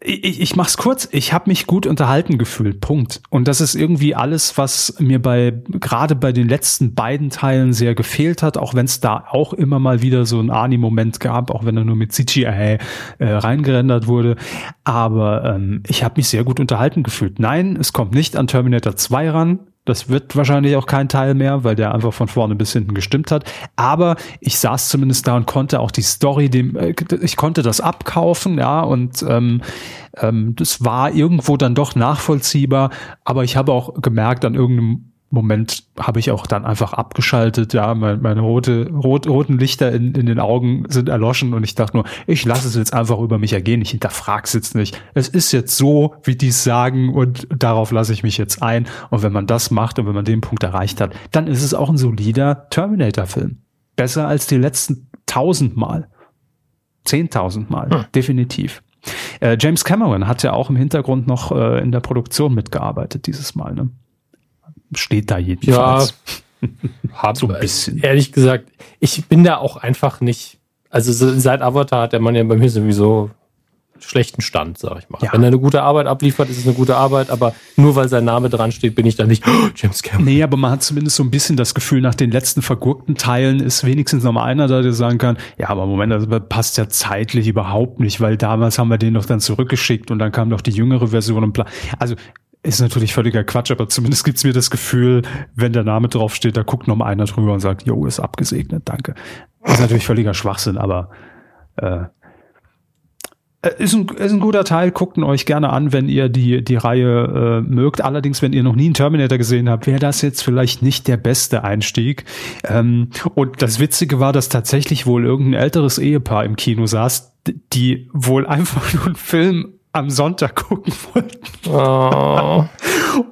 Speaker 1: ich, ich mach's kurz. Ich habe mich gut unterhalten gefühlt. Punkt. Und das ist irgendwie alles, was mir bei gerade bei den letzten beiden Teilen sehr gefehlt hat, auch wenn es da auch immer mal wieder so ein Ani-Moment gab, auch wenn er nur mit CGI äh, reingerendert wurde. Aber ähm, ich habe mich sehr gut unterhalten gefühlt. Nein, es kommt nicht an Terminator 2 ran. Das wird wahrscheinlich auch kein Teil mehr, weil der einfach von vorne bis hinten gestimmt hat. Aber ich saß zumindest da und konnte auch die Story, dem, äh, ich konnte das abkaufen, ja, und ähm, ähm, das war irgendwo dann doch nachvollziehbar. Aber ich habe auch gemerkt an irgendeinem Moment habe ich auch dann einfach abgeschaltet, ja, meine, meine rote, rot, roten Lichter in, in den Augen sind erloschen und ich dachte nur, ich lasse es jetzt einfach über mich ergehen, ich hinterfrage es jetzt nicht. Es ist jetzt so, wie die es sagen und darauf lasse ich mich jetzt ein. Und wenn man das macht und wenn man den Punkt erreicht hat, dann ist es auch ein solider Terminator-Film. Besser als die letzten tausendmal. Zehntausendmal, hm. definitiv. Äh, James Cameron hat ja auch im Hintergrund noch äh, in der Produktion mitgearbeitet dieses Mal, ne? Steht da jedenfalls.
Speaker 2: Ja, hab, so ein bisschen. Ehrlich gesagt, ich bin da auch einfach nicht. Also seit Avatar hat der Mann ja bei mir sowieso schlechten Stand, sag ich mal. Ja. Wenn er eine gute Arbeit abliefert, ist es eine gute Arbeit, aber nur weil sein Name dran steht, bin ich da nicht oh,
Speaker 1: James Cameron. Nee, aber man hat zumindest so ein bisschen das Gefühl, nach den letzten vergurkten Teilen ist wenigstens noch mal einer da, der sagen kann, ja, aber Moment, das passt ja zeitlich überhaupt nicht, weil damals haben wir den doch dann zurückgeschickt und dann kam doch die jüngere Version und bla. Also ist natürlich völliger Quatsch, aber zumindest gibt's mir das Gefühl, wenn der Name draufsteht, da guckt noch mal einer drüber und sagt, jo, ist abgesegnet, danke. Ist natürlich völliger Schwachsinn, aber äh, äh, ist ein, ist ein guter Teil, guckt ihn euch gerne an, wenn ihr die, die Reihe äh, mögt. Allerdings, wenn ihr noch nie einen Terminator gesehen habt, wäre das jetzt vielleicht nicht der beste Einstieg. Ähm, und das Witzige war, dass tatsächlich wohl irgendein älteres Ehepaar im Kino saß, die wohl einfach nur einen Film am Sonntag gucken wollten.
Speaker 2: Oh.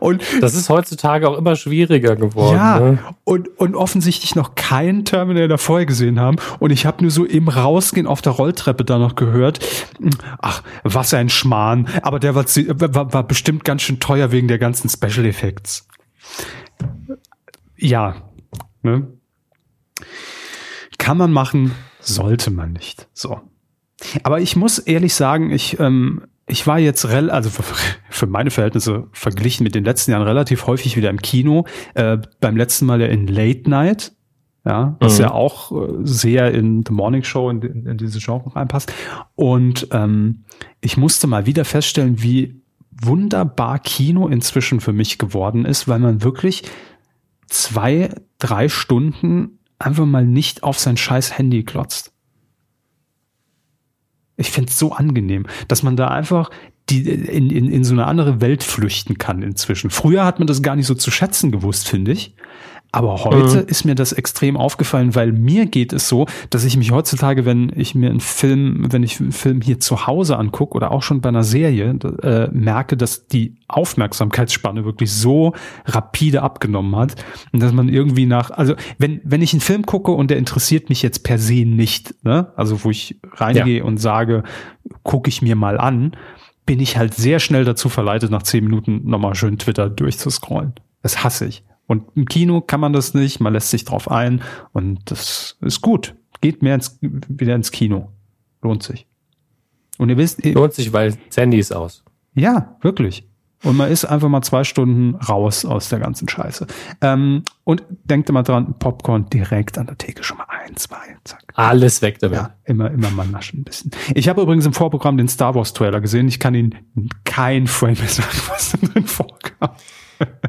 Speaker 2: und das ist heutzutage auch immer schwieriger geworden.
Speaker 1: Ja, ne? und, und offensichtlich noch keinen Terminator vorher gesehen haben. Und ich habe nur so im Rausgehen auf der Rolltreppe da noch gehört, ach, was ein Schmarrn. Aber der war, war, war bestimmt ganz schön teuer wegen der ganzen Special Effects. Ja, ne? Kann man machen, sollte man nicht. So. Aber ich muss ehrlich sagen, ich ähm, ich war jetzt rel also für meine Verhältnisse verglichen mit den letzten Jahren relativ häufig wieder im Kino. Äh, beim letzten Mal ja in Late Night, ja, was mhm. ja auch äh, sehr in The Morning Show in, in, in diese Genre reinpasst. Und ähm, ich musste mal wieder feststellen, wie wunderbar Kino inzwischen für mich geworden ist, weil man wirklich zwei, drei Stunden einfach mal nicht auf sein scheiß Handy klotzt. Ich finde es so angenehm, dass man da einfach die in, in, in so eine andere Welt flüchten kann inzwischen. Früher hat man das gar nicht so zu schätzen gewusst, finde ich. Aber heute mhm. ist mir das extrem aufgefallen, weil mir geht es so, dass ich mich heutzutage, wenn ich mir einen Film, wenn ich einen Film hier zu Hause angucke oder auch schon bei einer Serie, äh, merke, dass die Aufmerksamkeitsspanne wirklich so rapide abgenommen hat und dass man irgendwie nach, also wenn wenn ich einen Film gucke und der interessiert mich jetzt per se nicht, ne, also wo ich reingehe ja. und sage, gucke ich mir mal an, bin ich halt sehr schnell dazu verleitet, nach zehn Minuten nochmal schön Twitter durchzuscrollen. Das hasse ich. Und im Kino kann man das nicht, man lässt sich drauf ein und das ist gut. Geht mehr ins, wieder ins Kino. Lohnt sich.
Speaker 2: Und ihr wisst. Lohnt sich, weil Sandy ist aus.
Speaker 1: Ja, wirklich. Und man ist einfach mal zwei Stunden raus aus der ganzen Scheiße. Ähm, und denkt immer dran, Popcorn direkt an der Theke schon mal ein, zwei,
Speaker 2: zack. Alles weg damit.
Speaker 1: Ja, immer, immer mal naschen ein bisschen. Ich habe übrigens im Vorprogramm den Star Wars Trailer gesehen. Ich kann Ihnen kein Frame sagen, was da drin vorkam.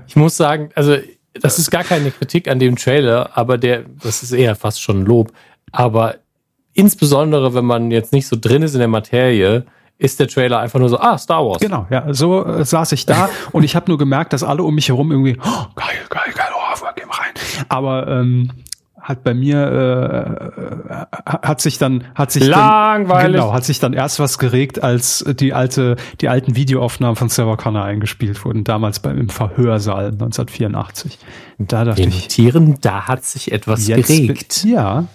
Speaker 2: Ich muss sagen, also das ist gar keine Kritik an dem Trailer, aber der, das ist eher fast schon Lob. Aber insbesondere, wenn man jetzt nicht so drin ist in der Materie, ist der Trailer einfach nur so, ah, Star Wars.
Speaker 1: Genau, ja, so äh, saß ich da und ich habe nur gemerkt, dass alle um mich herum irgendwie, oh, geil, geil, geil, oh, geh mal rein. Aber ähm, hat bei mir äh, äh hat sich dann hat sich
Speaker 2: langweilig
Speaker 1: dann, genau hat sich dann erst was geregt, als die alte die alten Videoaufnahmen von Sarah Connor eingespielt wurden damals beim im Verhörsaal 1984.
Speaker 2: Da dachte Wir notieren, ich, da hat sich etwas geregt.
Speaker 1: Bin, ja,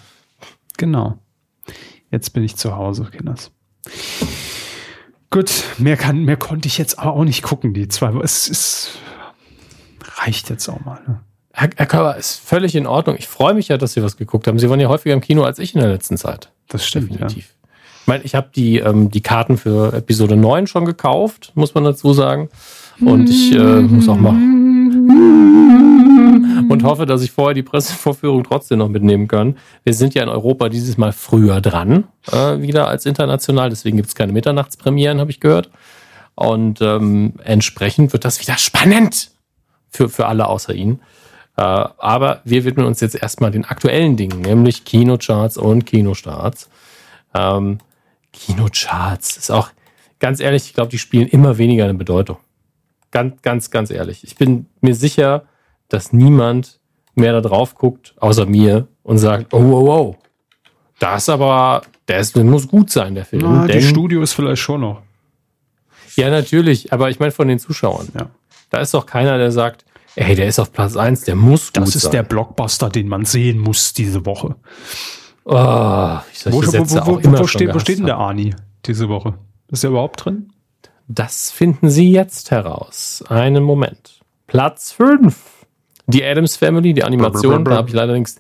Speaker 1: genau. Jetzt bin ich zu Hause, Kinders. Gut, mehr kann mehr konnte ich jetzt aber auch nicht gucken. Die zwei, es, es reicht jetzt auch mal. Ne?
Speaker 2: Herr, Herr Körber, ist völlig in Ordnung. Ich freue mich ja, dass Sie was geguckt haben. Sie waren ja häufiger im Kino als ich in der letzten Zeit.
Speaker 1: Das stimmt. Definitiv. Ja.
Speaker 2: Ich meine, ich habe die, ähm, die Karten für Episode 9 schon gekauft, muss man dazu sagen. Und ich äh, muss auch mal. Und hoffe, dass ich vorher die Pressevorführung trotzdem noch mitnehmen kann. Wir sind ja in Europa dieses Mal früher dran, äh, wieder als international. Deswegen gibt es keine Mitternachtspremieren, habe ich gehört. Und ähm, entsprechend wird das wieder spannend für, für alle außer Ihnen. Äh, aber wir widmen uns jetzt erstmal den aktuellen Dingen, nämlich Kinocharts und Kinostarts. Ähm, Kinocharts ist auch, ganz ehrlich, ich glaube, die spielen immer weniger eine Bedeutung. Ganz, ganz, ganz ehrlich. Ich bin mir sicher, dass niemand mehr da drauf guckt, außer mir, und sagt, oh, oh, oh, das aber, das muss gut sein, der Film.
Speaker 1: Na, die Studio ist vielleicht schon noch.
Speaker 2: Ja, natürlich, aber ich meine von den Zuschauern. Ja. Da ist doch keiner, der sagt, Ey, der ist auf Platz 1, der muss
Speaker 1: gut Das ist sein. der Blockbuster, den man sehen muss diese Woche.
Speaker 2: Oh,
Speaker 1: wo, wo, wo, wo, steht, denn der Arnie diese Woche? Ist er überhaupt drin?
Speaker 2: Das finden Sie jetzt heraus. Einen Moment. Platz 5. Die Adams Family, die Animation, da habe ich leider nichts,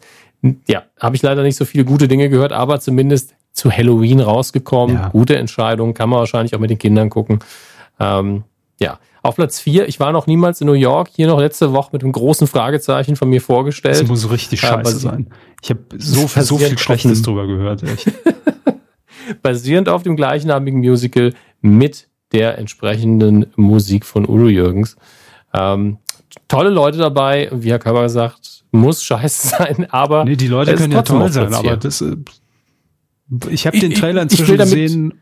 Speaker 2: ja, habe ich leider nicht so viele gute Dinge gehört, aber zumindest zu Halloween rausgekommen. Ja. Gute Entscheidung, kann man wahrscheinlich auch mit den Kindern gucken. Ähm, ja, auf Platz 4, ich war noch niemals in New York, hier noch letzte Woche mit einem großen Fragezeichen von mir vorgestellt. Das
Speaker 1: muss richtig scheiße sein. Ich habe so, so viel Schlechtes drüber gehört. Echt.
Speaker 2: basierend auf dem gleichnamigen Musical mit der entsprechenden Musik von Udo Jürgens. Ähm, tolle Leute dabei, wie Herr Körber sagt, muss scheiße sein, aber.
Speaker 1: Nee, die Leute können ja toll sein, aber das. Äh, ich habe den Trailer inzwischen gesehen.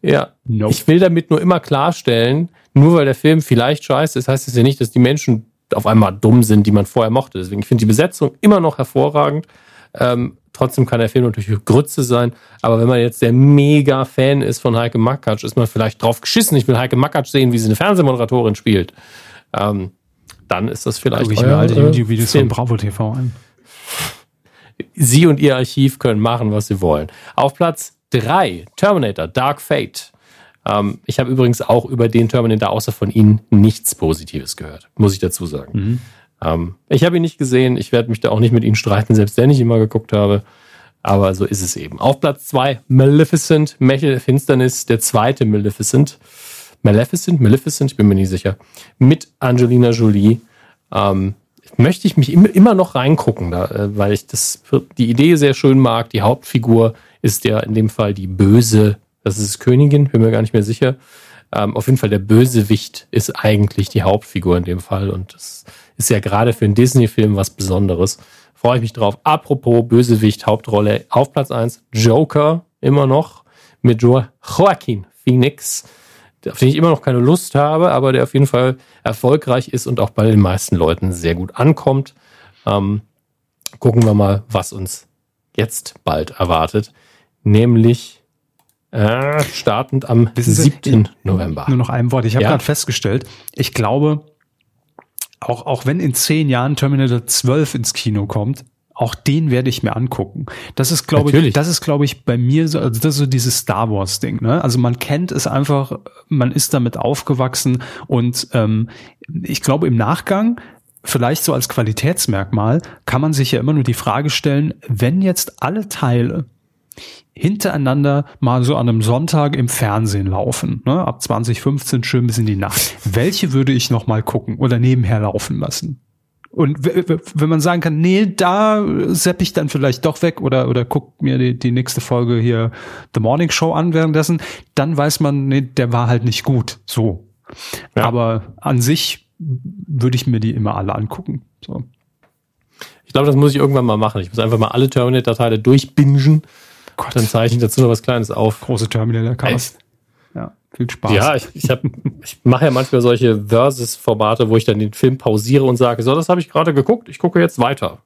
Speaker 2: Ja, nope. ich will damit nur immer klarstellen, nur weil der Film vielleicht scheiße ist, heißt es ja nicht, dass die Menschen auf einmal dumm sind, die man vorher mochte. Deswegen finde ich die Besetzung immer noch hervorragend. Ähm, trotzdem kann der Film natürlich Grütze sein. Aber wenn man jetzt der mega Fan ist von Heike Makatsch, ist man vielleicht drauf geschissen. Ich will Heike Makatsch sehen, wie sie eine Fernsehmoderatorin spielt. Ähm, dann ist das vielleicht.
Speaker 1: Guck ich mir alte YouTube-Videos von Bravo TV an.
Speaker 2: Sie und ihr Archiv können machen, was sie wollen. Auf Platz 3, Terminator, Dark Fate. Ähm, ich habe übrigens auch über den Terminator außer von Ihnen nichts Positives gehört, muss ich dazu sagen. Mhm. Ähm, ich habe ihn nicht gesehen, ich werde mich da auch nicht mit Ihnen streiten, selbst wenn ich ihn mal geguckt habe. Aber so ist es eben. Auf Platz 2 Maleficent, Mechel Finsternis, der zweite Maleficent. Maleficent, Maleficent, ich bin mir nicht sicher. Mit Angelina Jolie. Ähm, möchte ich mich immer noch reingucken, da, äh, weil ich das, die Idee sehr schön mag. Die Hauptfigur ist ja in dem Fall die böse das ist Königin, bin mir gar nicht mehr sicher. Ähm, auf jeden Fall der Bösewicht ist eigentlich die Hauptfigur in dem Fall und das ist ja gerade für einen Disney-Film was Besonderes. Freue ich mich drauf. Apropos Bösewicht, Hauptrolle auf Platz 1, Joker immer noch mit jo Joaquin Phoenix, auf den ich immer noch keine Lust habe, aber der auf jeden Fall erfolgreich ist und auch bei den meisten Leuten sehr gut ankommt. Ähm, gucken wir mal, was uns jetzt bald erwartet. Nämlich äh, startend am Wissen 7. November.
Speaker 1: Nur noch ein Wort. Ich habe ja? gerade festgestellt, ich glaube, auch, auch wenn in zehn Jahren Terminator 12 ins Kino kommt, auch den werde ich mir angucken. Das ist, glaube ich, das ist, glaube ich, bei mir so, also das ist so dieses Star Wars Ding. Ne? Also man kennt es einfach, man ist damit aufgewachsen und ähm, ich glaube im Nachgang vielleicht so als Qualitätsmerkmal kann man sich ja immer nur die Frage stellen, wenn jetzt alle Teile hintereinander mal so an einem Sonntag im Fernsehen laufen, ne? ab 2015 schön bis in die Nacht. Welche würde ich noch mal gucken oder nebenher laufen lassen? Und wenn man sagen kann, nee, da sepp ich dann vielleicht doch weg oder, oder guck mir die, die nächste Folge hier The Morning Show an währenddessen, dann weiß man, nee, der war halt nicht gut. So. Ja. Aber an sich würde ich mir die immer alle angucken. So.
Speaker 2: Ich glaube, das muss ich irgendwann mal machen. Ich muss einfach mal alle Terminator-Teile durchbingen. Gott. Dann zeichne ich dazu noch was Kleines auf.
Speaker 1: Große Terminator-Cast.
Speaker 2: Ja, viel Spaß. Ja, ich, ich, ich mache ja manchmal solche Versus-Formate, wo ich dann den Film pausiere und sage, so, das habe ich gerade geguckt, ich gucke jetzt weiter.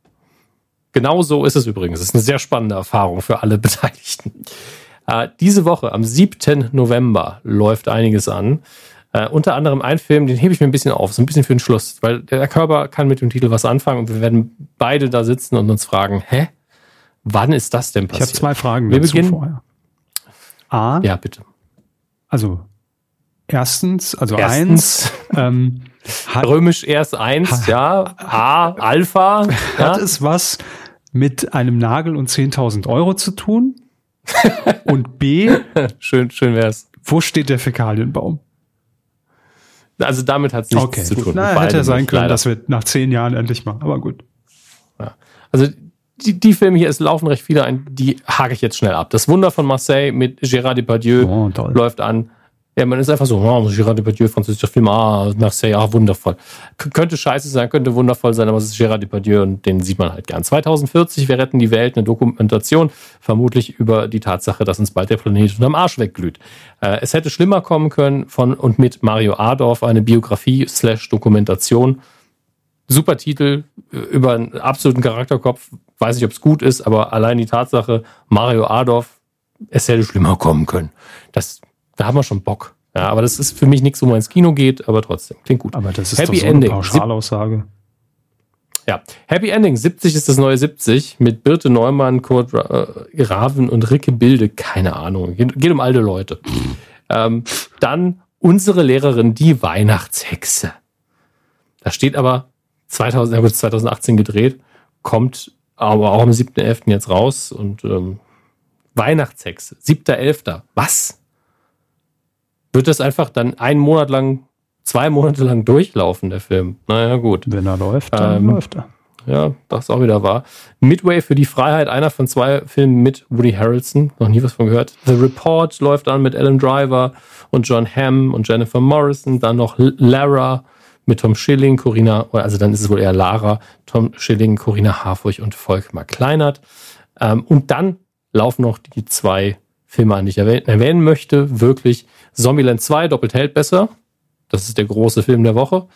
Speaker 2: Genau so ist es übrigens. Es ist eine sehr spannende Erfahrung für alle Beteiligten. Äh, diese Woche, am 7. November, läuft einiges an. Äh, unter anderem ein Film, den hebe ich mir ein bisschen auf, so ein bisschen für den Schluss, weil der Körper kann mit dem Titel was anfangen und wir werden beide da sitzen und uns fragen, hä? Wann ist das denn passiert?
Speaker 1: Ich habe zwei Fragen
Speaker 2: wir beginnen vorher.
Speaker 1: A.
Speaker 2: Ja, bitte.
Speaker 1: Also erstens, also
Speaker 2: erstens,
Speaker 1: eins, ähm,
Speaker 2: hat, römisch erst eins, ja, A, Alpha.
Speaker 1: Hat ja? es was mit einem Nagel und 10.000 Euro zu tun? und B,
Speaker 2: schön, schön wär's.
Speaker 1: Wo steht der Fäkalienbaum?
Speaker 2: Also damit hat es nichts okay, zu tun.
Speaker 1: Na, hätte sein können, leider. dass wir nach zehn Jahren endlich machen, aber gut.
Speaker 2: Ja. Also die, die Filme hier, es laufen recht viele ein, die hake ich jetzt schnell ab. Das Wunder von Marseille mit Gérard Depardieu oh, läuft an. Ja, man ist einfach so, oh, Gérard Depardieu, französischer Film, ah, Marseille, ah, wundervoll. K könnte scheiße sein, könnte wundervoll sein, aber es ist Gérard Depardieu und den sieht man halt gern. 2040, wir retten die Welt, eine Dokumentation, vermutlich über die Tatsache, dass uns bald der Planet unterm Arsch wegglüht. Äh, es hätte schlimmer kommen können von und mit Mario Adorf, eine Biografie slash Dokumentation. Super Titel äh, über einen absoluten Charakterkopf. Weiß nicht, ob es gut ist, aber allein die Tatsache, Mario Adorf, es hätte schlimmer kommen können. Das da haben wir schon Bock. Ja, aber das ist für mich nichts, wo man ins Kino geht, aber trotzdem, klingt gut.
Speaker 1: Aber das ist Happy doch so Ending. eine Pauschalaussage.
Speaker 2: Ja, Happy Ending, 70 ist das neue 70 mit Birte Neumann, Kurt äh, Raven und Ricke Bilde, keine Ahnung, geht, um alte Leute. ähm, dann unsere Lehrerin, die Weihnachtshexe. Da steht aber 2000, ja, 2018 gedreht, kommt aber auch am 7.11. jetzt raus und ähm, Weihnachtshexe, 7.11. Was? wird das einfach dann einen Monat lang, zwei Monate lang durchlaufen, der Film. Naja, gut.
Speaker 1: Wenn er läuft, dann ähm, läuft er.
Speaker 2: Ja, das ist auch wieder wahr. Midway für die Freiheit, einer von zwei Filmen mit Woody Harrelson. Noch nie was von gehört. The Report läuft an mit Alan Driver und John Hamm und Jennifer Morrison. Dann noch Lara mit Tom Schilling, Corinna, also dann ist es wohl eher Lara, Tom Schilling, Corinna Harfurch und Volkmar Kleinert. Ähm, und dann laufen noch die zwei Filme an, die ich erwähnen möchte. Wirklich Zombieland 2 doppelt hält besser. Das ist der große Film der Woche.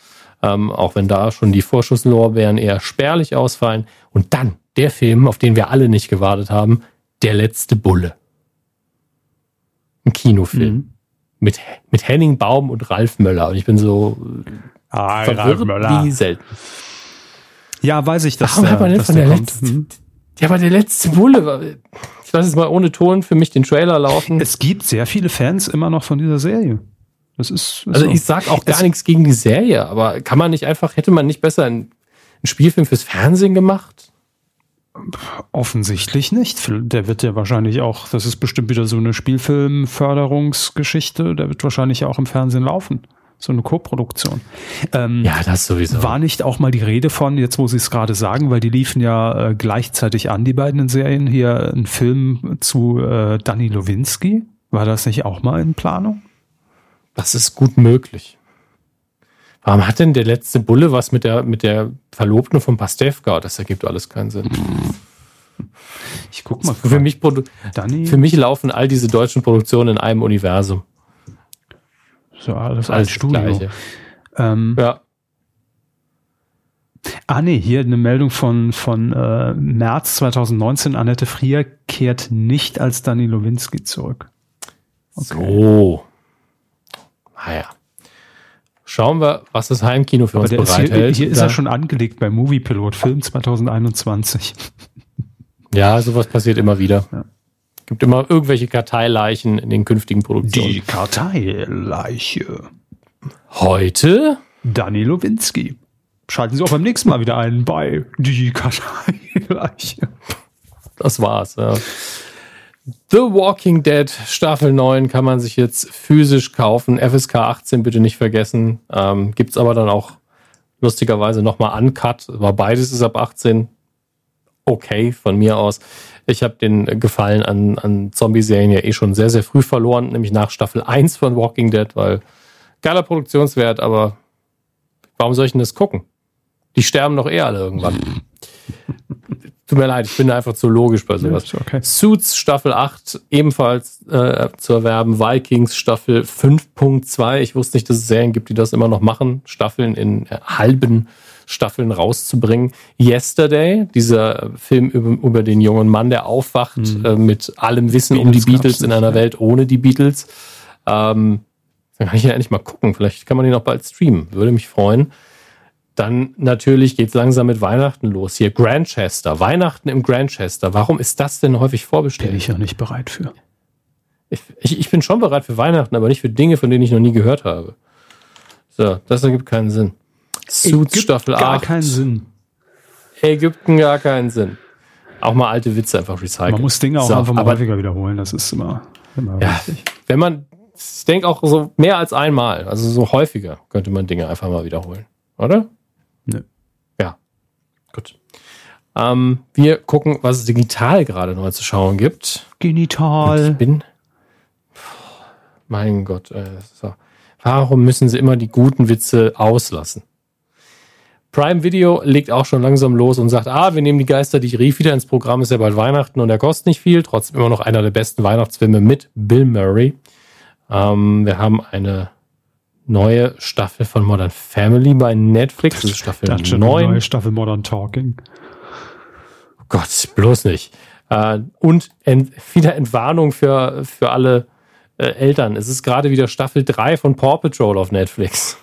Speaker 2: Ähm, auch wenn da schon die Vorschusslorbeeren eher spärlich ausfallen. Und dann der Film, auf den wir alle nicht gewartet haben, Der letzte Bulle. Ein Kinofilm. Mhm. Mit, mit Henning Baum und Ralf Möller. Und ich bin so
Speaker 1: ah, verwirrt wie selten.
Speaker 2: Ja, weiß ich, dass, Warum hat man denn von der, der letzte, hm? Ja, aber der letzte Bulle, ich lasse jetzt mal ohne Ton für mich den Trailer laufen.
Speaker 1: Es gibt sehr viele Fans immer noch von dieser Serie. Das ist,
Speaker 2: ist also so. ich sag auch gar nichts gegen die Serie, aber kann man nicht einfach, hätte man nicht besser einen, einen Spielfilm fürs Fernsehen gemacht?
Speaker 1: Offensichtlich nicht. Der wird ja wahrscheinlich auch, das ist bestimmt wieder so eine Spielfilmförderungsgeschichte, der wird wahrscheinlich auch im Fernsehen laufen so eine Co-Produktion.
Speaker 2: Ähm, ja, das sowieso.
Speaker 1: War nicht auch mal die Rede von, jetzt wo Sie es gerade sagen, weil die liefen ja äh, gleichzeitig an, die beiden Serien, hier ein Film zu äh, Danny Lowinski. War das nicht auch mal in Planung?
Speaker 2: Das ist gut möglich. Warum hat denn der letzte Bulle was mit der, mit der Verlobten von Pastewka? Das ergibt alles keinen Sinn.
Speaker 1: Ich guck mal.
Speaker 2: Für mich, für mich laufen all diese deutschen Produktionen in einem Universum.
Speaker 1: So alles als Studio.
Speaker 2: Ähm, ja.
Speaker 1: Ah nee, hier eine Meldung von, von äh, März 2019. Annette Frier kehrt nicht als Dani Lowinski zurück.
Speaker 2: Okay. So. Naja. Schauen wir, was das Heimkino für Aber uns bereithält.
Speaker 1: Hier, hier ist er schon angelegt bei Movie Pilot Film 2021.
Speaker 2: Ja, sowas passiert immer wieder. Ja. Gibt immer irgendwelche Karteileichen in den künftigen Produktionen.
Speaker 1: Die Karteileiche.
Speaker 2: Heute?
Speaker 1: Dani Lowinski. Schalten Sie auch beim nächsten Mal wieder ein bei Die Karteileiche.
Speaker 2: Das war's, ja. The Walking Dead Staffel 9 kann man sich jetzt physisch kaufen. FSK 18 bitte nicht vergessen. Ähm, gibt's aber dann auch lustigerweise nochmal Uncut. War beides ist ab 18. Okay, von mir aus. Ich habe den Gefallen an, an Zombie-Serien ja eh schon sehr, sehr früh verloren, nämlich nach Staffel 1 von Walking Dead, weil geiler Produktionswert, aber warum soll ich denn das gucken? Die sterben doch eh alle irgendwann. Tut mir leid, ich bin einfach zu logisch bei sowas. Ja, okay. Suits Staffel 8 ebenfalls äh, zu erwerben. Vikings Staffel 5.2. Ich wusste nicht, dass es Serien gibt, die das immer noch machen. Staffeln in äh, halben Staffeln rauszubringen. Yesterday, dieser Film über, über den jungen Mann, der aufwacht mhm. äh, mit allem Wissen Beatles um die Beatles in einer Welt ohne die Beatles. Ähm, dann kann ich ja endlich mal gucken. Vielleicht kann man ihn auch bald streamen. Würde mich freuen. Dann natürlich geht es langsam mit Weihnachten los. Hier Grandchester, Weihnachten im Grandchester. Warum ist das denn häufig vorbestellt?
Speaker 1: Bin ich ja nicht bereit für.
Speaker 2: Ich, ich, ich, bin schon bereit für Weihnachten, aber nicht für Dinge, von denen ich noch nie gehört habe. So, das ergibt keinen Sinn.
Speaker 1: Suits Staffel gar 8. Gar keinen Sinn.
Speaker 2: Ägypten gar keinen Sinn. Auch mal alte Witze einfach recyceln.
Speaker 1: Man muss Dinge auch so, einfach mal häufiger wiederholen. Das ist immer, immer
Speaker 2: ja, wichtig. Wenn man, ich denke auch so mehr als einmal, also so häufiger könnte man Dinge einfach mal wiederholen. Oder?
Speaker 1: Nö.
Speaker 2: Ja. Gut. Ähm, wir gucken, was es digital gerade neu zu schauen gibt.
Speaker 1: Genital.
Speaker 2: ich bin. Mein Gott. Äh, so. Warum müssen sie immer die guten Witze auslassen? Prime Video legt auch schon langsam los und sagt, ah, wir nehmen die Geister, die ich rief, wieder ins Programm, ist ja bald Weihnachten und er kostet nicht viel, trotzdem immer noch einer der besten Weihnachtsfilme mit Bill Murray. Ähm, wir haben eine neue Staffel von Modern Family bei Netflix.
Speaker 1: Das ist Staffel das 9. Neue Staffel Modern Talking.
Speaker 2: Oh Gott, bloß nicht. Äh, und ent, wieder Entwarnung für, für alle äh, Eltern. Es ist gerade wieder Staffel 3 von Paw Patrol auf Netflix.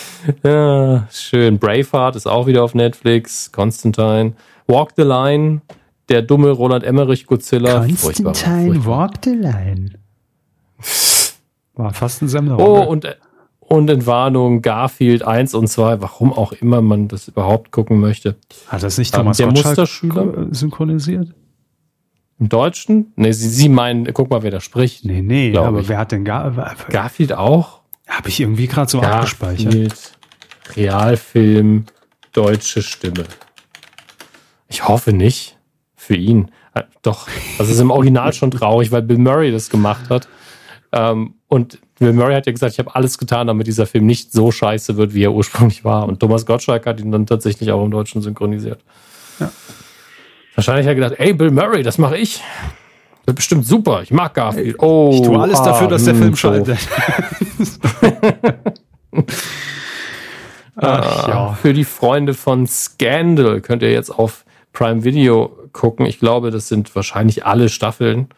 Speaker 2: ja, schön. Braveheart ist auch wieder auf Netflix. Constantine. Walk the Line. Der dumme Roland Emmerich Godzilla.
Speaker 1: Constantine Walk the Line. War fast ein Semmler.
Speaker 2: Oh, und, und Entwarnung Garfield 1 und 2, warum auch immer man das überhaupt gucken möchte.
Speaker 1: Hat das nicht Thomas
Speaker 2: ähm, der Musterschüler
Speaker 1: synchronisiert?
Speaker 2: Im Deutschen? Nee, sie, sie meinen, guck mal, wer da spricht.
Speaker 1: Nee, nee, aber ich. wer hat denn Gar
Speaker 2: Garfield auch?
Speaker 1: Habe ich irgendwie gerade so Garfield, abgespeichert.
Speaker 2: Realfilm, deutsche Stimme. Ich hoffe nicht. Für ihn. Äh, doch, das ist im Original schon traurig, weil Bill Murray das gemacht hat. Ähm, und Bill Murray hat ja gesagt, ich habe alles getan, damit dieser Film nicht so scheiße wird, wie er ursprünglich war. Und Thomas Gottschalk hat ihn dann tatsächlich auch im Deutschen synchronisiert. Ja. Wahrscheinlich hat er gedacht, ey, Bill Murray, das mache ich. Wird bestimmt super. Ich mag Garfield.
Speaker 1: Oh, ich tue alles ah, dafür, dass der Film schaltet.
Speaker 2: Ach, ja. Für die Freunde von Scandal könnt ihr jetzt auf Prime Video gucken. Ich glaube, das sind wahrscheinlich alle Staffeln,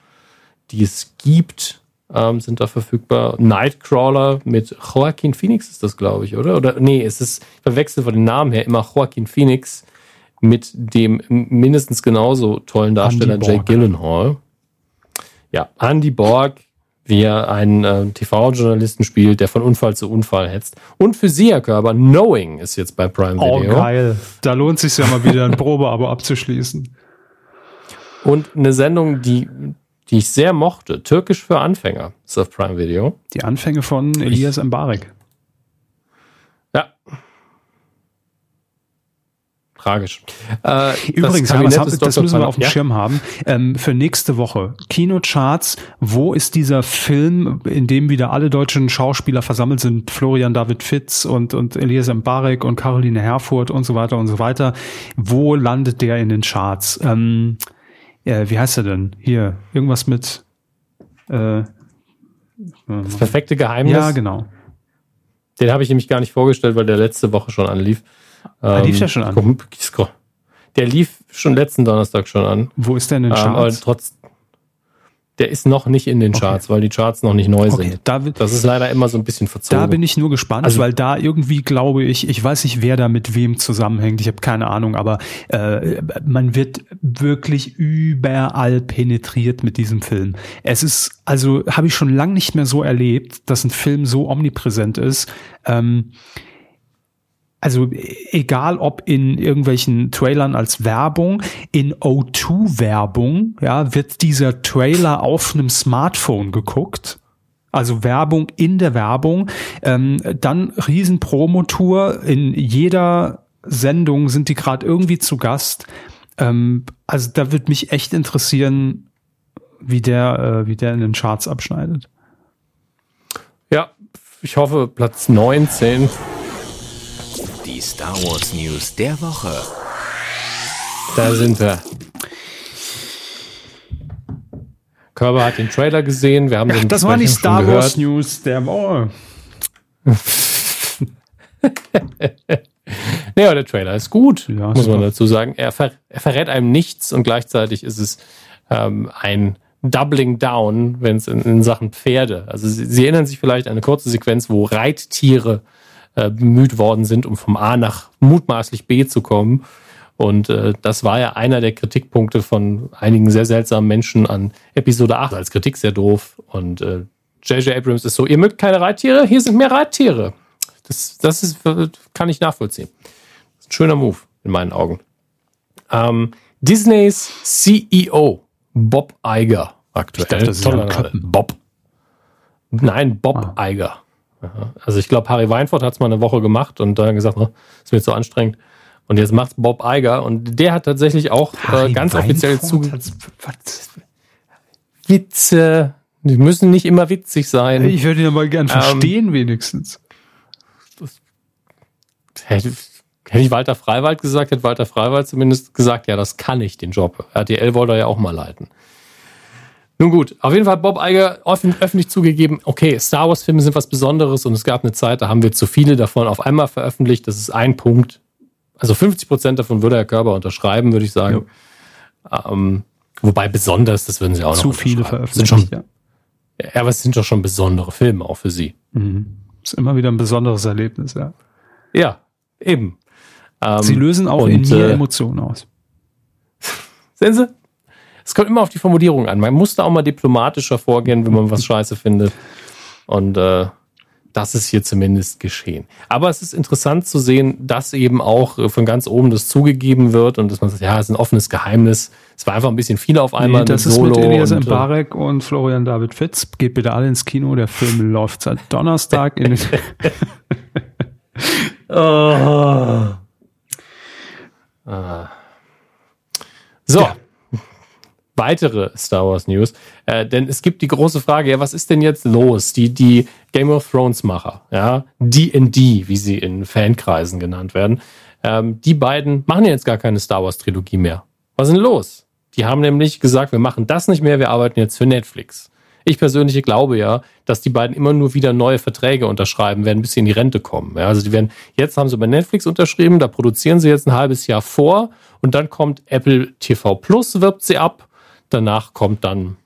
Speaker 2: die es gibt ähm, sind da verfügbar. Nightcrawler mit Joaquin Phoenix ist das, glaube ich, oder? Oder nee, es ist, ich verwechsel von den Namen her immer Joaquin Phoenix mit dem mindestens genauso tollen Darsteller Jake Gyllenhaal. Ja, Andy Borg, wie er einen äh, TV-Journalisten spielt, der von Unfall zu Unfall hetzt. Und für Sie, Herr Körber, Knowing ist jetzt bei Prime oh, Video.
Speaker 1: Oh, geil. Da lohnt es sich ja mal wieder ein Probeabo abzuschließen.
Speaker 2: Und eine Sendung, die die ich sehr mochte. Türkisch für Anfänger ist auf Prime Video.
Speaker 1: Die Anfänge von Elias Mbarek.
Speaker 2: Ja. Tragisch.
Speaker 1: Äh, Übrigens, das, das, hab, das müssen wir auf dem ja? Schirm haben. Ähm, für nächste Woche Kinocharts. Wo ist dieser Film, in dem wieder alle deutschen Schauspieler versammelt sind? Florian David Fitz und, und Elias Mbarek und Caroline Herfurth und so weiter und so weiter. Wo landet der in den Charts? Ähm, ja, wie heißt er denn? Hier, irgendwas mit
Speaker 2: äh, Das perfekte Geheimnis.
Speaker 1: Ja, genau.
Speaker 2: Den habe ich nämlich gar nicht vorgestellt, weil der letzte Woche schon anlief.
Speaker 1: Ah, lief der schon an?
Speaker 2: Der lief schon letzten Donnerstag schon an.
Speaker 1: Wo ist der in den
Speaker 2: Charts? Ähm, aber trotz, der ist noch nicht in den Charts, okay. weil die Charts noch nicht neu okay. sind.
Speaker 1: Da, das ist leider immer so ein bisschen verzogen. Da bin ich nur gespannt, also, weil da irgendwie glaube ich, ich weiß nicht, wer da mit wem zusammenhängt, ich habe keine Ahnung, aber äh, man wird wirklich überall penetriert mit diesem Film. Es ist, also habe ich schon lange nicht mehr so erlebt, dass ein Film so omnipräsent ist. Ähm, also egal ob in irgendwelchen Trailern als Werbung, in O2-Werbung, ja, wird dieser Trailer auf einem Smartphone geguckt. Also Werbung in der Werbung. Ähm, dann riesen Promotour. In jeder Sendung sind die gerade irgendwie zu Gast. Ähm, also da wird mich echt interessieren, wie der, äh, wie der in den Charts abschneidet.
Speaker 2: Ja, ich hoffe Platz 19
Speaker 3: Star Wars News der Woche.
Speaker 2: Da sind wir. Körber hat den Trailer gesehen. Wir haben
Speaker 1: Ach, das waren die Star Wars News der Woche.
Speaker 2: ja, der Trailer ist gut,
Speaker 1: Ja,
Speaker 2: muss man dazu sagen. Er, ver er verrät einem nichts und gleichzeitig ist es ähm, ein Doubling Down, wenn es in, in Sachen Pferde. Also Sie, Sie erinnern sich vielleicht an eine kurze Sequenz, wo Reittiere äh, bemüht worden sind, um vom A nach mutmaßlich B zu kommen. Und äh, das war ja einer der Kritikpunkte von einigen sehr seltsamen Menschen an Episode 8 als Kritik sehr doof. Und äh, J.J. Abrams ist so, ihr mögt keine Reittiere, hier sind mehr Reittiere. Das, das ist, kann ich nachvollziehen. Ein schöner Move in meinen Augen. Ähm, Disneys CEO Bob Iger aktuell.
Speaker 1: Ich dachte, das ist.
Speaker 2: Bob. Nein, Bob
Speaker 1: Ah.
Speaker 2: Iger. Also ich glaube, Harry Weinfurt hat es mal eine Woche gemacht und dann gesagt, oh, ist mir zu anstrengend. Und jetzt macht's Bob Iger und der hat tatsächlich auch äh, ganz offiziell zugegeben.
Speaker 1: Was?
Speaker 2: Witze, die müssen nicht immer witzig sein.
Speaker 1: Ich würde ihn aber gern verstehen, wenigstens.
Speaker 2: Hätte, hätte ich Walter Freiwald gesagt, hätte Walter Freiwald zumindest gesagt, ja, das kann ich, den Job. RTL wollte er ja auch mal leiten. Nun gut, auf jeden Fall hat Bob Iger offen, öffentlich zugegeben, okay, Star Wars Filme sind was Besonderes und es gab eine Zeit, da haben wir zu viele davon auf einmal veröffentlicht. Das ist ein Punkt. Also 50 Prozent davon würde Herr Körber unterschreiben, würde ich sagen. Ähm, wobei besonders, das würden Sie auch
Speaker 1: Zu
Speaker 2: noch
Speaker 1: viele
Speaker 2: unterschreiben. Sind schon,
Speaker 1: veröffentlicht, ja.
Speaker 2: ja, aber es sind doch schon besondere Filme auch für Sie.
Speaker 1: Mhm. Ist immer wieder ein besonderes Erlebnis, ja.
Speaker 2: Ja, eben. Ähm,
Speaker 1: Sie lösen auch in
Speaker 2: und,
Speaker 1: mir
Speaker 2: äh,
Speaker 1: Emotionen aus.
Speaker 2: Sehen Sie? Es kommt immer auf die Formulierung an. Man muss da auch mal diplomatischer vorgehen, wenn man was scheiße findet. Und äh, das ist hier zumindest geschehen. Aber es ist interessant zu sehen, dass eben auch äh, von ganz oben das zugegeben wird und dass man sagt, ja, es ist ein offenes Geheimnis. Es war einfach ein bisschen viel auf einmal.
Speaker 1: Nee, das ist mit Elias
Speaker 2: und, äh,
Speaker 1: Mbarek und Florian David Fitz. Geht bitte alle ins Kino. Der Film läuft seit Donnerstag. In
Speaker 2: Oh. Ah. So.
Speaker 1: Ja.
Speaker 2: Weitere Star Wars News. Äh, denn es gibt die große Frage, ja, was ist denn jetzt los? Die, die Game of Thrones Macher, ja, D&D, wie sie in Fankreisen genannt werden, ähm, die beiden machen jetzt gar keine Star Wars Trilogie mehr. Was ist denn los? Die haben nämlich gesagt, wir machen das nicht mehr, wir arbeiten jetzt für Netflix. Ich persönlich glaube ja, dass die beiden immer nur wieder neue Verträge unterschreiben werden, bis sie in die Rente kommen. Ja, also die werden, jetzt haben sie bei Netflix unterschrieben, da produzieren sie jetzt ein halbes Jahr vor und dann kommt Apple TV Plus, wirbt sie ab. Danach kommt dann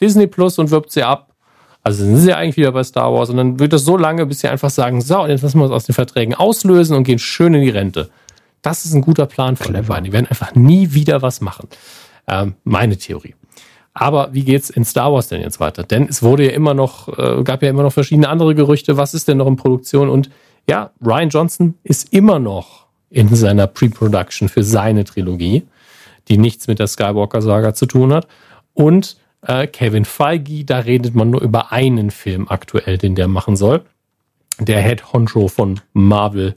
Speaker 2: Disney Plus und wirbt sie ab. Also sind sie eigentlich wieder bei Star Wars und dann wird das so lange, bis sie einfach sagen, so, und jetzt lassen wir uns aus den Verträgen auslösen und gehen schön in die Rente. Das ist ein guter Plan von den beiden. Die werden einfach nie wieder was machen. Ähm, meine Theorie. Aber wie geht's in Star Wars denn jetzt weiter? Denn es wurde ja immer noch, äh, gab ja immer noch verschiedene andere Gerüchte. Was ist denn noch in Produktion? Und ja, Ryan Johnson ist immer noch in seiner Pre-Production für seine Trilogie, die nichts mit der Skywalker-Saga zu tun hat. Und äh, Kevin Feige, da redet man nur über einen Film aktuell, den der machen soll. Der Head Honcho von Marvel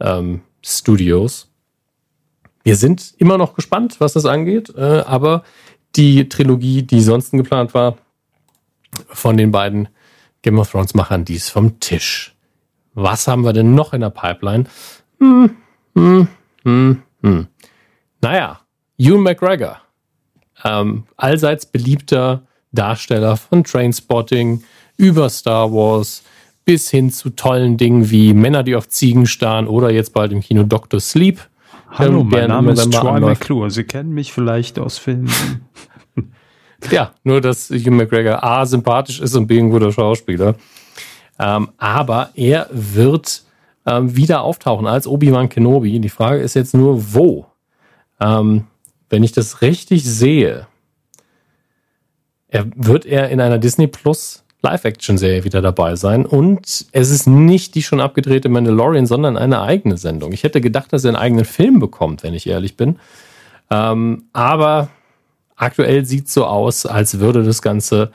Speaker 2: ähm, Studios. Wir sind immer noch gespannt, was das angeht, äh, aber die Trilogie, die sonst geplant war, von den beiden Game of Thrones Machern, die ist vom Tisch. Was haben wir denn noch in der Pipeline? Hm, hm, hm, hm. Naja, Ewan McGregor, ähm, allseits beliebter Darsteller von Trainspotting über Star Wars bis hin zu tollen Dingen wie Männer, die auf Ziegen starren oder jetzt bald im Kino Dr. Sleep.
Speaker 1: Hallo,
Speaker 2: ähm,
Speaker 1: mein Name ist Troy
Speaker 2: anläuft.
Speaker 1: McClure. Sie kennen mich vielleicht aus Filmen.
Speaker 2: Ja, nur dass Hugh McGregor A sympathisch ist und B ein guter Schauspieler. Ähm, aber er wird ähm, wieder auftauchen als Obi-Wan Kenobi. Die Frage ist jetzt nur, wo? Ähm, wenn ich das richtig sehe, er, wird er in einer Disney Plus Live-Action-Serie wieder dabei sein. Und es ist nicht die schon abgedrehte Mandalorian, sondern eine eigene Sendung. Ich hätte gedacht, dass er einen eigenen Film bekommt, wenn ich ehrlich bin. Ähm, aber aktuell sieht so aus, als würde das Ganze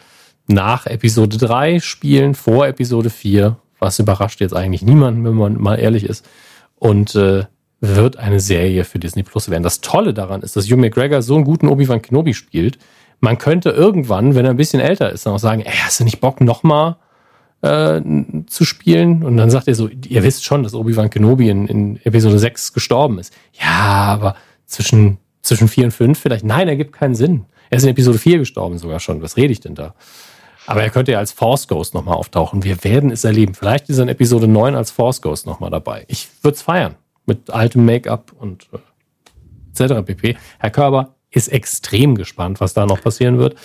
Speaker 2: nach Episode 3 spielen, vor Episode 4, was überrascht jetzt eigentlich niemanden, wenn man mal ehrlich ist. Und äh, wird eine Serie für Disney Plus werden. Das Tolle daran ist, dass Hugh McGregor so einen guten Obi-Wan Kenobi spielt. Man könnte irgendwann, wenn er ein bisschen älter ist, dann auch sagen, ey, hast du nicht Bock, nochmal äh, zu spielen. Und dann sagt er so, ihr wisst schon, dass Obi-Wan Kenobi in, in Episode 6 gestorben ist. Ja, aber zwischen, zwischen 4 und 5 vielleicht. Nein, er gibt keinen Sinn. Er ist in Episode 4 gestorben sogar schon. Was rede ich denn da? Aber er könnte ja als Force Ghost nochmal auftauchen. Wir werden es erleben. Vielleicht ist er in Episode 9 als Force Ghost nochmal dabei. Ich würde es feiern. Mit altem Make-up und äh, etc. pp. Herr Körber ist extrem gespannt, was da noch passieren wird.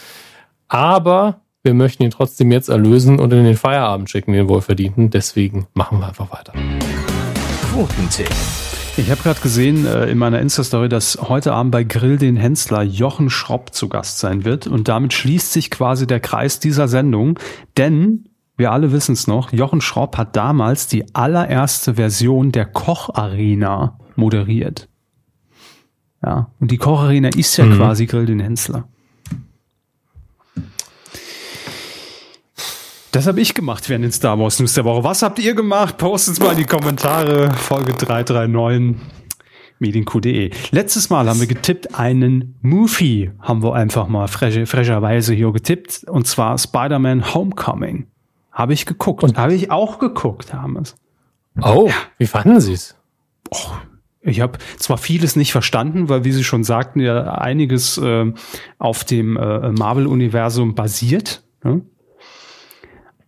Speaker 2: Aber wir möchten ihn trotzdem jetzt erlösen und in den Feierabend schicken, den wohlverdienten. Deswegen machen wir einfach weiter.
Speaker 1: Quotentipp. Ich habe gerade gesehen äh, in meiner Insta-Story, dass heute Abend bei Grill den Hensler Jochen Schropp zu Gast sein wird. Und damit schließt sich quasi der Kreis dieser Sendung. Denn, wir alle wissen es noch, Jochen Schropp hat damals die allererste Version der Koch-Arena moderiert. Ja, und die Koch-Arena ist ja mhm. quasi Grill den Hensler. Das habe ich gemacht während den Star Wars News der Woche. Was habt ihr gemacht? Postet mal in die Kommentare. Folge 339 medienq.de. Letztes Mal haben wir getippt einen Movie, haben wir einfach mal frecherweise hier getippt. Und zwar Spider-Man Homecoming. Habe ich geguckt. Und habe ich auch geguckt, haben es.
Speaker 2: Oh, ja. wie fanden Sie es?
Speaker 1: Oh, ich habe zwar vieles nicht verstanden, weil, wie Sie schon sagten, ja einiges äh, auf dem äh, Marvel-Universum basiert. Ne?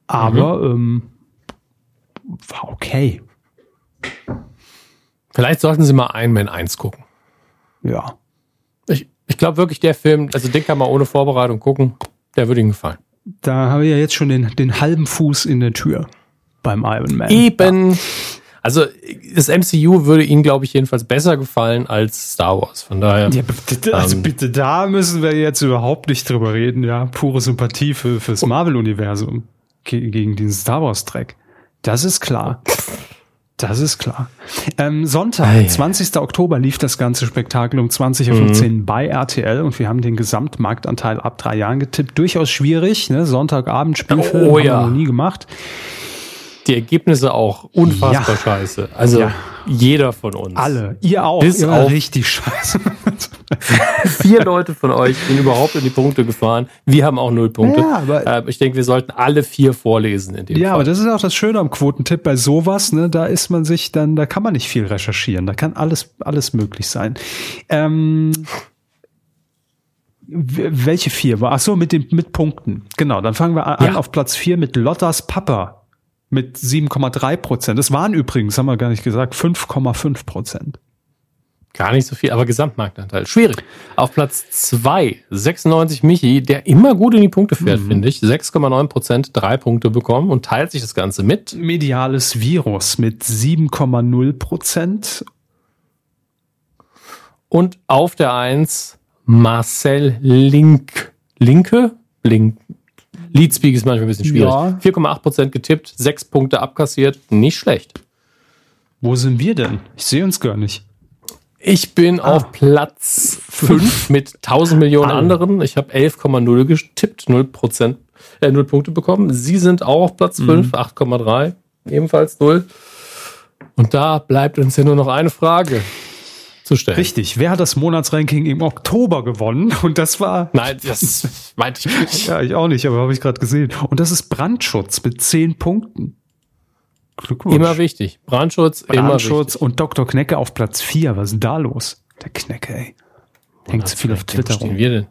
Speaker 1: Aber mhm. ähm, war okay.
Speaker 2: Vielleicht sollten Sie mal Iron Man 1 gucken.
Speaker 1: Ja.
Speaker 2: Ich, ich glaube wirklich, der Film, also den kann man ohne Vorbereitung gucken, der würde Ihnen gefallen.
Speaker 1: Da habe ich ja jetzt schon den, den halben Fuß in der Tür beim Iron Man.
Speaker 2: Eben. Ja. Also das MCU würde Ihnen, glaube ich, jedenfalls besser gefallen als Star Wars. Von daher. Ja,
Speaker 1: bitte, also ähm, bitte, da müssen wir jetzt überhaupt nicht drüber reden, ja. Pure Sympathie für, fürs Marvel-Universum gegen diesen Star Wars Track. Das ist klar. Das ist klar. Ähm, Sonntag, ah, 20. Oktober lief das ganze Spektakel um 20.15 Uhr mhm. bei RTL und wir haben den Gesamtmarktanteil ab drei Jahren getippt. Durchaus schwierig, ne? Sonntagabend Spielfilm
Speaker 2: oh, ja.
Speaker 1: haben wir noch nie gemacht
Speaker 2: die Ergebnisse auch unfassbar ja. scheiße. Also ja. jeder von uns.
Speaker 1: Alle. Ihr auch.
Speaker 2: Bis ihr auch richtig scheiße. Vier Leute von euch sind überhaupt in die Punkte gefahren. Wir haben auch null Punkte. Ja, aber äh, ich denke, wir sollten alle vier vorlesen in dem
Speaker 1: Ja, Fall. aber das ist auch das Schöne am Quotentipp bei sowas. Ne, da ist man sich dann, da kann man nicht viel recherchieren. Da kann alles, alles möglich sein. Ähm, welche vier war? Ach so, mit den mit Punkten. Genau, dann fangen wir an ja. auf Platz vier mit Lottas Papa mit 7,3 Prozent. Das waren übrigens, haben wir gar nicht gesagt, 5,5 Prozent.
Speaker 2: Gar nicht so viel, aber Gesamtmarktanteil. Schwierig. Auf Platz 2, 96 Michi, der immer gut in die Punkte fährt, mhm. finde ich. 6,9 Prozent, drei Punkte bekommen und teilt sich das Ganze mit.
Speaker 1: Mediales Virus mit 7,0 Prozent.
Speaker 2: Und auf der 1 Marcel Link. Linke? Link, Leadspeak ist manchmal ein bisschen schwierig. Ja. 4,8% getippt, 6 Punkte abkassiert, nicht schlecht.
Speaker 1: Wo sind wir denn? Ich sehe uns gar nicht.
Speaker 2: Ich bin ah. auf Platz 5 mit 1000 Millionen ah. anderen. Ich habe 11,0 getippt, 0 äh, 0 Punkte bekommen. Sie sind auch auf Platz 5, mhm. 8,3, ebenfalls 0. Und da bleibt uns ja nur noch eine Frage zu stellen.
Speaker 1: Richtig. Wer hat das Monatsranking im Oktober gewonnen? Und das war.
Speaker 2: Nein, das meinte ich nicht.
Speaker 1: ja, ich auch nicht, aber habe ich gerade gesehen. Und das ist Brandschutz mit zehn Punkten.
Speaker 2: Glückwunsch. Immer wichtig. Brandschutz,
Speaker 1: Brandschutz immer und Dr. Knecke auf Platz vier. Was ist denn da los? Der Knecke, ey. Hängt zu viel auf Twitter rum. wir denn?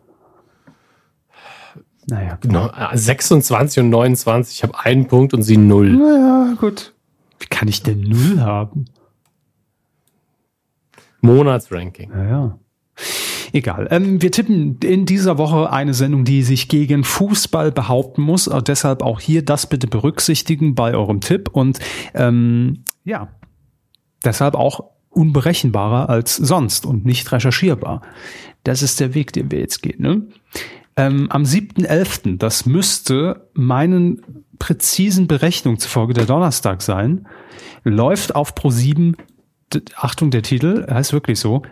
Speaker 2: Naja. Genau. 26 und 29. Ich habe einen Punkt und sie null.
Speaker 1: Naja, gut. Wie kann ich denn null haben?
Speaker 2: Monatsranking.
Speaker 1: Ja, ja. Egal. Ähm, wir tippen in dieser Woche eine Sendung, die sich gegen Fußball behaupten muss. Äh, deshalb auch hier das bitte berücksichtigen bei eurem Tipp. Und ähm, ja, deshalb auch unberechenbarer als sonst und nicht recherchierbar. Das ist der Weg, den wir jetzt gehen. Ne? Ähm, am 7.11., das müsste meinen präzisen Berechnungen zufolge der Donnerstag sein, läuft auf Pro7 Achtung, der Titel heißt wirklich so,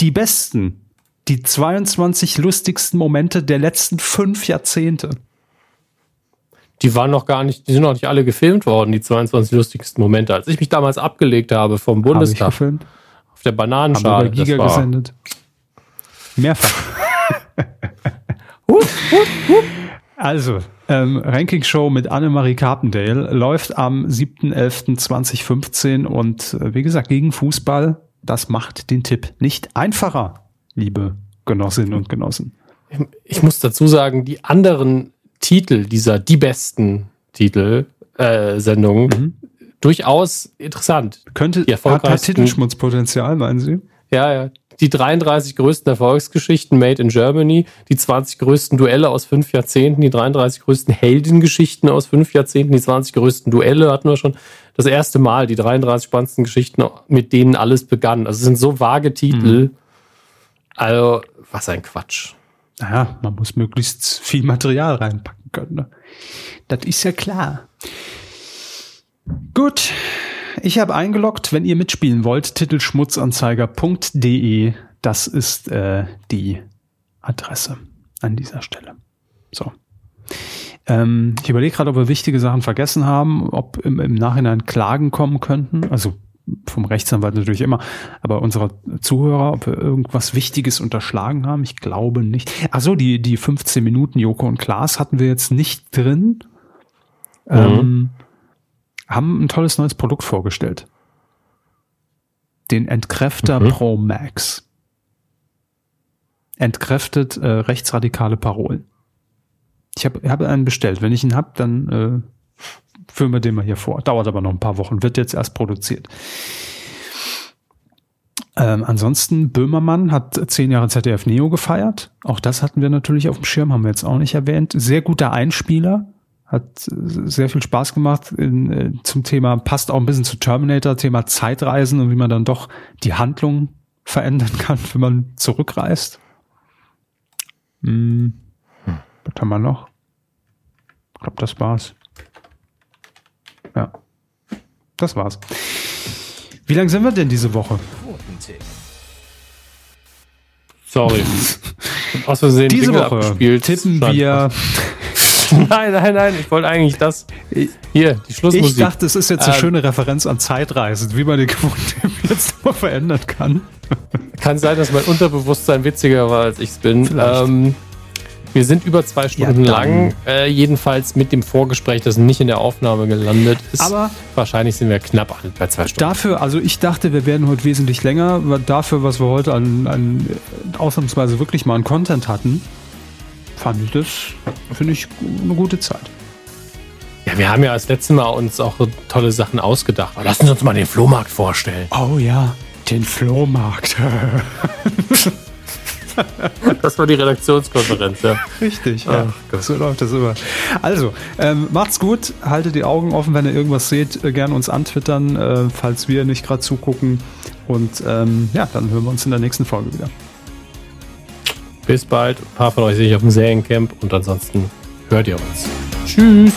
Speaker 1: die besten, die 22 lustigsten Momente der letzten fünf Jahrzehnte.
Speaker 2: Die waren noch gar nicht, die sind noch nicht alle gefilmt worden, die 22 lustigsten Momente. Als ich mich damals abgelegt habe vom Bundestag
Speaker 1: hab gefilmt.
Speaker 2: auf der Bananenschale.
Speaker 1: Haben Giga gesendet. Mehrfach. also, Ähm, Ranking Show mit Annemarie Carpendale läuft am 7.11.2015 und äh, wie gesagt, gegen Fußball, das macht den Tipp nicht einfacher, liebe Genossinnen und Genossen.
Speaker 2: Ich muss dazu sagen, die anderen Titel dieser die besten Titel äh, Sendungen mhm. durchaus interessant.
Speaker 1: Könnte hat, hat Titelschmutzpotenzial, meinen Sie?
Speaker 2: Ja, ja die 33 größten Erfolgsgeschichten made in Germany, die 20 größten Duelle aus fünf Jahrzehnten, die 33 größten Heldengeschichten aus fünf Jahrzehnten, die 20 größten Duelle hatten wir schon. Das erste Mal, die 33 spannendsten Geschichten, mit denen alles begann. Also es sind so vage Titel. Mhm. Also, was ein Quatsch.
Speaker 1: Naja, man muss möglichst viel Material reinpacken können. Ne? Das ist ja klar. Gut, ich habe eingeloggt, wenn ihr mitspielen wollt, titelschmutzanzeiger.de. Das ist äh, die Adresse an dieser Stelle. So. Ähm, ich überlege gerade, ob wir wichtige Sachen vergessen haben, ob im, im Nachhinein Klagen kommen könnten. Also vom Rechtsanwalt natürlich immer, aber unsere Zuhörer, ob wir irgendwas Wichtiges unterschlagen haben, ich glaube nicht. Ach so, die, die 15 Minuten Joko und Klaas hatten wir jetzt nicht drin. Mhm. Ähm, haben ein tolles neues Produkt vorgestellt. Den Entkräfter mhm. Pro Max. Entkräftet äh, rechtsradikale Parolen. Ich habe hab einen bestellt. Wenn ich ihn hab, dann äh, führen wir den mal hier vor. Dauert aber noch ein paar Wochen. Wird jetzt erst produziert. Ähm, ansonsten, Böhmermann hat zehn Jahre ZDF Neo gefeiert. Auch das hatten wir natürlich auf dem Schirm, haben wir jetzt auch nicht erwähnt. Sehr guter Einspieler. Hat sehr viel Spaß gemacht in, äh, zum Thema, passt auch ein bisschen zu Terminator, Thema Zeitreisen und wie man dann doch die Handlung verändern kann, wenn man zurückreist. Hm. Was haben wir noch? Ich glaube, das war's. Ja. Das war's. Wie lange sind wir denn diese Woche?
Speaker 2: Sorry.
Speaker 1: Aus Versehen diese Dinge Woche abgespielt. tippen wir
Speaker 2: nein, nein, nein, ich wollte eigentlich das. Hier, die Schlussmusik.
Speaker 1: Ich dachte, es ist jetzt eine ähm, schöne Referenz an Zeitreisen, wie man den Gewohnten jetzt mal verändern kann.
Speaker 2: Kann sein, dass mein Unterbewusstsein witziger war, als ich es bin. Ähm, wir sind über zwei Stunden ja, lang, äh, jedenfalls mit dem Vorgespräch, das nicht in der Aufnahme gelandet ist.
Speaker 1: Aber
Speaker 2: wahrscheinlich sind wir knapp bei zwei Stunden.
Speaker 1: Dafür, also ich dachte, wir werden heute wesentlich länger. Dafür, was wir heute an, an ausnahmsweise wirklich mal an Content hatten, fand ich das, finde ich, eine gute Zeit.
Speaker 2: Ja, wir haben ja als letztes Mal uns auch tolle Sachen ausgedacht. Aber lassen Sie uns mal den Flohmarkt vorstellen.
Speaker 1: Oh ja, den Flohmarkt.
Speaker 2: das war die Redaktionskonferenz, ja.
Speaker 1: Richtig, ja. Ach, so läuft das immer. Also, ähm, macht's gut, haltet die Augen offen, wenn ihr irgendwas seht, äh, gerne uns antwittern, äh, falls wir nicht gerade zugucken. Und ähm, ja, dann hören wir uns in der nächsten Folge wieder.
Speaker 2: Bis bald. Ein paar von euch sehe ich auf dem Seriencamp und ansonsten hört ihr uns. Tschüss.